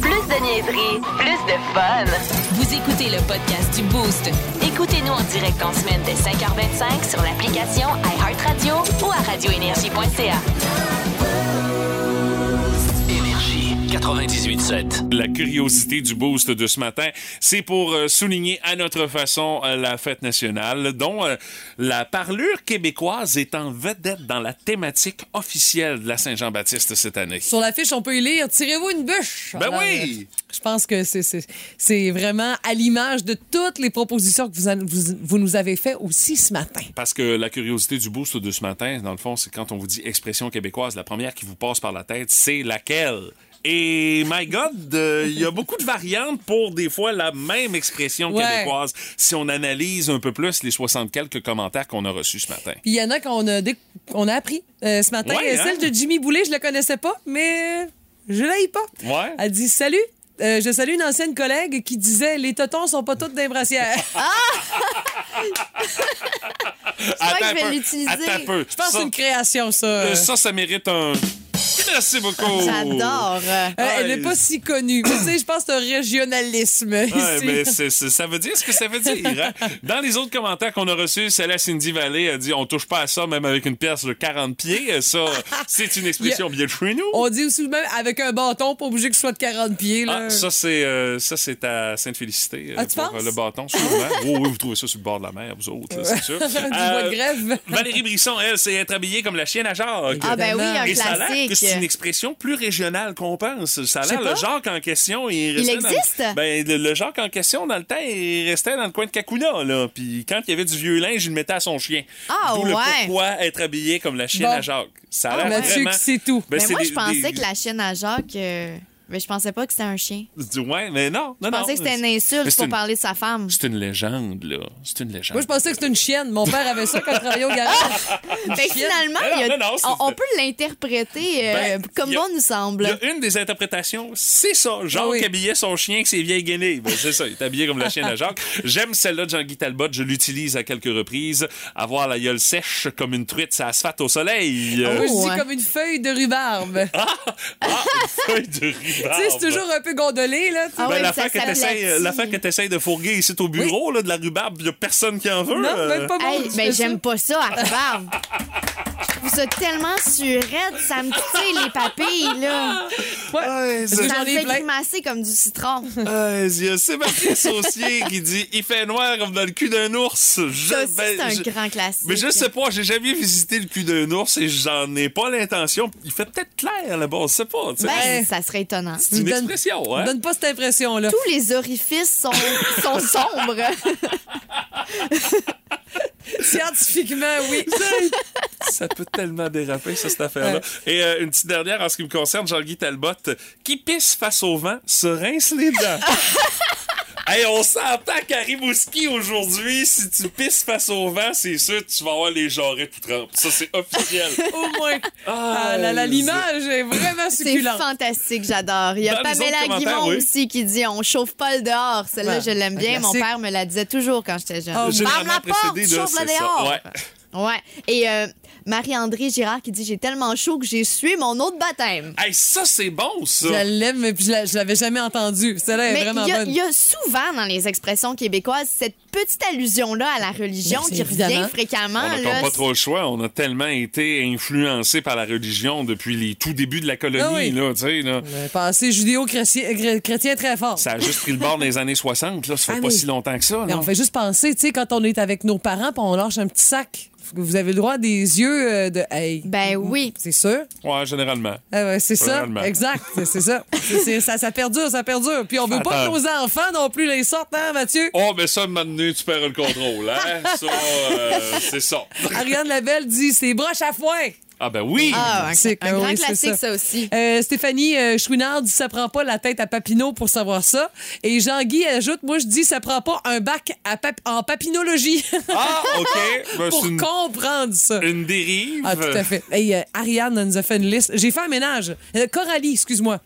Plus de niaiserie, plus de fun. Vous écoutez le podcast du Boost. Écoutez-nous en direct en semaine dès 5h25 sur l'application iHeartRadio ou à radioénergie.ca. Énergie. 98.7. La curiosité du boost de ce matin, c'est pour euh, souligner à notre façon euh, la fête nationale, dont euh, la parlure québécoise est en vedette dans la thématique officielle de la Saint-Jean-Baptiste cette année. Sur l'affiche, on peut y lire Tirez-vous une bûche. Ben oui! je pense que c'est- vraiment à l'image de toutes les propositions que vous, vous, vous nous avez fait aussi ce matin. Parce que la curiosité du boost de ce matin, dans le fond, c'est quand on vous dit expression québécoise, la première qui vous passe par la tête, c'est laquelle? Et my God, euh, il y a beaucoup de variantes pour des fois la même expression Ouais. québécoise si on analyse un peu plus les 60 quelques commentaires qu'on a reçus ce matin. Puis il y en a qu'on a, déc- qu'on a appris euh, ce matin. Ouais, Euh, Celle hein? de Jimmy Boulet, je la connaissais pas, mais je l'ai pas. Ouais. Elle dit Salut. euh, je salue une ancienne collègue qui disait Les totons sont pas toutes des brassières. *laughs* Je crois que je vais l'utiliser. Je pense que c'est une création, ça. Euh, ça, ça mérite un. Merci beaucoup. J'adore. Euh, elle Ouais. n'est pas si connue. Tu sais, je pense que c'est un régionalisme. Ouais, ici. mais ça veut dire ce que ça veut dire. hein? Dans les autres commentaires qu'on a reçus, celle à Cindy Vallée a dit on touche pas à ça même avec une pièce de 40 pieds. Ça, c'est une expression bien de chez nous. On dit aussi même avec un bâton, pas obligé que ce soit de 40 pieds. Là. Ah, ça, c'est euh, ça, c'est à Sainte-Félicité. euh, Ah, tu pour penses? euh, le bâton, sûrement. *laughs* oh, oui, vous trouvez ça sur le bord de la mer, vous autres, c'est sûr. *laughs* Du bois de grève. Valérie Brisson, elle, c'est être habillée comme la chienne à Jacques. Ah, ben oui, un l'air que c'est une expression plus régionale qu'on pense. Ça a l'air, le. Jacques en question, il Il restait dans- existe? ben, le, le Jacques en question, dans le temps, il restait dans le coin de Kakuna, là. Puis quand il y avait du vieux linge, il le mettait à son chien. Ah, D'où le ouais. pourquoi être habillé comme la chienne Bon. à Jacques. Ça a Ah, l'air vraiment... qui c'est tout. Ben, mais moi, des- je pensais des- que la chienne à Jacques. euh, Mais je pensais pas que c'était un chien. Du- Ouais, mais non, non, Je pensais que c'était une insulte c'est pour une- parler de sa femme. C'est une légende, là. C'est une légende. Moi, je pensais que c'était une chienne. Mon père avait ça quand il travaillait au garage. *laughs* Fait que finalement, Non, il y a- non, non, c'est- on, on peut l'interpréter euh, Ben, comme a- bon nous semble. Il y a une des interprétations, c'est ça. Jacques Ah oui. habillait son chien avec ses vieilles guenilles. Ben, c'est ça, il est habillé comme la chienne à Jacques. J'aime celle-là de Jean-Guy Talbot, je l'utilise à quelques reprises. Avoir la gueule sèche comme une truite, ça asphalte au soleil. Moi, je dis comme une feuille de rhubarbe. *laughs* Ah, une feuille de tu rhubarbe. *laughs* c'est toujours un peu gondolé, là. tu sais. Ah Ben, ouais, la ça fois que t'essayes- s'aplatit. la fois que t'essayes de fourguer ici au bureau, là, de la rhubarbe, il y a personne qui en veut. Non, euh. même pas moi. Hey, ben j'aime pas ça, à rhubarbe. Je trouve ça tellement surette, ça me titille les papilles, là. Ouais, Ça c'est- me ai fait grimacer comme du citron. Il y a Sébastien *laughs* Saucier qui dit Il fait noir comme dans le cul d'un ours. Ça ben, c'est un je- grand classique. Mais je sais pas, j'ai jamais visité le cul d'un ours et j'en ai pas l'intention. Il fait peut-être clair là-bas, on sait pas. tu sais. Ben, ça serait étonnant. C'est une donne- expression, hein? Donne pas cette impression-là. Tous les orifices sont, sont sombres. *laughs* Scientifiquement, oui. *laughs* Ça peut tellement déraper, ça, cette affaire-là. Et euh, une petite dernière en ce qui me concerne, Jean-Guy Talbot, qui pisse face au vent, se rince les dents. *laughs* Hey, on s'entend qu'à Rimouski aujourd'hui, si tu pisses face au vent, c'est sûr que tu vas avoir les jarrets tout trempes. Ça, c'est officiel. *laughs* Au moins. Ah, Ah, là, là, l'image est vraiment C'est succulente. fantastique, j'adore. Il y a Dans Pamela Guimond oui. aussi qui dit on chauffe pas le dehors. Celle-là, Ouais, je l'aime bien. Mon père me la disait toujours quand j'étais jeune. Oh, Ferme la porte, c'est ça. dehors. Ouais. Ouais. Et euh, Marie-André Girard qui dit J'ai tellement chaud que j'ai sué mon autre baptême. Hey, ça, c'est bon, ça. Je l'aime, mais puis je la- je l'avais jamais entendue. Celle-là est Mais vraiment il y, a- bonne. il y a souvent dans les expressions québécoises cette petite allusion-là à la religion qui revient fréquemment. On n'a pas trop le choix. On a tellement été influencés par la religion depuis les tout débuts de la colonie, Ah oui. là, passé judéo-chrétien très fort. Ça a juste pris le bord des années 60, là. Ça fait Ah, pas si longtemps que ça, Mais on fait juste penser, tu sais, quand on est avec nos parents on lâche un petit sac. Vous avez le droit à des yeux euh, de. Hey. Ben oui. C'est sûr. Ouais, généralement. Ah ouais, c'est ça. Généralement. Exact. C'est- ça. *laughs* Ça. Ça perdure, ça perdure. Puis on veut pas que nos enfants non plus les sortent, hein, Mathieu? Oh, mais ça, maintenant, tu perds le contrôle, hein? ça, euh, c'est ça. *laughs* Ariane Labelle dit c'est broche à foin. Ah, ben oui! Ah, un, Classique, un grand oui, c'est classique, ça. ça. aussi. Euh, Stéphanie euh, Chouinard dit ça prend pas la tête à Papineau pour savoir ça. Et Jean-Guy ajoute moi je dis ça prend pas un bac à pap- en papinologie Ah, OK. *laughs* Ben, pour c'est une, comprendre ça. une dérive. Ah, tout à fait. Hey, euh, Ariane nous a fait une liste. J'ai fait un ménage. Euh, Coralie, excuse-moi.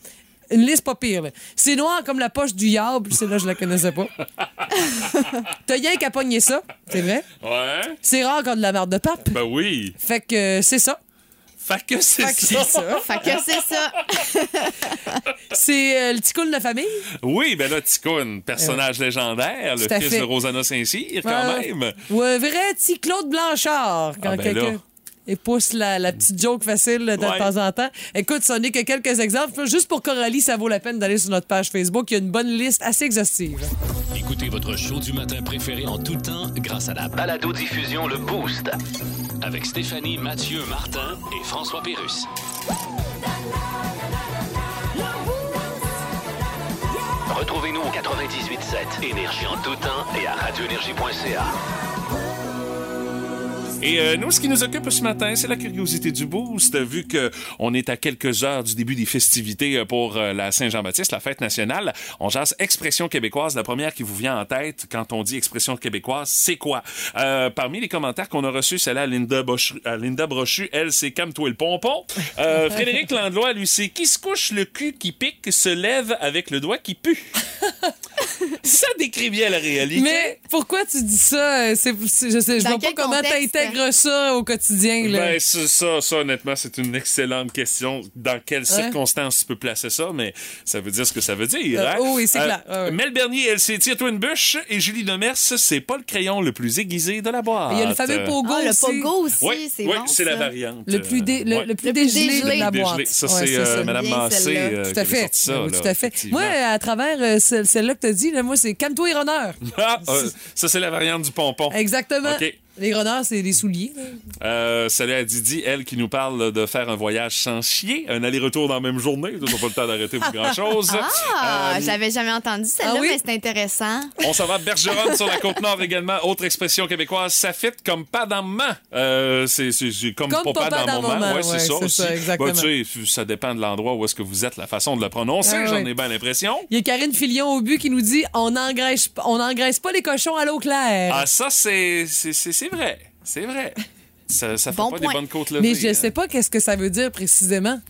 Une liste pas pire. là. C'est noir comme la poche du yable. Celle-là, je la connaissais pas. *laughs* T'as rien qu'à pogner ça. C'est vrai? Ouais. C'est rare quand de la merde de pape. Ben oui. Fait que euh, c'est ça. Fait que c'est ça. c'est ça. Fait que c'est ça. *laughs* C'est euh, le cool de la famille? Oui, ben là, Ticoun, personnage légendaire, le fils fait. de Rosanna Saint-Cyr, quand Euh, même. Ou un vrai petit Claude Blanchard. Quand Ah, ben quelqu'un. et pousse la, la petite joke facile de Ouais. temps en temps. Écoute, ce n'est que quelques exemples. Juste pour Coralie, ça vaut la peine d'aller sur notre page Facebook. Il y a une bonne liste assez exhaustive. Écoutez votre show du matin préféré en tout temps grâce à la Balado-diffusion Le Boost. Avec Stéphanie, Mathieu, Martin et François Pérus. Retrouvez-nous au 98.7 Énergie en tout temps et à radioénergie.ca. Et euh, nous, ce qui nous occupe ce matin, c'est la curiosité du boost, vu que on est à quelques heures du début des festivités euh, pour euh, la Saint-Jean-Baptiste, la fête nationale. On jase expression québécoise. La première qui vous vient en tête quand on dit expression québécoise, c'est quoi? Euh, parmi les commentaires qu'on a reçus, celle-là à Linda, Brochu, à Linda Brochu, elle, c'est Calme-toi le pompon. Euh, *laughs* Frédéric Landlois, lui, c'est qui se couche le cul qui pique, se lève avec le doigt qui pue? *laughs* *laughs* Ça décrit bien la réalité. Mais pourquoi tu dis ça? Euh, je sais, je vois pas comment contexte? t'intègres ça au quotidien. Là. Ben, c'est ça, ça, honnêtement, c'est une excellente question. Dans quelles circonstances tu peux placer ça, mais ça veut dire ce que ça veut dire. Euh, hein? oh oui, c'est clair. Ouais, ouais. Mel Bernier, elle s'est tire-toi une bûche, et Julie Demers, c'est pas le crayon le plus aiguisé de la boîte. Il y a le fameux pogo Ah, le aussi. pogo aussi, Oui, c'est oui, bon. c'est ça. la variante. Le plus, dé- le, Ouais. le plus Le plus dégelé, dégelé. de la Dégelé. boîte. Ça, Ouais, c'est euh. Madame Bien Massé euh, qui sorti ça. Ben tout à fait. Moi, à travers euh, celle- celle-là que as dit, là, moi, c'est calme-toi et honneur. Ah, euh, ça, c'est la variante du pompon. Exactement. OK. Les renards, c'est des souliers. là. Euh, salut à Didi, elle qui nous parle de faire un voyage sans chier, un aller-retour dans la même journée. Ils n'ont pas le temps d'arrêter pour grand-chose. *laughs* Ah, Euh, j'avais jamais entendu celle-là, ah oui? mais c'est intéressant. On s'en va à Bergeronne sur la Côte-Nord également. Autre expression québécoise, ça fit comme pas dans maman. Euh, c'est, c'est, c'est comme, Comme papa, papa dans dans maman, Ouais, c'est ouais, ça c'est aussi. ça, exactement. Bah, tu sais, ça dépend de l'endroit où est-ce que vous êtes, la façon de le prononcer. Ah, J'en ai bien l'impression. Il y a Karine Filion au but qui nous dit on n'engraisse on n'engraisse pas les cochons à l'eau claire. Ah, ça, c'est, c'est, vrai. C'est vrai. Ça, ça fait Bon pas point. des bonnes côtes levées. Mais je hein. sais pas qu'est-ce que ça veut dire précisément.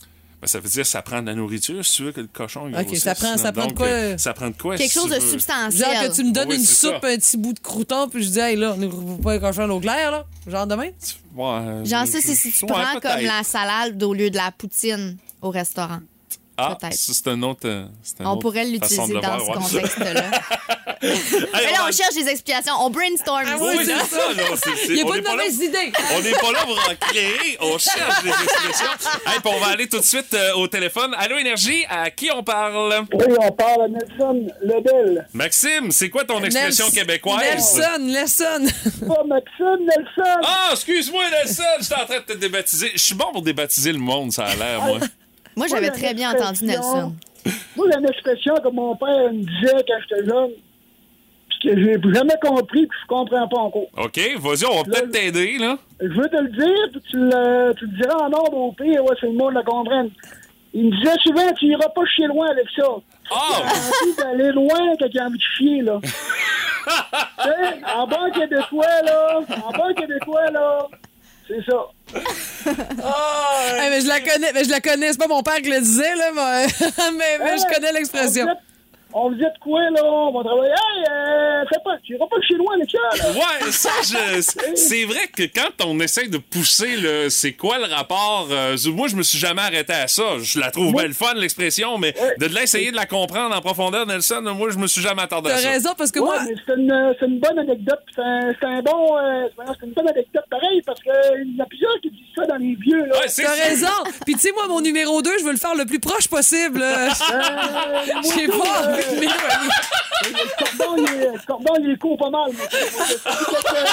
Ben, ça veut dire que ça prend de la nourriture si tu veux que le cochon il Ok, grossisse. ça prend- ça prend de quoi? euh, Ça prend de quoi? Quelque si chose de veux. substantiel. Genre que tu me donnes Oui, une c'est soupe, ça. un petit bout de crouton, puis je dis, hey là, on n'ouvre pas les cochons à l'eau claire, là. Genre demain. Ouais, Genre, euh, ça, c'est si tu prends comme la salade au lieu de la poutine au restaurant. Ah, c'est un autre. euh, un On autre pourrait l'utiliser dans voir, ce ouais. *laughs* contexte-là. Hey, Mais là, on cherche des explications. On brainstorm Ah. Oui, c'est ça, Il n'y a pas de là- mauvaise idée. On n'est pas là pour en créer, on cherche des expressions. Hey, puis on va aller tout de suite euh, au téléphone. Allô, Énergie, à qui on parle? Oui, on parle à Nelson Lebel. Maxime, c'est quoi ton expression Nels- québécoise? Nelson, Nelson. Pas Maxime Nelson. Ah, excuse-moi, Nelson, j'étais en train de te débaptiser. Je suis bon pour débaptiser le monde, ça a l'air, moi. Moi, j'avais très bien entendu Nelson. Moi, j'ai une expression que mon père me disait quand j'étais jeune, puis que j'ai jamais compris, puis je comprends pas encore. OK, vas-y, on va peut-être t'aider, là. Je veux te le dire, puis tu le, tu le diras en ordre au pire, ouais, c'est le monde le comprenne. Il me disait souvent, tu iras pas chier loin avec ça. Ah! J'ai envie d'aller loin quand il a envie de chier, là. *laughs* Tu sais, en bon québécois, là, en bon québécois, là, c'est ça. *laughs* Hey, mais je la connais, mais je la connais. C'est pas mon père qui le disait, là, mais, *laughs* mais, mais je connais l'expression. On vous dit de quoi, là? On va travailler. Hey, euh, fais pas, tu iras pas chez loin avec ça, là. Ouais, ça, je- c'est vrai que quand on essaye de pousser le c'est quoi le rapport, euh, moi, je me suis jamais arrêté à ça. Je la trouve belle fun, l'expression, mais de là essayer de la comprendre en profondeur, Nelson, moi, je me suis jamais attardé à T'as ça. raison, parce que Ouais, moi. mais c'est une, bonne anecdote. C'est un, c'est un bon. euh, c'est une bonne anecdote pareil parce qu'il y a plusieurs qui disent ça dans les vieux, là. Ouais, c'est T'as raison. Puis tu sais, moi, mon numéro 2, je veux le faire le plus proche possible. Euh, J'ai tout, pas euh. Le cordon, il est, le cordon, il est court pas mal. Quand, euh,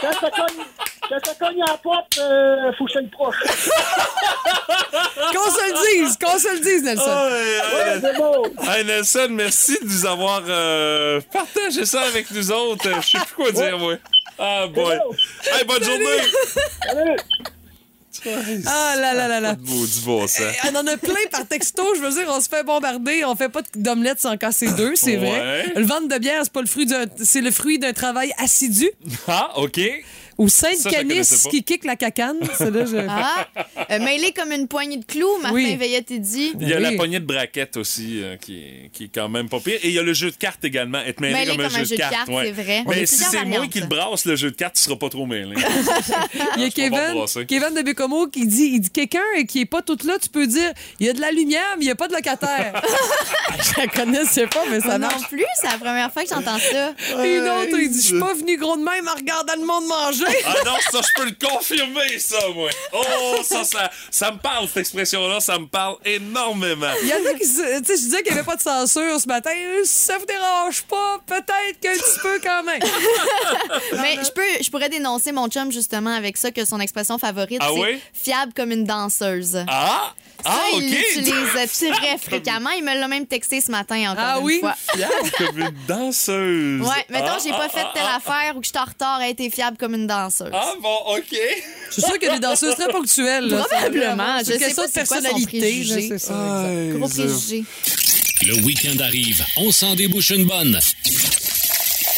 quand ça cogne, quand ça cogne à la porte, euh, faut que je proche. Qu'on se le dise, qu'on se le dise, Nelson. Ah, Ouais, ouais. c'est bon. Hey, Nelson, merci de nous avoir euh, partagé ça avec nous autres. Je sais plus quoi dire, moi. Ah, boy. Hey, bonne journée. Salut. Ah là là là là. Maudit bon sang. On en a plein par texto. Je veux dire, on se fait bombarder. On fait pas d'omelette sans casser deux, c'est vrai. Ouais. Le ventre de bière, c'est pas le fruit d'un, c'est le fruit d'un travail assidu. Ah, OK. Ou Sainte-Canis qui kick la cacane. Là, je- Ah, Euh, mêlé comme une poignée de clous, Martin Oui. Veillette il dit. Il y a la poignée de braquettes aussi euh, qui, est, qui est quand même pas pire. Et il y a le jeu de cartes également. Être mêlé, Mêlé comme, un, jeu de cartes. c'est vrai. Mais si c'est moi qui le brasse, le jeu de cartes, tu seras pas trop mêlé. *laughs* Il y a Kevin. Kevin de Bécomo qui dit, il dit quelqu'un qui est pas tout là, tu peux dire, il y a de la lumière, mais il n'y a pas de locataire. *laughs* Je la connaissais pas, mais ça non marche. plus, c'est la première fois que j'entends ça. Et une autre, il dit, je suis pas venu gros de même en regardant le monde manger. *laughs* Ah non, ça, je peux le confirmer, ça, moi. Oh, ça, ça, ça me parle, cette expression-là, ça me parle énormément. Il y en a qui, tu sais, je disais qu'il n'y avait pas de censure ce matin. Ça vous dérange pas, peut-être qu'un petit peu quand même. *laughs* Mais je peux, je pourrais dénoncer mon chum justement avec ça que son expression favorite Ah c'est oui? fiable comme une danseuse. Ah! Ça, Ah, il OK! l'utilise *laughs* très fréquemment. Il me l'a même texté ce matin encore Ah une oui? fois. Fiable comme une danseuse. Ouais, mettons, Ah, j'ai pas ah, fait ah, telle ah. affaire ou que je suis en retard, elle était fiable comme une danseuse. Ah bon, OK. Je suis sûre qu'il y a des danseuses très ponctuelles. là. Probablement. C'est Je une sais question pas de personnalité. C'est ça. Gros préjugé. Le week-end arrive, on s'en débouche une bonne.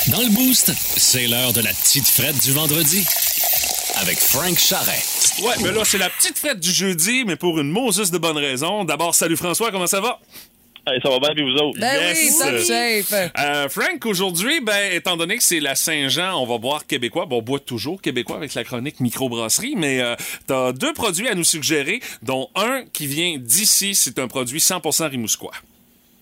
Dans le boost, c'est l'heure de la petite frette du vendredi. Avec Frank Charret. Ouais, mais là, c'est la petite fête du jeudi, mais pour une Moses de bonne raison. D'abord, salut François, comment ça va? Hey, ça va bien, puis vous autres? Ben oui, Yes. shape. Euh, Frank, aujourd'hui, ben, étant donné que c'est la Saint-Jean, on va boire québécois. Bon, on boit toujours québécois avec la chronique microbrasserie, mais euh, t'as deux produits à nous suggérer, dont un qui vient d'ici. C'est un produit 100% rimousquois.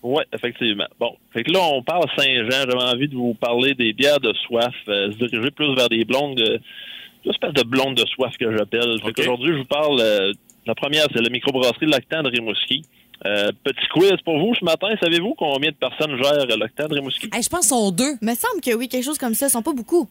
Oui, effectivement. Bon, fait que là, on parle Saint-Jean. J'avais envie de vous parler des bières de soif, euh, se diriger plus vers des blondes, de, une espèce de blondes de soif que j'appelle. Qu'aujourd'hui, je vous parle, euh, la première, c'est la microbrasserie Lactan de Rimouski. Euh, petit quiz pour vous ce matin. Savez-vous combien de personnes gèrent Lactan de Rimouski? Hey, je pense qu'ils sont deux. Me semble que oui, quelque chose comme ça, ils sont pas beaucoup.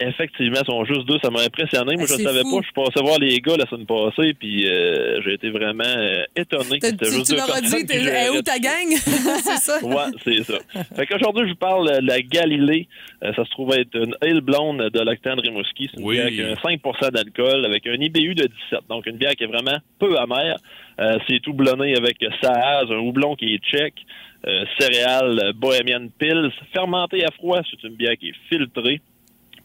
Effectivement, ils sont juste deux. Ça m'a impressionné. Moi, Ah, je ne savais fou. pas. Je suis passé voir les gars la semaine passée, puis euh, j'ai été vraiment euh, étonné. c'était Tu, juste tu deux leur as dit, t'es- hey, où ta gang? *laughs* c'est ça? *laughs* Ouais, c'est ça. Fait qu'aujourd'hui, je vous parle de la Galilée. Euh, ça se trouve être une ale blonde de Lactan de Rimouski. C'est une Oui. bière qui a un 5% d'alcool avec un IBU de 17. Donc, une bière qui est vraiment peu amère. Euh, c'est tout blonné avec Saaz, un houblon qui est tchèque, euh, céréales euh, Bohemian Pills, fermenté à froid. C'est une bière qui est filtrée.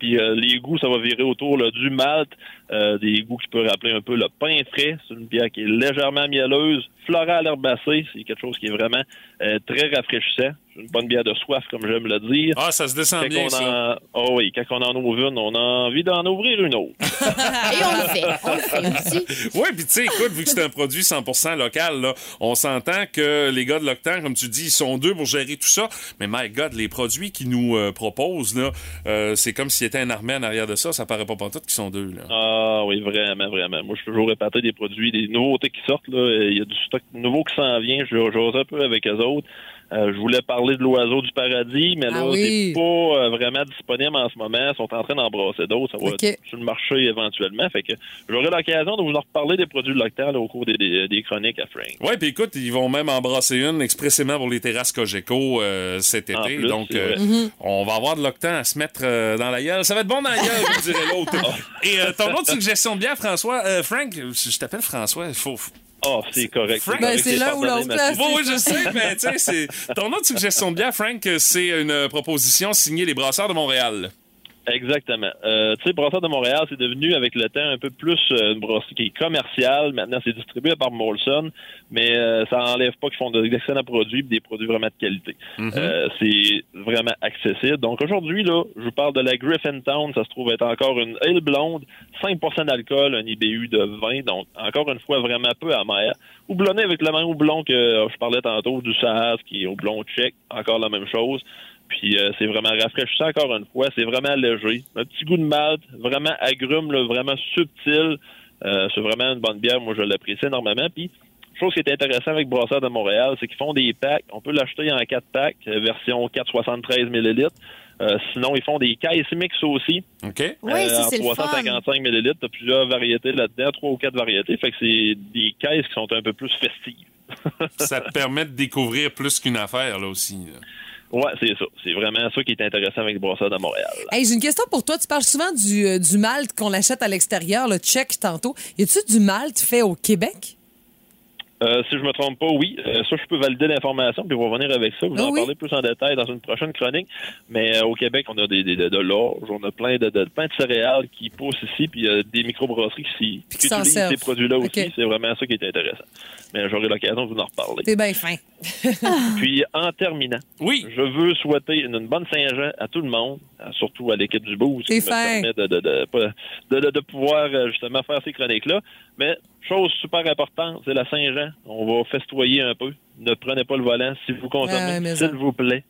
Puis euh, les goûts, ça va virer autour là, du malt, euh, des goûts qui peuvent rappeler un peu le pain frais. C'est une bière qui est légèrement mielleuse, florale herbacée. C'est quelque chose qui est vraiment euh, très rafraîchissant. C'est une bonne bière de soif, comme j'aime le dire. Ah, ça se descend Quand bien, on ça. en... Oh oui, quand on en ouvre une, on a envie d'en ouvrir une autre. *laughs* Et on le fait. On le fait aussi. *laughs* Oui, puis tu sais, écoute, vu que c'est un produit 100% local, là, on s'entend que les gars de l'Octan, comme tu dis, ils sont deux pour gérer tout ça. Mais my God, les produits qu'ils nous euh, proposent, là, euh, c'est comme s'il y était un armée en arrière de ça. Ça paraît pas tout qu'ils sont deux. Là. Ah oui, vraiment, vraiment. Moi, je suis toujours épaté des produits, des nouveautés qui sortent. Là. Il y a du stock nouveau qui s'en vient. Je j'ose un peu avec eux autres. Euh, je voulais parler de l'oiseau du paradis, mais là, Ah oui. c'est pas euh, vraiment disponible en ce moment. Ils sont en train d'embrasser d'autres. Ça va être sur le marché éventuellement. Fait que j'aurai l'occasion de vous en reparler des produits de l'Octan là, au cours des, des, des chroniques à Frank. Ouais, puis écoute, ils vont même embrasser une expressément pour les terrasses Cogeco euh, cet été. Plus, Donc, euh, vrai. on va avoir de l'octan à se mettre euh, dans la gueule. Ça va être bon dans la gueule, comme dirait l'autre. *laughs* Et euh, ton autre suggestion de bière, François, euh, Frank, je t'appelle François, il faut. Ah, c'est correct. Frank- Ben, correct, c'est l'un ou l'autre. Bon, oui, je sais, mais tu sais, c'est. Ton autre suggestion de bière, Frank, c'est une euh, proposition signée les Brasseurs de Montréal. Exactement. Euh, tu sais, Brasseur de Montréal, c'est devenu avec le temps un peu plus euh, une est commerciale. Maintenant, c'est distribué par Molson, mais euh, ça enlève pas qu'ils font de- d'excellents produits, des produits vraiment de qualité. Euh, c'est vraiment accessible. Donc aujourd'hui, là, je vous parle de la Griffintown. Ça se trouve être encore une ale blonde, 5% d'alcool, un IBU de 20, donc encore une fois vraiment peu amer. Houblonné avec le même houblon que je parlais tantôt du Saaz, qui est houblon tchèque, encore la même chose. Puis euh, c'est vraiment rafraîchissant encore une fois. C'est vraiment léger. Un petit goût de malt, vraiment agrume, là, vraiment subtil. Euh, c'est vraiment une bonne bière. Moi, je l'apprécie énormément. Puis, chose qui est intéressant avec Brasseur de Montréal, c'est qu'ils font des packs. On peut l'acheter en 4 packs, euh, version 473 ml. Euh, sinon, ils font des caisses mix aussi. OK? Oui, Euh, ça, en c'est le fun. 355 ml. T'as plusieurs variétés là-dedans, trois ou quatre variétés. Fait que c'est des caisses qui sont un peu plus festives. *laughs* Ça te permet de découvrir plus qu'une affaire, là aussi. là. Ouais, c'est ça. C'est vraiment ça qui est intéressant avec Brasseur de Montréal. Hey, j'ai une question pour toi. Tu parles souvent du, euh, du malt qu'on achète à l'extérieur, le tchèque tantôt. Y a-tu du malt fait au Québec? Euh, si je me trompe pas, oui. Euh, ça, je peux valider l'information, puis on va revenir avec ça. Vous Ah en oui? parler plus en détail dans une prochaine chronique. Mais euh, au Québec, on a des, des- de, de l'orge, on a plein de, de, plein de céréales qui poussent ici, puis des microbrasseries qui, Puis qui qui s'en utilisent servent. ces produits-là aussi. C'est vraiment ça qui est intéressant. Mais j'aurai l'occasion de vous en reparler. T'es bien fin. *laughs* Puis, en terminant, oui. je veux souhaiter une, une bonne Saint-Jean à tout le monde, surtout à l'équipe du Boost, qui me permet de, de, de, de, de- de pouvoir justement faire ces chroniques-là. Mais, chose super importante, c'est la Saint-Jean. On va festoyer un peu. Ne prenez pas le volant si vous consommez, s'il vous plaît.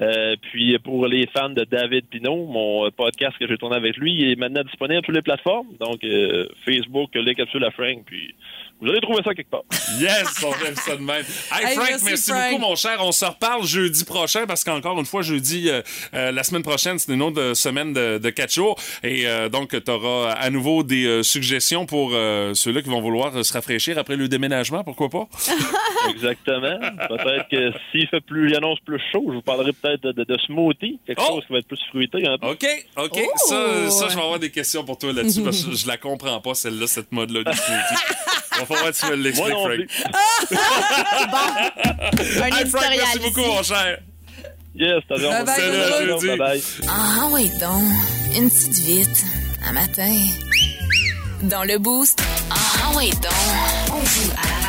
Euh, puis pour les fans de David Pinault, mon podcast que j'ai tourné avec lui il est maintenant disponible sur les plateformes. Donc euh, Facebook, les capsules à Frank, puis vous allez trouver ça quelque part. Yes, on aime ça de même. *laughs* Hey, Hey, Frank, merci, merci, Frank. beaucoup, mon cher. On se reparle jeudi prochain parce qu'encore une fois, jeudi, euh, euh, la semaine prochaine, c'est une autre euh, semaine de, de quatre jours. Et euh, donc, tu auras à nouveau des euh, suggestions pour euh, ceux-là qui vont vouloir se rafraîchir après le déménagement, pourquoi pas? *laughs* Exactement. Peut-être que s'il fait plus, il annonce plus chaud, je vous parlerai peut-être de, de, de smoothie, quelque chose qui va être plus fruité. Un peu. OK, OK. Ça, ça, je vais avoir des questions pour toi là-dessus parce que je, je la comprends pas, celle-là, cette mode-là du smoothie. *laughs* Il va falloir que tu me l'expliques, Frank. Un *laughs* Hey, Frank, éditorial merci beaucoup, mon cher. Yes, t'as Bye bye, Salut, jeudi. Bye-bye. Ah oui donc, une petite vite, un matin. Dans le boost, ah oui donc, on joue à la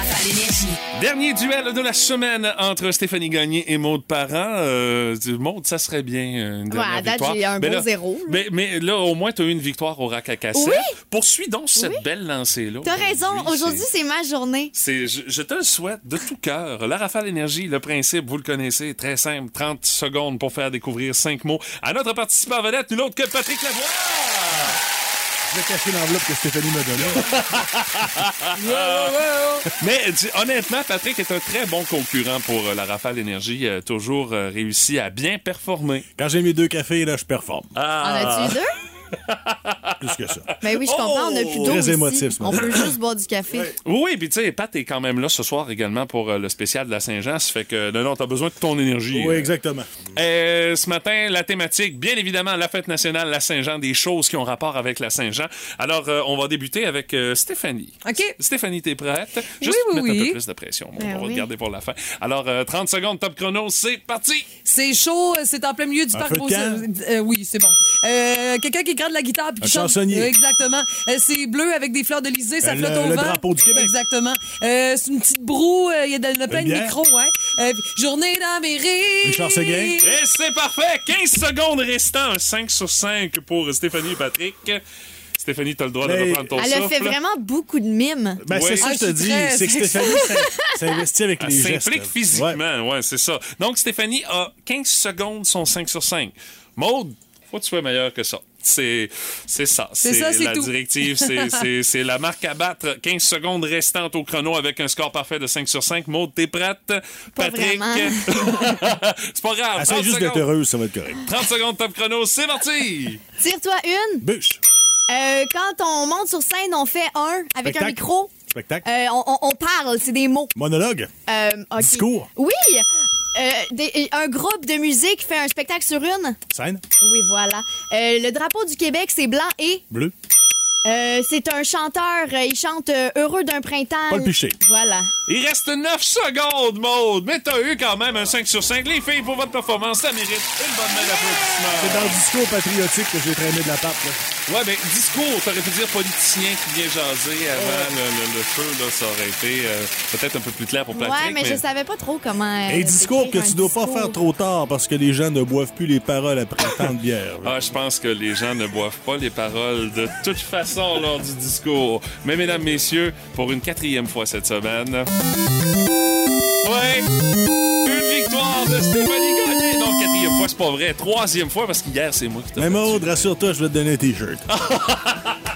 Dernier duel de la semaine entre Stéphanie Gagné et Maude Parent. Euh, Maude, ça serait bien euh, une Ouais, dernière à date, j'ai un Mais beau là- zéro. Mais, mais là, au moins, tu as eu une victoire au rack à cassette. Oui. Poursuis donc cette belle lancée-là. T'as raison, aujourd'hui, c'est ma journée. Je, je te le souhaite de tout cœur. La Rafale Énergie, le principe, vous le connaissez, très simple. 30 secondes pour faire découvrir cinq mots à notre participant vedette, nul autre que Patrick Lavoie. Je vais cacher l'enveloppe que Stéphanie m'a donnée. *laughs* Mais tu- honnêtement, Patrick est un très bon concurrent pour euh, la Rafale Énergie. Euh, toujours euh, réussi à bien performer. Quand j'ai mes deux cafés, là, je performe. Ah. En as-tu deux? Plus que ça. Ben oui, je comprends, on a plus d'eau Très ici. émotif, ce On matin. peut juste boire du café. Oui, oui, puis tu sais, Pat est quand même là ce soir également pour euh, le spécial de la Saint-Jean. Ça fait que non, non, t'as besoin de ton énergie. Oui, Euh, exactement. Euh, ce matin, la thématique, bien évidemment, la fête nationale, la Saint-Jean, des choses qui ont rapport avec la Saint-Jean. Alors, euh, on va débuter avec euh, Stéphanie. OK. Stéphanie, t'es prête? Juste oui, mettre un oui. peu plus de pression. Bon, Ben on va oui. te garder pour la fin. Alors, euh, 30 secondes, top chrono, c'est parti! C'est chaud, c'est en plein milieu du Un parc feu de Beau- camp? Euh, oui, c'est bon. Euh, Quelqu'un qui gratte la guitare puis qui Un chante. chansonnier. Exactement. Euh, c'est bleu avec des fleurs d'Elysée, ça Euh, flotte le- au le vent. drapeau du Québec. Exactement. Euh, c'est une petite broue, euh, il y a de, de plein de micros, ouais. Euh, journée d'Amérique. Richard Seguin. Et c'est parfait! 15 secondes restant, un 5 sur 5 pour Stéphanie et Patrick. Stéphanie, t'as le droit de Mais- reprendre ton Elle souffle. a fait vraiment beaucoup de mimes. Ben, Ouais. c'est ça Ah, que je te je suis dis. C'est que Stéphanie s'in- s'investit avec Elle les gestes. s'implique physiquement, ouais, c'est ça. Donc, Stéphanie a 15 secondes, son 5 sur 5. Maude, faut que tu sois meilleur que ça. C'est c'est ça. C'est ça, c'est la tout. directive. c'est- *laughs* C'est c'est la marque à battre. 15 secondes restantes au chrono avec un score parfait de 5 sur 5. Maude, t'es prête? Patrick? *laughs* c'est pas grave. Essaye 30 juste d'être secondes. heureuse, ça va être correct. 30 secondes top chrono, c'est parti! Tire-toi une. Bûche. Euh, quand on monte sur scène, on fait un avec un micro. Spectacle. Euh, on, parle, c'est des mots. Monologue. Euh. Discours. Oui. Euh, des- un groupe de musique fait un spectacle sur une? Scène. Oui, voilà. Euh, le drapeau du Québec, c'est blanc et Bleu. Euh, c'est un chanteur. euh, il chante euh, Heureux d'un printemps. Paul Piché. Voilà. Il reste 9 secondes, Maude, mais t'as eu quand même un 5 sur 5. Les filles, pour votre performance, ça mérite une bonne main d'applaudissements. C'est dans le discours patriotique que j'ai traîné de la pape. Là. Ouais, ben, discours, t'aurais pu dire politicien qui vient jaser avant le, le- le feu, là, ça aurait été euh, peut-être un peu plus clair pour Patrick. ouais, mais, je savais pas trop comment. euh, Un discours que tu dois pas faire trop tard parce que les gens ne boivent plus les paroles après tant de bière. là. Ah, je pense que les gens ne boivent pas les paroles de toute façon lors du discours. Mais mesdames, messieurs, pour une quatrième fois cette semaine. Ouais! Une victoire de Stéphanie Gagné! Non, quatrième fois, c'est pas vrai. Troisième fois, parce qu'hier, c'est moi qui t'ai Mais Maud, rassure-toi, je vais te donner un T-shirt. *laughs*